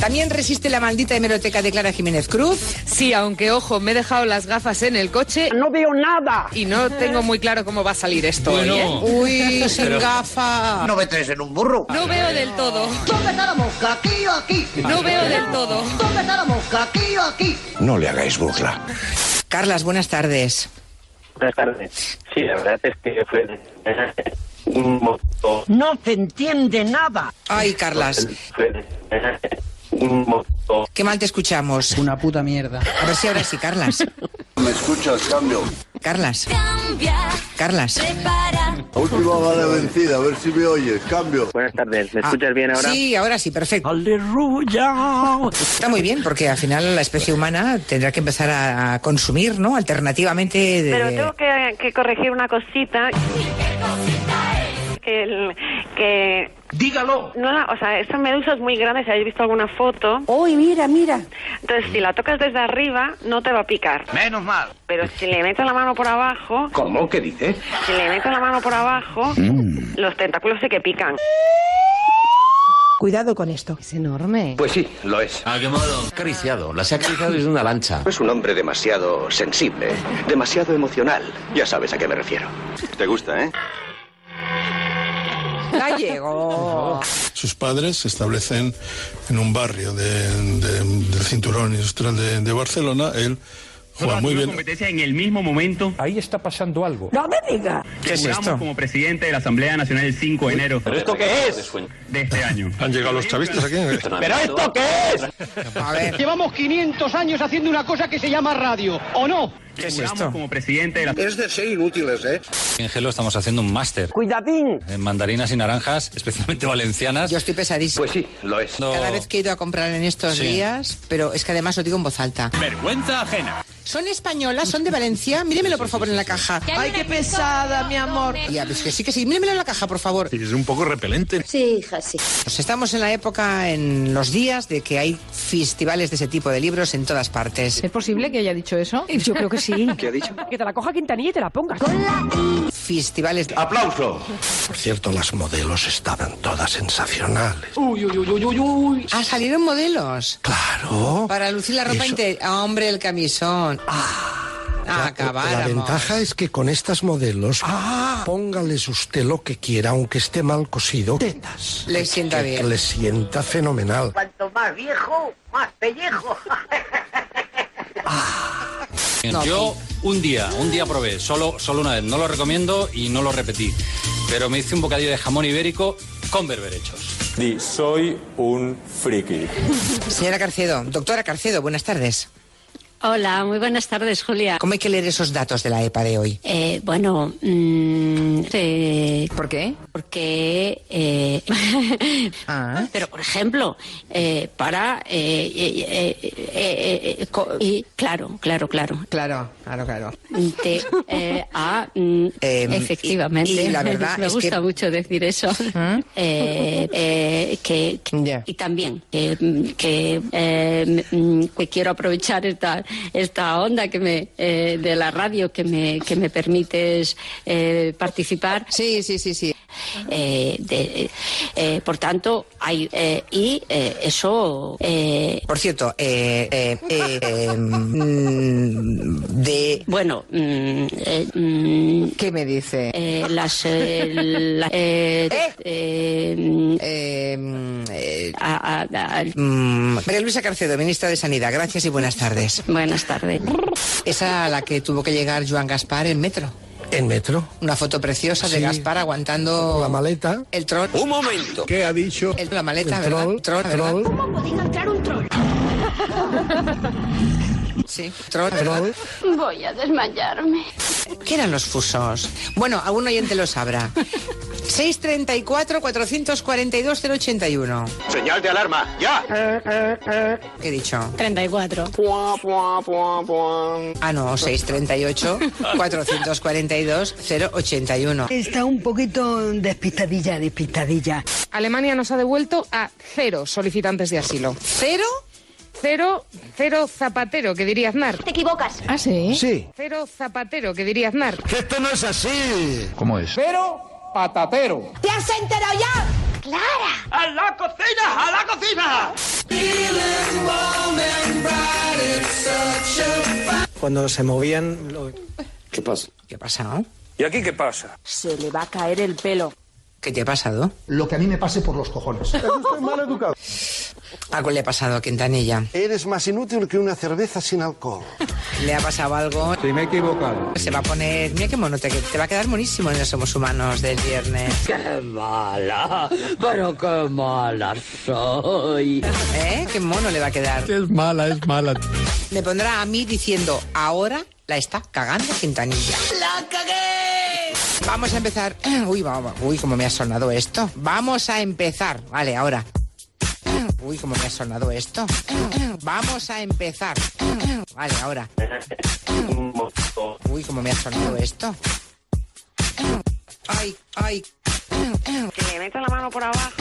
¿También resiste la maldita hemeroteca de Clara Jiménez Cruz? Sí, aunque ojo, me he dejado las gafas en el coche. No veo nada. Y no tengo muy claro cómo va a salir esto hoy, ¿eh? Uy, sin gafas. No metes en un burro. No veo del todo. ¿Dónde está la mosca? ¿Aquí o aquí? No veo del todo. ¿Dónde está la mosca? ¿Aquí o aquí? No le hagáis burla. Carlas, buenas tardes. Buenas tardes. Sí, la verdad es que fue un montón. No se entiende nada. Ay, Carlas, Fue un montón. qué mal te escuchamos. Una puta mierda. A ver si ahora sí, Carlas. ¿Me escuchas, cambio? Carlas. Carlas. La última bala vencida, a ver si me oyes, cambio. Buenas tardes, ¿me Ah, escuchas bien ahora? Sí, ahora sí, perfecto. Está muy bien, porque al final la especie humana tendrá que empezar a, consumir, ¿no? Alternativamente de... Pero tengo que, que corregir una cosita. Que, el- que Dígalo. no, la- o sea, esa medusa es muy grande. Si habéis visto alguna foto. Uy, mira, mira. Entonces, si la tocas desde arriba, no te va a picar. Menos mal. Pero si le metes la mano por abajo, ¿Cómo? ¿Qué dices? si le metes la mano por abajo, Mm. los tentáculos sí que pican. Cuidado con esto. Es enorme. Pues sí, lo es. ¿A qué modo? Acariciado. Las he acariciado desde una lancha. Es un hombre demasiado sensible, demasiado emocional. Ya sabes a qué me refiero. ¿Te gusta, eh? Gallego. Sus padres se establecen en un barrio de- de- del cinturón industrial de, de Barcelona. Él juega muy bien. competencia en el mismo momento. Ahí está pasando algo. No me diga. ¿Qué es esto? como presidente de la Asamblea Nacional el 5 de enero. ¿Pero esto qué es? De este año. ¿Han llegado los chavistas aquí? ¿Pero esto qué es? A ver, Llevamos 500 años haciendo una cosa que se llama radio, ¿o no? ¿Qué es Juramos esto? como presidente de la Es de ser inútiles, ¿eh? En Gelo estamos haciendo un máster Cuidadín. en mandarinas y naranjas, especialmente valencianas. yo estoy pesadísima. Pues sí, lo es. No- Cada vez que he ido a comprar en estos Sí. días, pero es que además lo digo en voz alta. vergüenza ajena. ¿Son españolas? ¿Son de Valencia? Míremelo, por favor, en la caja. Ay, qué pesada, mi amor. Ya, pues que sí, que sí. Míremelo en la caja, por favor. Es un poco repelente. Sí, hija, sí. Pues estamos en la época, en los días, de que hay festivales de ese tipo de libros en todas partes. ¿Es posible que haya dicho eso? Yo creo que sí. ¿Qué ha dicho? Que te la coja Quintanilla y te la pongas. Festivales de... ¡Aplauso! Por cierto, las modelos estaban todas sensacionales. Uy, uy, uy, uy, uy, uy. Ah, salieron modelos. Claro. Para lucir la ropa Eso. interior. Hombre, el camisón. Ah. Ah, La ventaja es que con estas modelos, póngales usted lo que quiera, aunque esté mal cosido. Tetas. Le sienta Que- bien. que le sienta fenomenal. Cuanto más viejo, más pellejo. No, Yo un día, un día probé, solo, solo una vez. No lo recomiendo y no lo repetí. Pero me hice un bocadillo de jamón ibérico con berberechos. Di, soy un friki. Señora Carcedo, doctora Carcedo, buenas tardes. Hola, muy buenas tardes, Julia. ¿Cómo hay que leer esos datos de la EPA de hoy? Eh, bueno, mm, eh, ¿por qué? Porque, eh, Ah. pero por ejemplo, eh, para, eh, eh, eh, eh, eh, y claro, claro, claro. Claro, claro, claro. T, eh, A, mm, Em, efectivamente. y- y la verdad me es gusta que- mucho decir eso. Eh, eh, que, que- y también que, que, eh, mm, que quiero aprovechar esta esta onda que me eh, de la radio que me que me permites eh, participar. Sí, sí, sí, sí. Eh, de- eh, por tanto, hay eh, y eh, eso. eh, Por cierto, eh, eh, eh, eh, mm, de... Bueno, mm, eh, mm, ¿qué me dice? eh, las eh, la- eh, eh, Eh, a- a- a- María Luisa Carcedo, ministra de Sanidad, gracias y buenas tardes. Buenas tardes. Esa a la que tuvo que llegar Joan Gaspar en metro. ¿En metro? Una foto preciosa de. Gaspar aguantando La maleta. el troll. Un momento. ¿Qué ha dicho? El- la maleta, El ¿verdad? troll, Troll, ¿verdad? troll. ¿Cómo podía entrar un troll? Sí. Voy a desmayarme. ¿Qué eran los fusos? Bueno, algún oyente lo sabrá. 634-442-081. Señal de alarma, ya. ¿Qué he dicho? 34. Ah, no, 638-442-081. Está un poquito despistadilla, despistadilla. Alemania nos ha devuelto a cero solicitantes de asilo. ¿Cero? Cero, cero zapatero, que diría Aznar. Te equivocas. ¿Ah, sí? Sí. Cero zapatero, que diría Aznar. Que esto no es así. ¿Cómo es? Pero patatero. ¿Te has enterado ya? ¡Clara! ¡A la cocina! ¡A la cocina! Cuando se movían... lo- ¿Qué pasa? ¿Qué ha pasado? ¿Y aquí qué pasa? Se le va a caer el pelo. ¿Qué te ha pasado? Lo que a mí me pase por los cojones. mal educado. Algo le ha pasado a Quintanilla. Eres más inútil que una cerveza sin alcohol. Le ha pasado algo. Sí, me he equivocado. Se va a poner. Mira qué mono, te, te va a quedar monísimo en los Somos Humanos del viernes. ¡Qué mala! ¡Pero qué mala soy! ¿Eh? Qué mono le va a quedar. Es mala, es mala. Me pondrá a mí diciendo, ahora la está cagando Quintanilla. ¡La cagué! Vamos a empezar. Uy, vamos. Uy, cómo me ha sonado esto. Vamos a empezar. Vale, ahora. Uy, cómo me ha sonado esto. Vamos a empezar. Vale, ahora. Uy, cómo me ha sonado esto. Ay, ay. Que le meto la mano por abajo.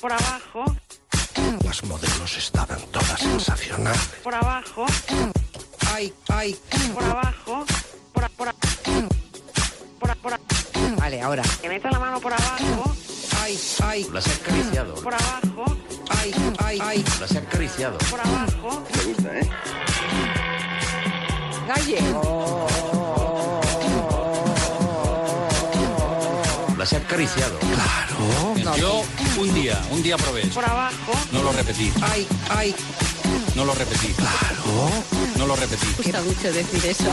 Por abajo, Las modelos estaban todas sensacionales. por abajo, Ay, ay. por abajo. Por, por, por, por, Vale, ahora. le meto la mano por abajo. Ay, ay. Las he acariciado. Por abajo, Ay, ay, ay. Las he acariciado. por abajo. Me gusta, ¿eh? Gallego. Las he acariciado. Claro. Yo un día, un día probé. Por abajo, No lo repetí. Ay, ay. No lo repetí. Claro. No lo repetí. Me gusta mucho decir eso.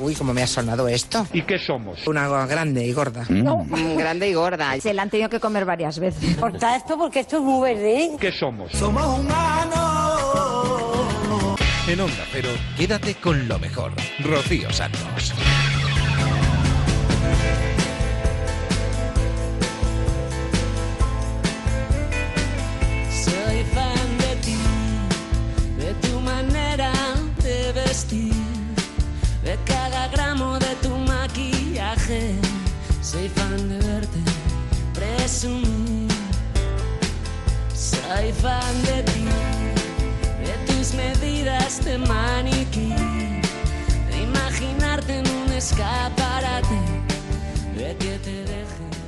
Uy, cómo me ha sonado esto. ¿Y qué somos? Una grande y gorda. Mm, grande y gorda. Se la han tenido que comer varias veces. Corta esto porque esto es muy verde. ¿Qué somos? Somos humanos. En Onda Cero, quédate con lo mejor. Rocío Santos. De cada gramo de tu maquillaje. Soy fan de verte presumir. Soy fan de ti, de tus medidas de maniquí, de imaginarte en un escaparate, de que te dejen